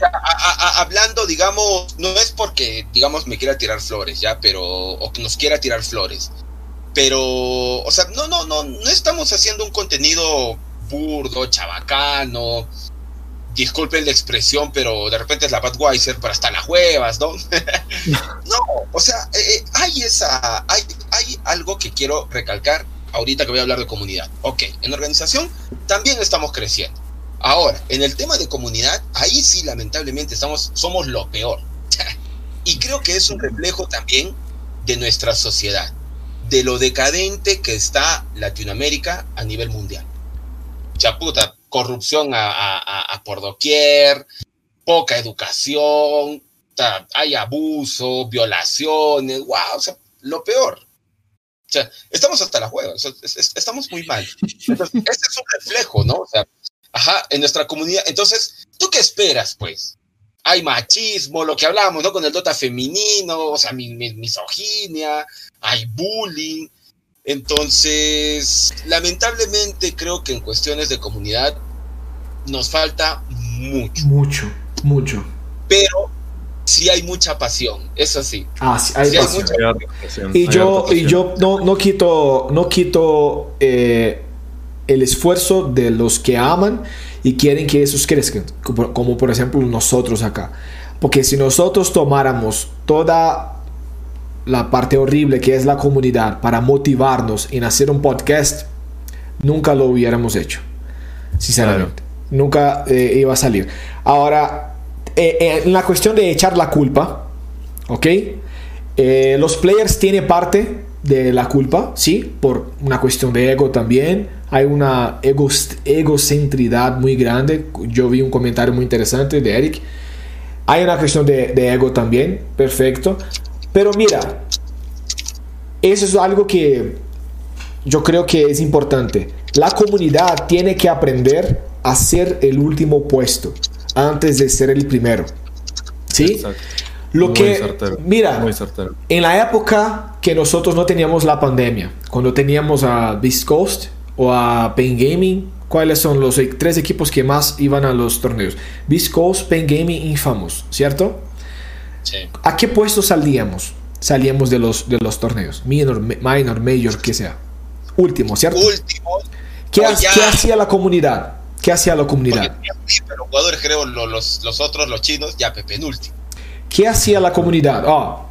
A, a, hablando, digamos, no es porque, digamos, me quiera tirar flores, ya, pero. O que nos quiera tirar flores. Pero, o sea, no, no, no, no estamos haciendo un contenido burdo, chabacano. Disculpen la expresión, pero de repente es la Budweiser para hasta las huevas, ¿no? no, o sea, eh, hay esa. Hay, hay algo que quiero recalcar ahorita que voy a hablar de comunidad. Ok, en organización también estamos creciendo. Ahora, en el tema de comunidad, ahí sí lamentablemente estamos, somos lo peor. y creo que es un reflejo también de nuestra sociedad, de lo decadente que está Latinoamérica a nivel mundial. Chaputa, corrupción a, por doquier, poca educación, hay abuso, violaciones, wow, o sea, lo peor. O sea, estamos hasta la juega, estamos muy mal. Entonces, este es un reflejo, ¿no? O sea, ajá, en nuestra comunidad. Entonces, ¿tú qué esperas, pues? Hay machismo, lo que hablábamos, ¿no? Con el dota femenino, o sea, misoginia, hay bullying. Entonces, lamentablemente creo que en cuestiones de comunidad nos falta mucho. Mucho, mucho. Pero sí hay mucha pasión, eso sí. Ah, sí, hay, pasión. Y yo, y yo no, no quito, no quito eh, el esfuerzo de los que aman y quieren que esos crezcan, como, como por ejemplo nosotros acá. Porque si nosotros tomáramos toda la parte horrible que es la comunidad para motivarnos en hacer un podcast, nunca lo hubiéramos hecho. Sinceramente. Nunca eh, iba a salir. Ahora, eh, eh, en la cuestión de echar la culpa, ¿ok? los players tienen parte de la culpa, ¿sí? Por una cuestión de ego también. Hay una ego, egocentridad muy grande. Yo vi un comentario muy interesante de Eric. Hay una cuestión de, de ego también, perfecto. Pero mira, eso es algo que yo creo que es importante. La comunidad tiene que aprender a ser el último puesto antes de ser el primero. ¿Sí? Lo que, mira, en la época que nosotros no teníamos la pandemia, cuando teníamos a Beast Coast o a Pain Gaming, ¿cuáles son los tres equipos que más iban a los torneos? Beast Coast, Pain Gaming, Infamous, ¿cierto? ¿A qué puesto salíamos? Salíamos de los, de los torneos. Minor, minor, major, que sea. Último, ¿cierto? Último. ¿Qué, hacía la comunidad? ¿Qué hacía la comunidad? los jugadores, creo, los, los, otros, los chinos, ya penúltimo. ¿Qué hacía la comunidad? Oh,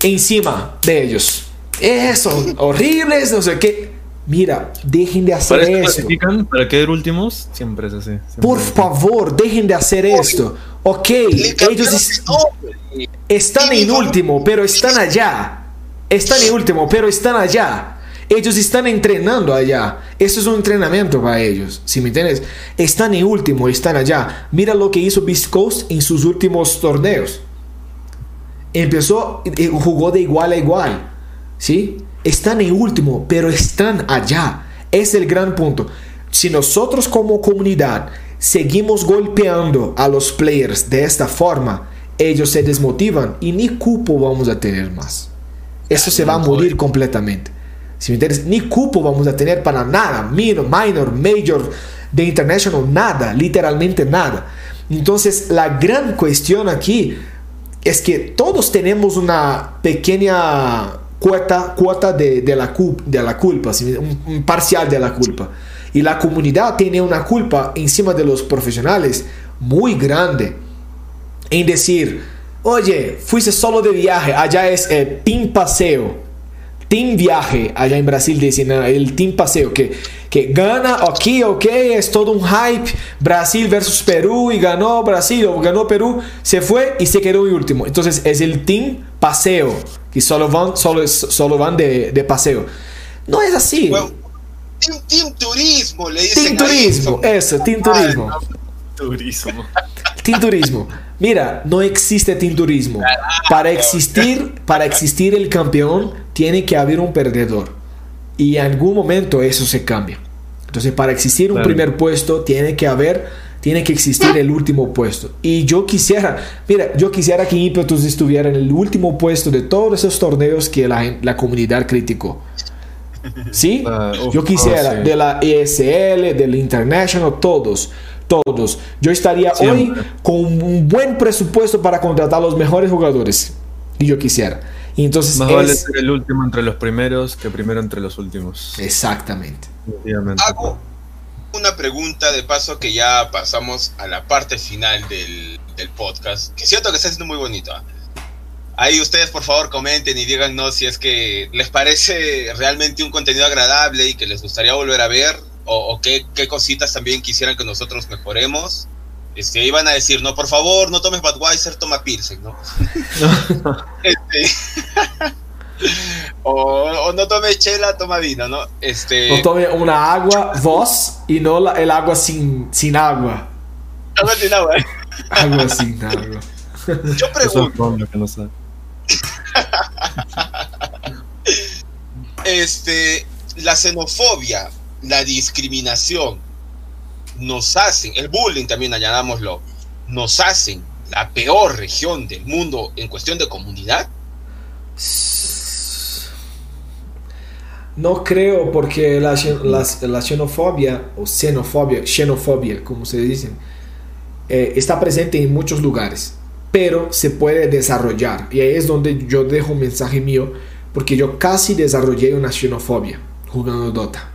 encima de ellos. Eso, horribles, no sé qué. Mira, dejen de hacer eso. ¿Para quedar últimos? Siempre es así. Por favor, dejen de hacer esto. Ok, ellos están en último, pero están allá. Están en último, pero están allá. Ellos están entrenando allá. Eso es un entrenamiento para ellos. Si me entiendes? Están en último, están allá. Mira lo que hizo Beast Coast en sus últimos torneos. Empezó, eh, jugó de igual a igual. ¿Sí? Están en último, pero están allá. Es el gran punto. Si nosotros como comunidad seguimos golpeando a los players de esta forma, ellos se desmotivan y ni cupo vamos a tener más. Eso se va a morir completamente. Si me entiendes, ni cupo vamos a tener para nada, minor, minor, major, de international, nada, literalmente nada. Entonces, la gran cuestión aquí es que todos tenemos una pequeña cuota, cuota de, de, la, de la culpa, un, parcial de la culpa. Y la comunidad tiene una culpa encima de los profesionales muy grande. En decir, oye, fuiste solo de viaje, allá es el team paseo. Team viaje, allá en Brasil dicen el team paseo, que, que gana aquí, ok, es todo un hype, Brasil versus Perú y ganó Brasil o ganó Perú, se fue y se quedó en último. Entonces es el team paseo que solo van, solo, solo van de, de paseo. No es así. team, Turismo, le dicen. Team Turismo, eso, Team Turismo. turismo. Team Turismo. Mira, no existe Team Turismo. Para existir, para existir el campeón, tiene que haber un perdedor. Y en algún momento eso se cambia. Entonces, para existir un primer puesto, tiene que haber tiene que existir el último puesto. Y yo quisiera, mira, yo quisiera que Impetus estuviera en el último puesto de todos esos torneos que la, la comunidad criticó. ¿Sí? Ah, yo quisiera, ah, de la ESL, del International, todos. Todos. Yo estaría hoy con un buen presupuesto para contratar a los mejores jugadores. Y yo quisiera. Y entonces Más vale ser el último entre los primeros que primero entre los últimos. Exactamente. Hago, una pregunta de paso que ya pasamos a la parte final del, podcast, que siento que está siendo muy bonito. ¿ah? Ahí ustedes por favor comenten y díganos si es que les parece realmente un contenido agradable y que les gustaría volver a ver o, qué, cositas también quisieran que nosotros mejoremos. Este, iban a decir, no, por favor, no tomes Budweiser, toma Pilsen, ¿no? este, o, no tome chela, toma vino, ¿no? Este... O tome una agua, vos, y no el agua sin, sin agua. Agua sin agua. agua sin agua. Yo pregunto. este, la xenofobia, la discriminación, nos hacen, el bullying también añadámoslo, nos hacen la peor región del mundo en cuestión de comunidad? No creo porque la, la, xenofobia o xenofobia, xenofobia, como se dice, eh, está presente en muchos lugares, pero se puede desarrollar. Y ahí es donde yo dejo un mensaje mío, porque yo casi desarrollé una xenofobia jugando Dota.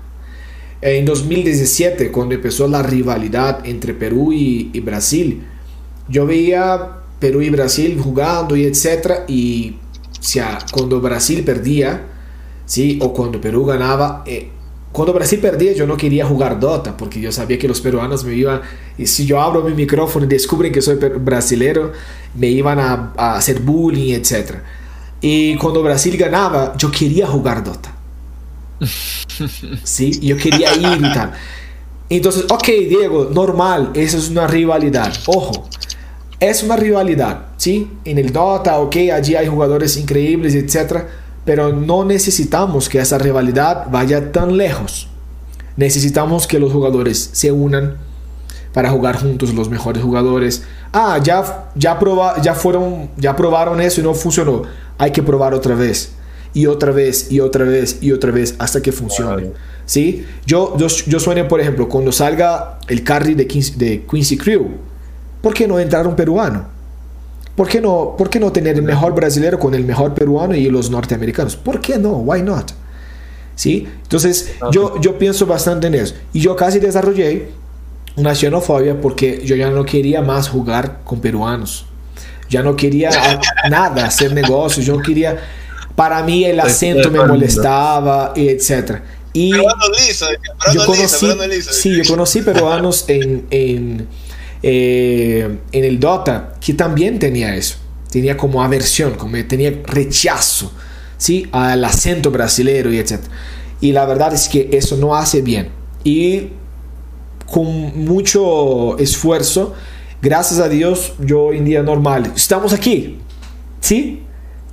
En 2017, cuando empezó la rivalidad entre Perú y, Brasil, yo veía Perú y Brasil jugando y etcétera y sea, cuando Brasil perdía, ¿sí? o cuando Perú ganaba, eh, cuando Brasil perdía yo no quería jugar Dota porque yo sabía que los peruanos me iban, y si yo abro mi micrófono y descubren que soy brasilero, me iban a, hacer bullying, etcétera. Y cuando Brasil ganaba, yo quería jugar Dota. ¿Sí? Yo quería ir y tal. Entonces, ok, Diego, normal, eso es una rivalidad. Ojo, es una rivalidad, ¿sí? En el Dota, ok, allí hay jugadores increíbles, etc. Pero no necesitamos que esa rivalidad vaya tan lejos. Necesitamos que los jugadores se unan para jugar juntos los mejores jugadores. Ah, ya, ya, proba, ya, fueron, ya probaron eso y no funcionó. Hay que probar otra vez. Y otra vez, y otra vez, y otra vez, hasta que funcione. ¿Sí? Yo, yo, yo sueño, por ejemplo, cuando salga el carry de, de Quincy Crew ¿Por qué no entrar un peruano? ¿Por qué, no, ¿Por qué no tener el mejor brasileño con el mejor peruano y los norteamericanos? ¿Por qué no? Why not? ¿Sí? Entonces, yo, yo pienso bastante en eso. Y yo casi desarrollé una xenofobia porque yo ya no quería más jugar con peruanos. Ya no quería nada, hacer negocios. Yo quería. Para mí el acento me molestaba, y etc. Y yo conocí, sí, yo conocí peruanos en, en eh, en el Dota, que también tenía eso. Tenía como aversión, como tenía rechazo ¿sí? al acento brasileño y etc. Y la verdad es que eso no hace bien. Y con mucho esfuerzo, gracias a Dios, yo hoy en día normal. Estamos aquí, ¿sí?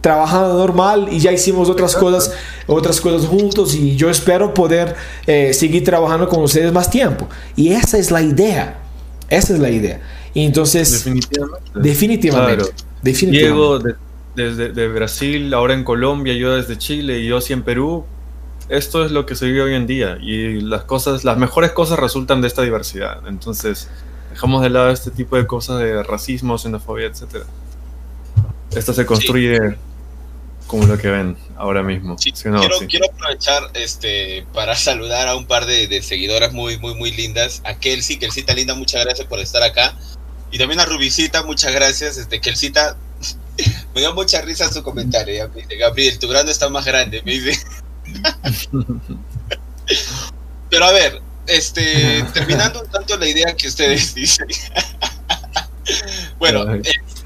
Trabajando normal y ya hicimos otras cosas, otras cosas juntos y yo espero poder eh, seguir trabajando con ustedes más tiempo. Y esa es la idea. Esa es la idea. Y entonces, definitivamente. Definitivamente. Diego desde de Brasil, ahora en Colombia, yo desde Chile y yo sí en Perú. Esto es lo que se vive hoy en día y las cosas, las mejores cosas resultan de esta diversidad. Entonces, dejamos de lado este tipo de cosas de racismo, xenofobia, etcétera. Esto se construye como lo que ven ahora mismo. quiero, aprovechar este para saludar a un par de, seguidoras muy, muy, muy lindas. A Kelsey, Kelsita linda, muchas gracias por estar acá. Y también a Rubicita, muchas gracias. Este, Kelsita, me dio mucha risa su comentario. Gabriel, tu grano está más grande, me dice. Pero a ver, este, terminando un tanto la idea que ustedes dicen. bueno, eh,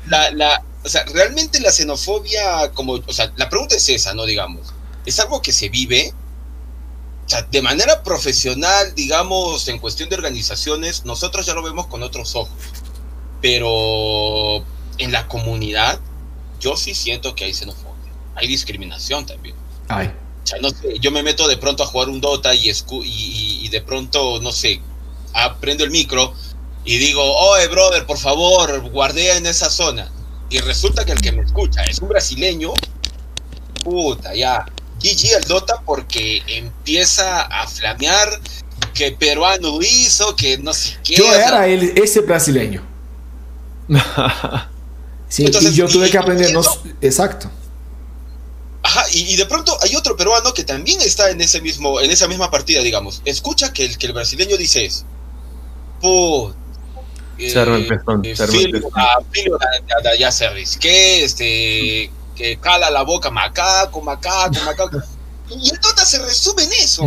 la, la, o sea, realmente la xenofobia, como, o sea, la pregunta es esa, ¿no? Digamos, es algo que se vive, o sea, de manera profesional, digamos, en cuestión de organizaciones, nosotros ya lo vemos con otros ojos, pero en la comunidad, yo sí siento que hay xenofobia, hay discriminación también. Ay. O sea, no sé, yo me meto de pronto a jugar un Dota y, y, y de pronto, no sé, aprendo el micro y digo, oye, brother, por favor, guardea en esa zona y resulta que el que me escucha es un brasileño, puta, ya. GG el Dota porque empieza a flamear que peruano hizo, que no sé qué. Yo era ese brasileño. sí, y yo tuve que aprender, exacto. Ajá, y, de pronto hay otro peruano que también está en ese mismo, en esa misma partida, digamos. Escucha que el, que el brasileño dice es, puta, ya se risqué, este, que cala la boca, macaco, macaco, macaco. y el Dota se resume en eso.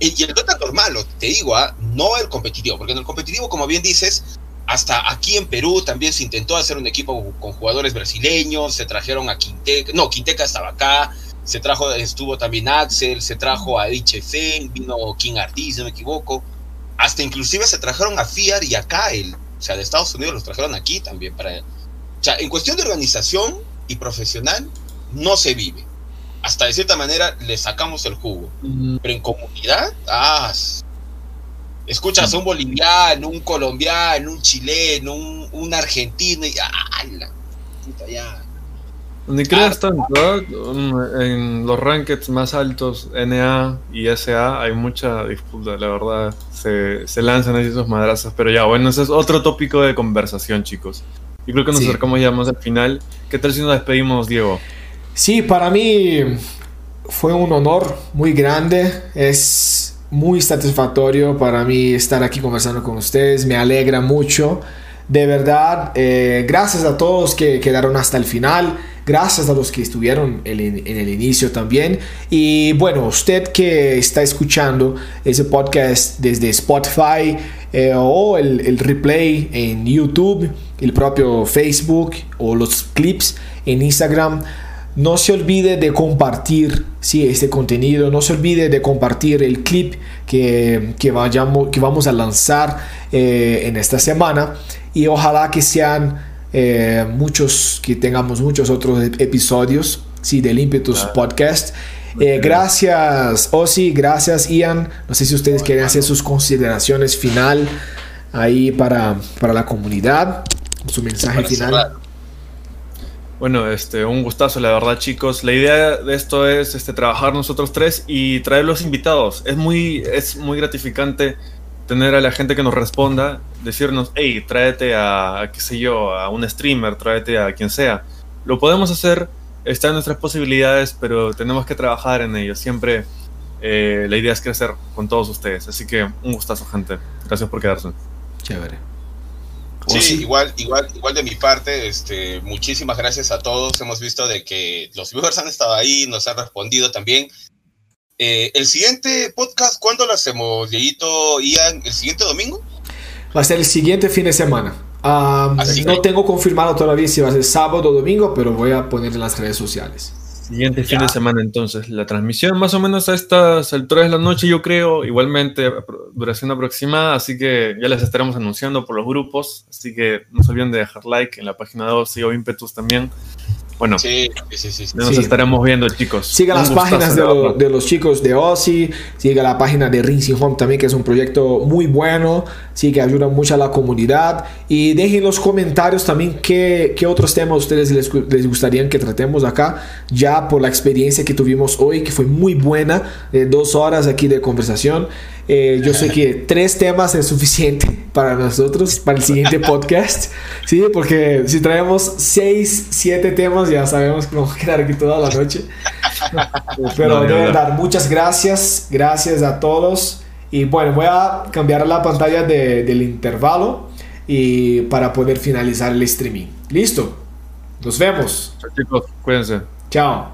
y, el Dota normal, te digo, ¿ah? no el competitivo, porque en el competitivo, como bien dices, hasta aquí en Perú también se intentó hacer un equipo con jugadores brasileños, se trajeron a Quinteca, no, Quinteca estaba acá, se trajo, estuvo también Axel, se trajo a HF, vino King Artis, no me equivoco. Hasta inclusive se trajeron a Fiar y a Kyle. O sea, de Estados Unidos los trajeron aquí también para... O sea, en cuestión de organización y profesional, no se vive. Hasta de cierta manera le sacamos el jugo. Pero en comunidad, ah, escuchas a un boliviano, un colombiano, un chileno, un, argentino y ah, la puta, ya ni creas tanto, en los rankings más altos, NA y SA, hay mucha disputa, la verdad. Se, se lanzan ahí esos madrazos, pero ya, bueno, ese es otro tópico de conversación, chicos. Y creo que nos acercamos ya más al final. ¿Qué tal si nos despedimos, Diego? Sí, para mí fue un honor muy grande. Es muy satisfactorio para mí estar aquí conversando con ustedes. Me alegra mucho. De verdad, eh, gracias a todos que quedaron hasta el final. Gracias a los que estuvieron en, el inicio también. Y bueno, usted que está escuchando ese podcast desde Spotify eh, o el, replay en YouTube, el propio Facebook o los clips en Instagram. No se olvide de compartir sí, este contenido, no se olvide de compartir el clip que, que, vayamos, que vamos a lanzar eh, en esta semana y ojalá que sean eh, muchos, que tengamos muchos otros episodios sí, del Impetus Podcast. Eh, gracias, Osi, gracias, Ian. No sé si ustedes quieren hacer sus consideraciones final ahí para, para la comunidad, su mensaje final. Bueno, este, un gustazo, la verdad, chicos. La idea de esto es este, trabajar nosotros tres y traer los invitados. Es muy, es muy gratificante tener a la gente que nos responda, decirnos, hey, tráete a, qué sé yo, a un streamer, tráete a quien sea. Lo podemos hacer, está en nuestras posibilidades, pero tenemos que trabajar en ello. Siempre eh, la idea es crecer con todos ustedes. Así que un gustazo, gente. Gracias por quedarse. Chévere. Sí, igual, igual, igual de mi parte, este, muchísimas gracias a todos. Hemos visto de que los viewers han estado ahí, nos han respondido también. Eh, el siguiente podcast, ¿cuándo lo hacemos, Dieguito, Ian? ¿El siguiente domingo? Va a ser el siguiente fin de semana. no tengo confirmado todavía si va a ser sábado o domingo, pero voy a poner en las redes sociales. Siguiente fin de semana entonces. La transmisión más o menos a estas alturas de la noche, yo creo. Igualmente, duración aproximada, así que ya les estaremos anunciando por los grupos. Así que no se olviden de dejar like en la página 2, o Impetus también. Bueno, sí, sí, sí, nos estaremos viendo, chicos. Siga las páginas de, los chicos de Ozzy, siga la página de Rinsing Home también, que es un proyecto muy bueno, sí, que ayuda mucho a la comunidad. Y dejen los comentarios también qué, qué otros temas ustedes les, les, gustaría que tratemos acá, ya por la experiencia que tuvimos hoy, que fue muy buena, de dos horas aquí de conversación. Eh, yo sé que tres temas es suficiente para nosotros, para el siguiente podcast, ¿sí? Porque si traemos seis, siete temas, ya sabemos que vamos a quedar aquí toda la noche. Pero de verdad, muchas gracias, gracias a todos. Y bueno, voy a cambiar la pantalla del intervalo y para poder finalizar el streaming. Listo. Nos vemos. Chao chicos, cuídense. Chao.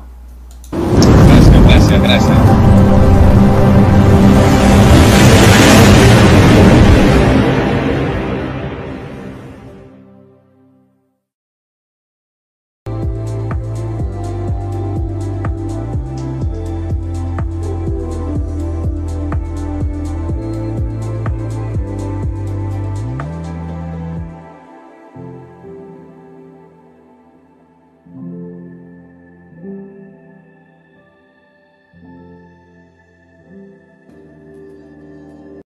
Gracias, gracias, gracias.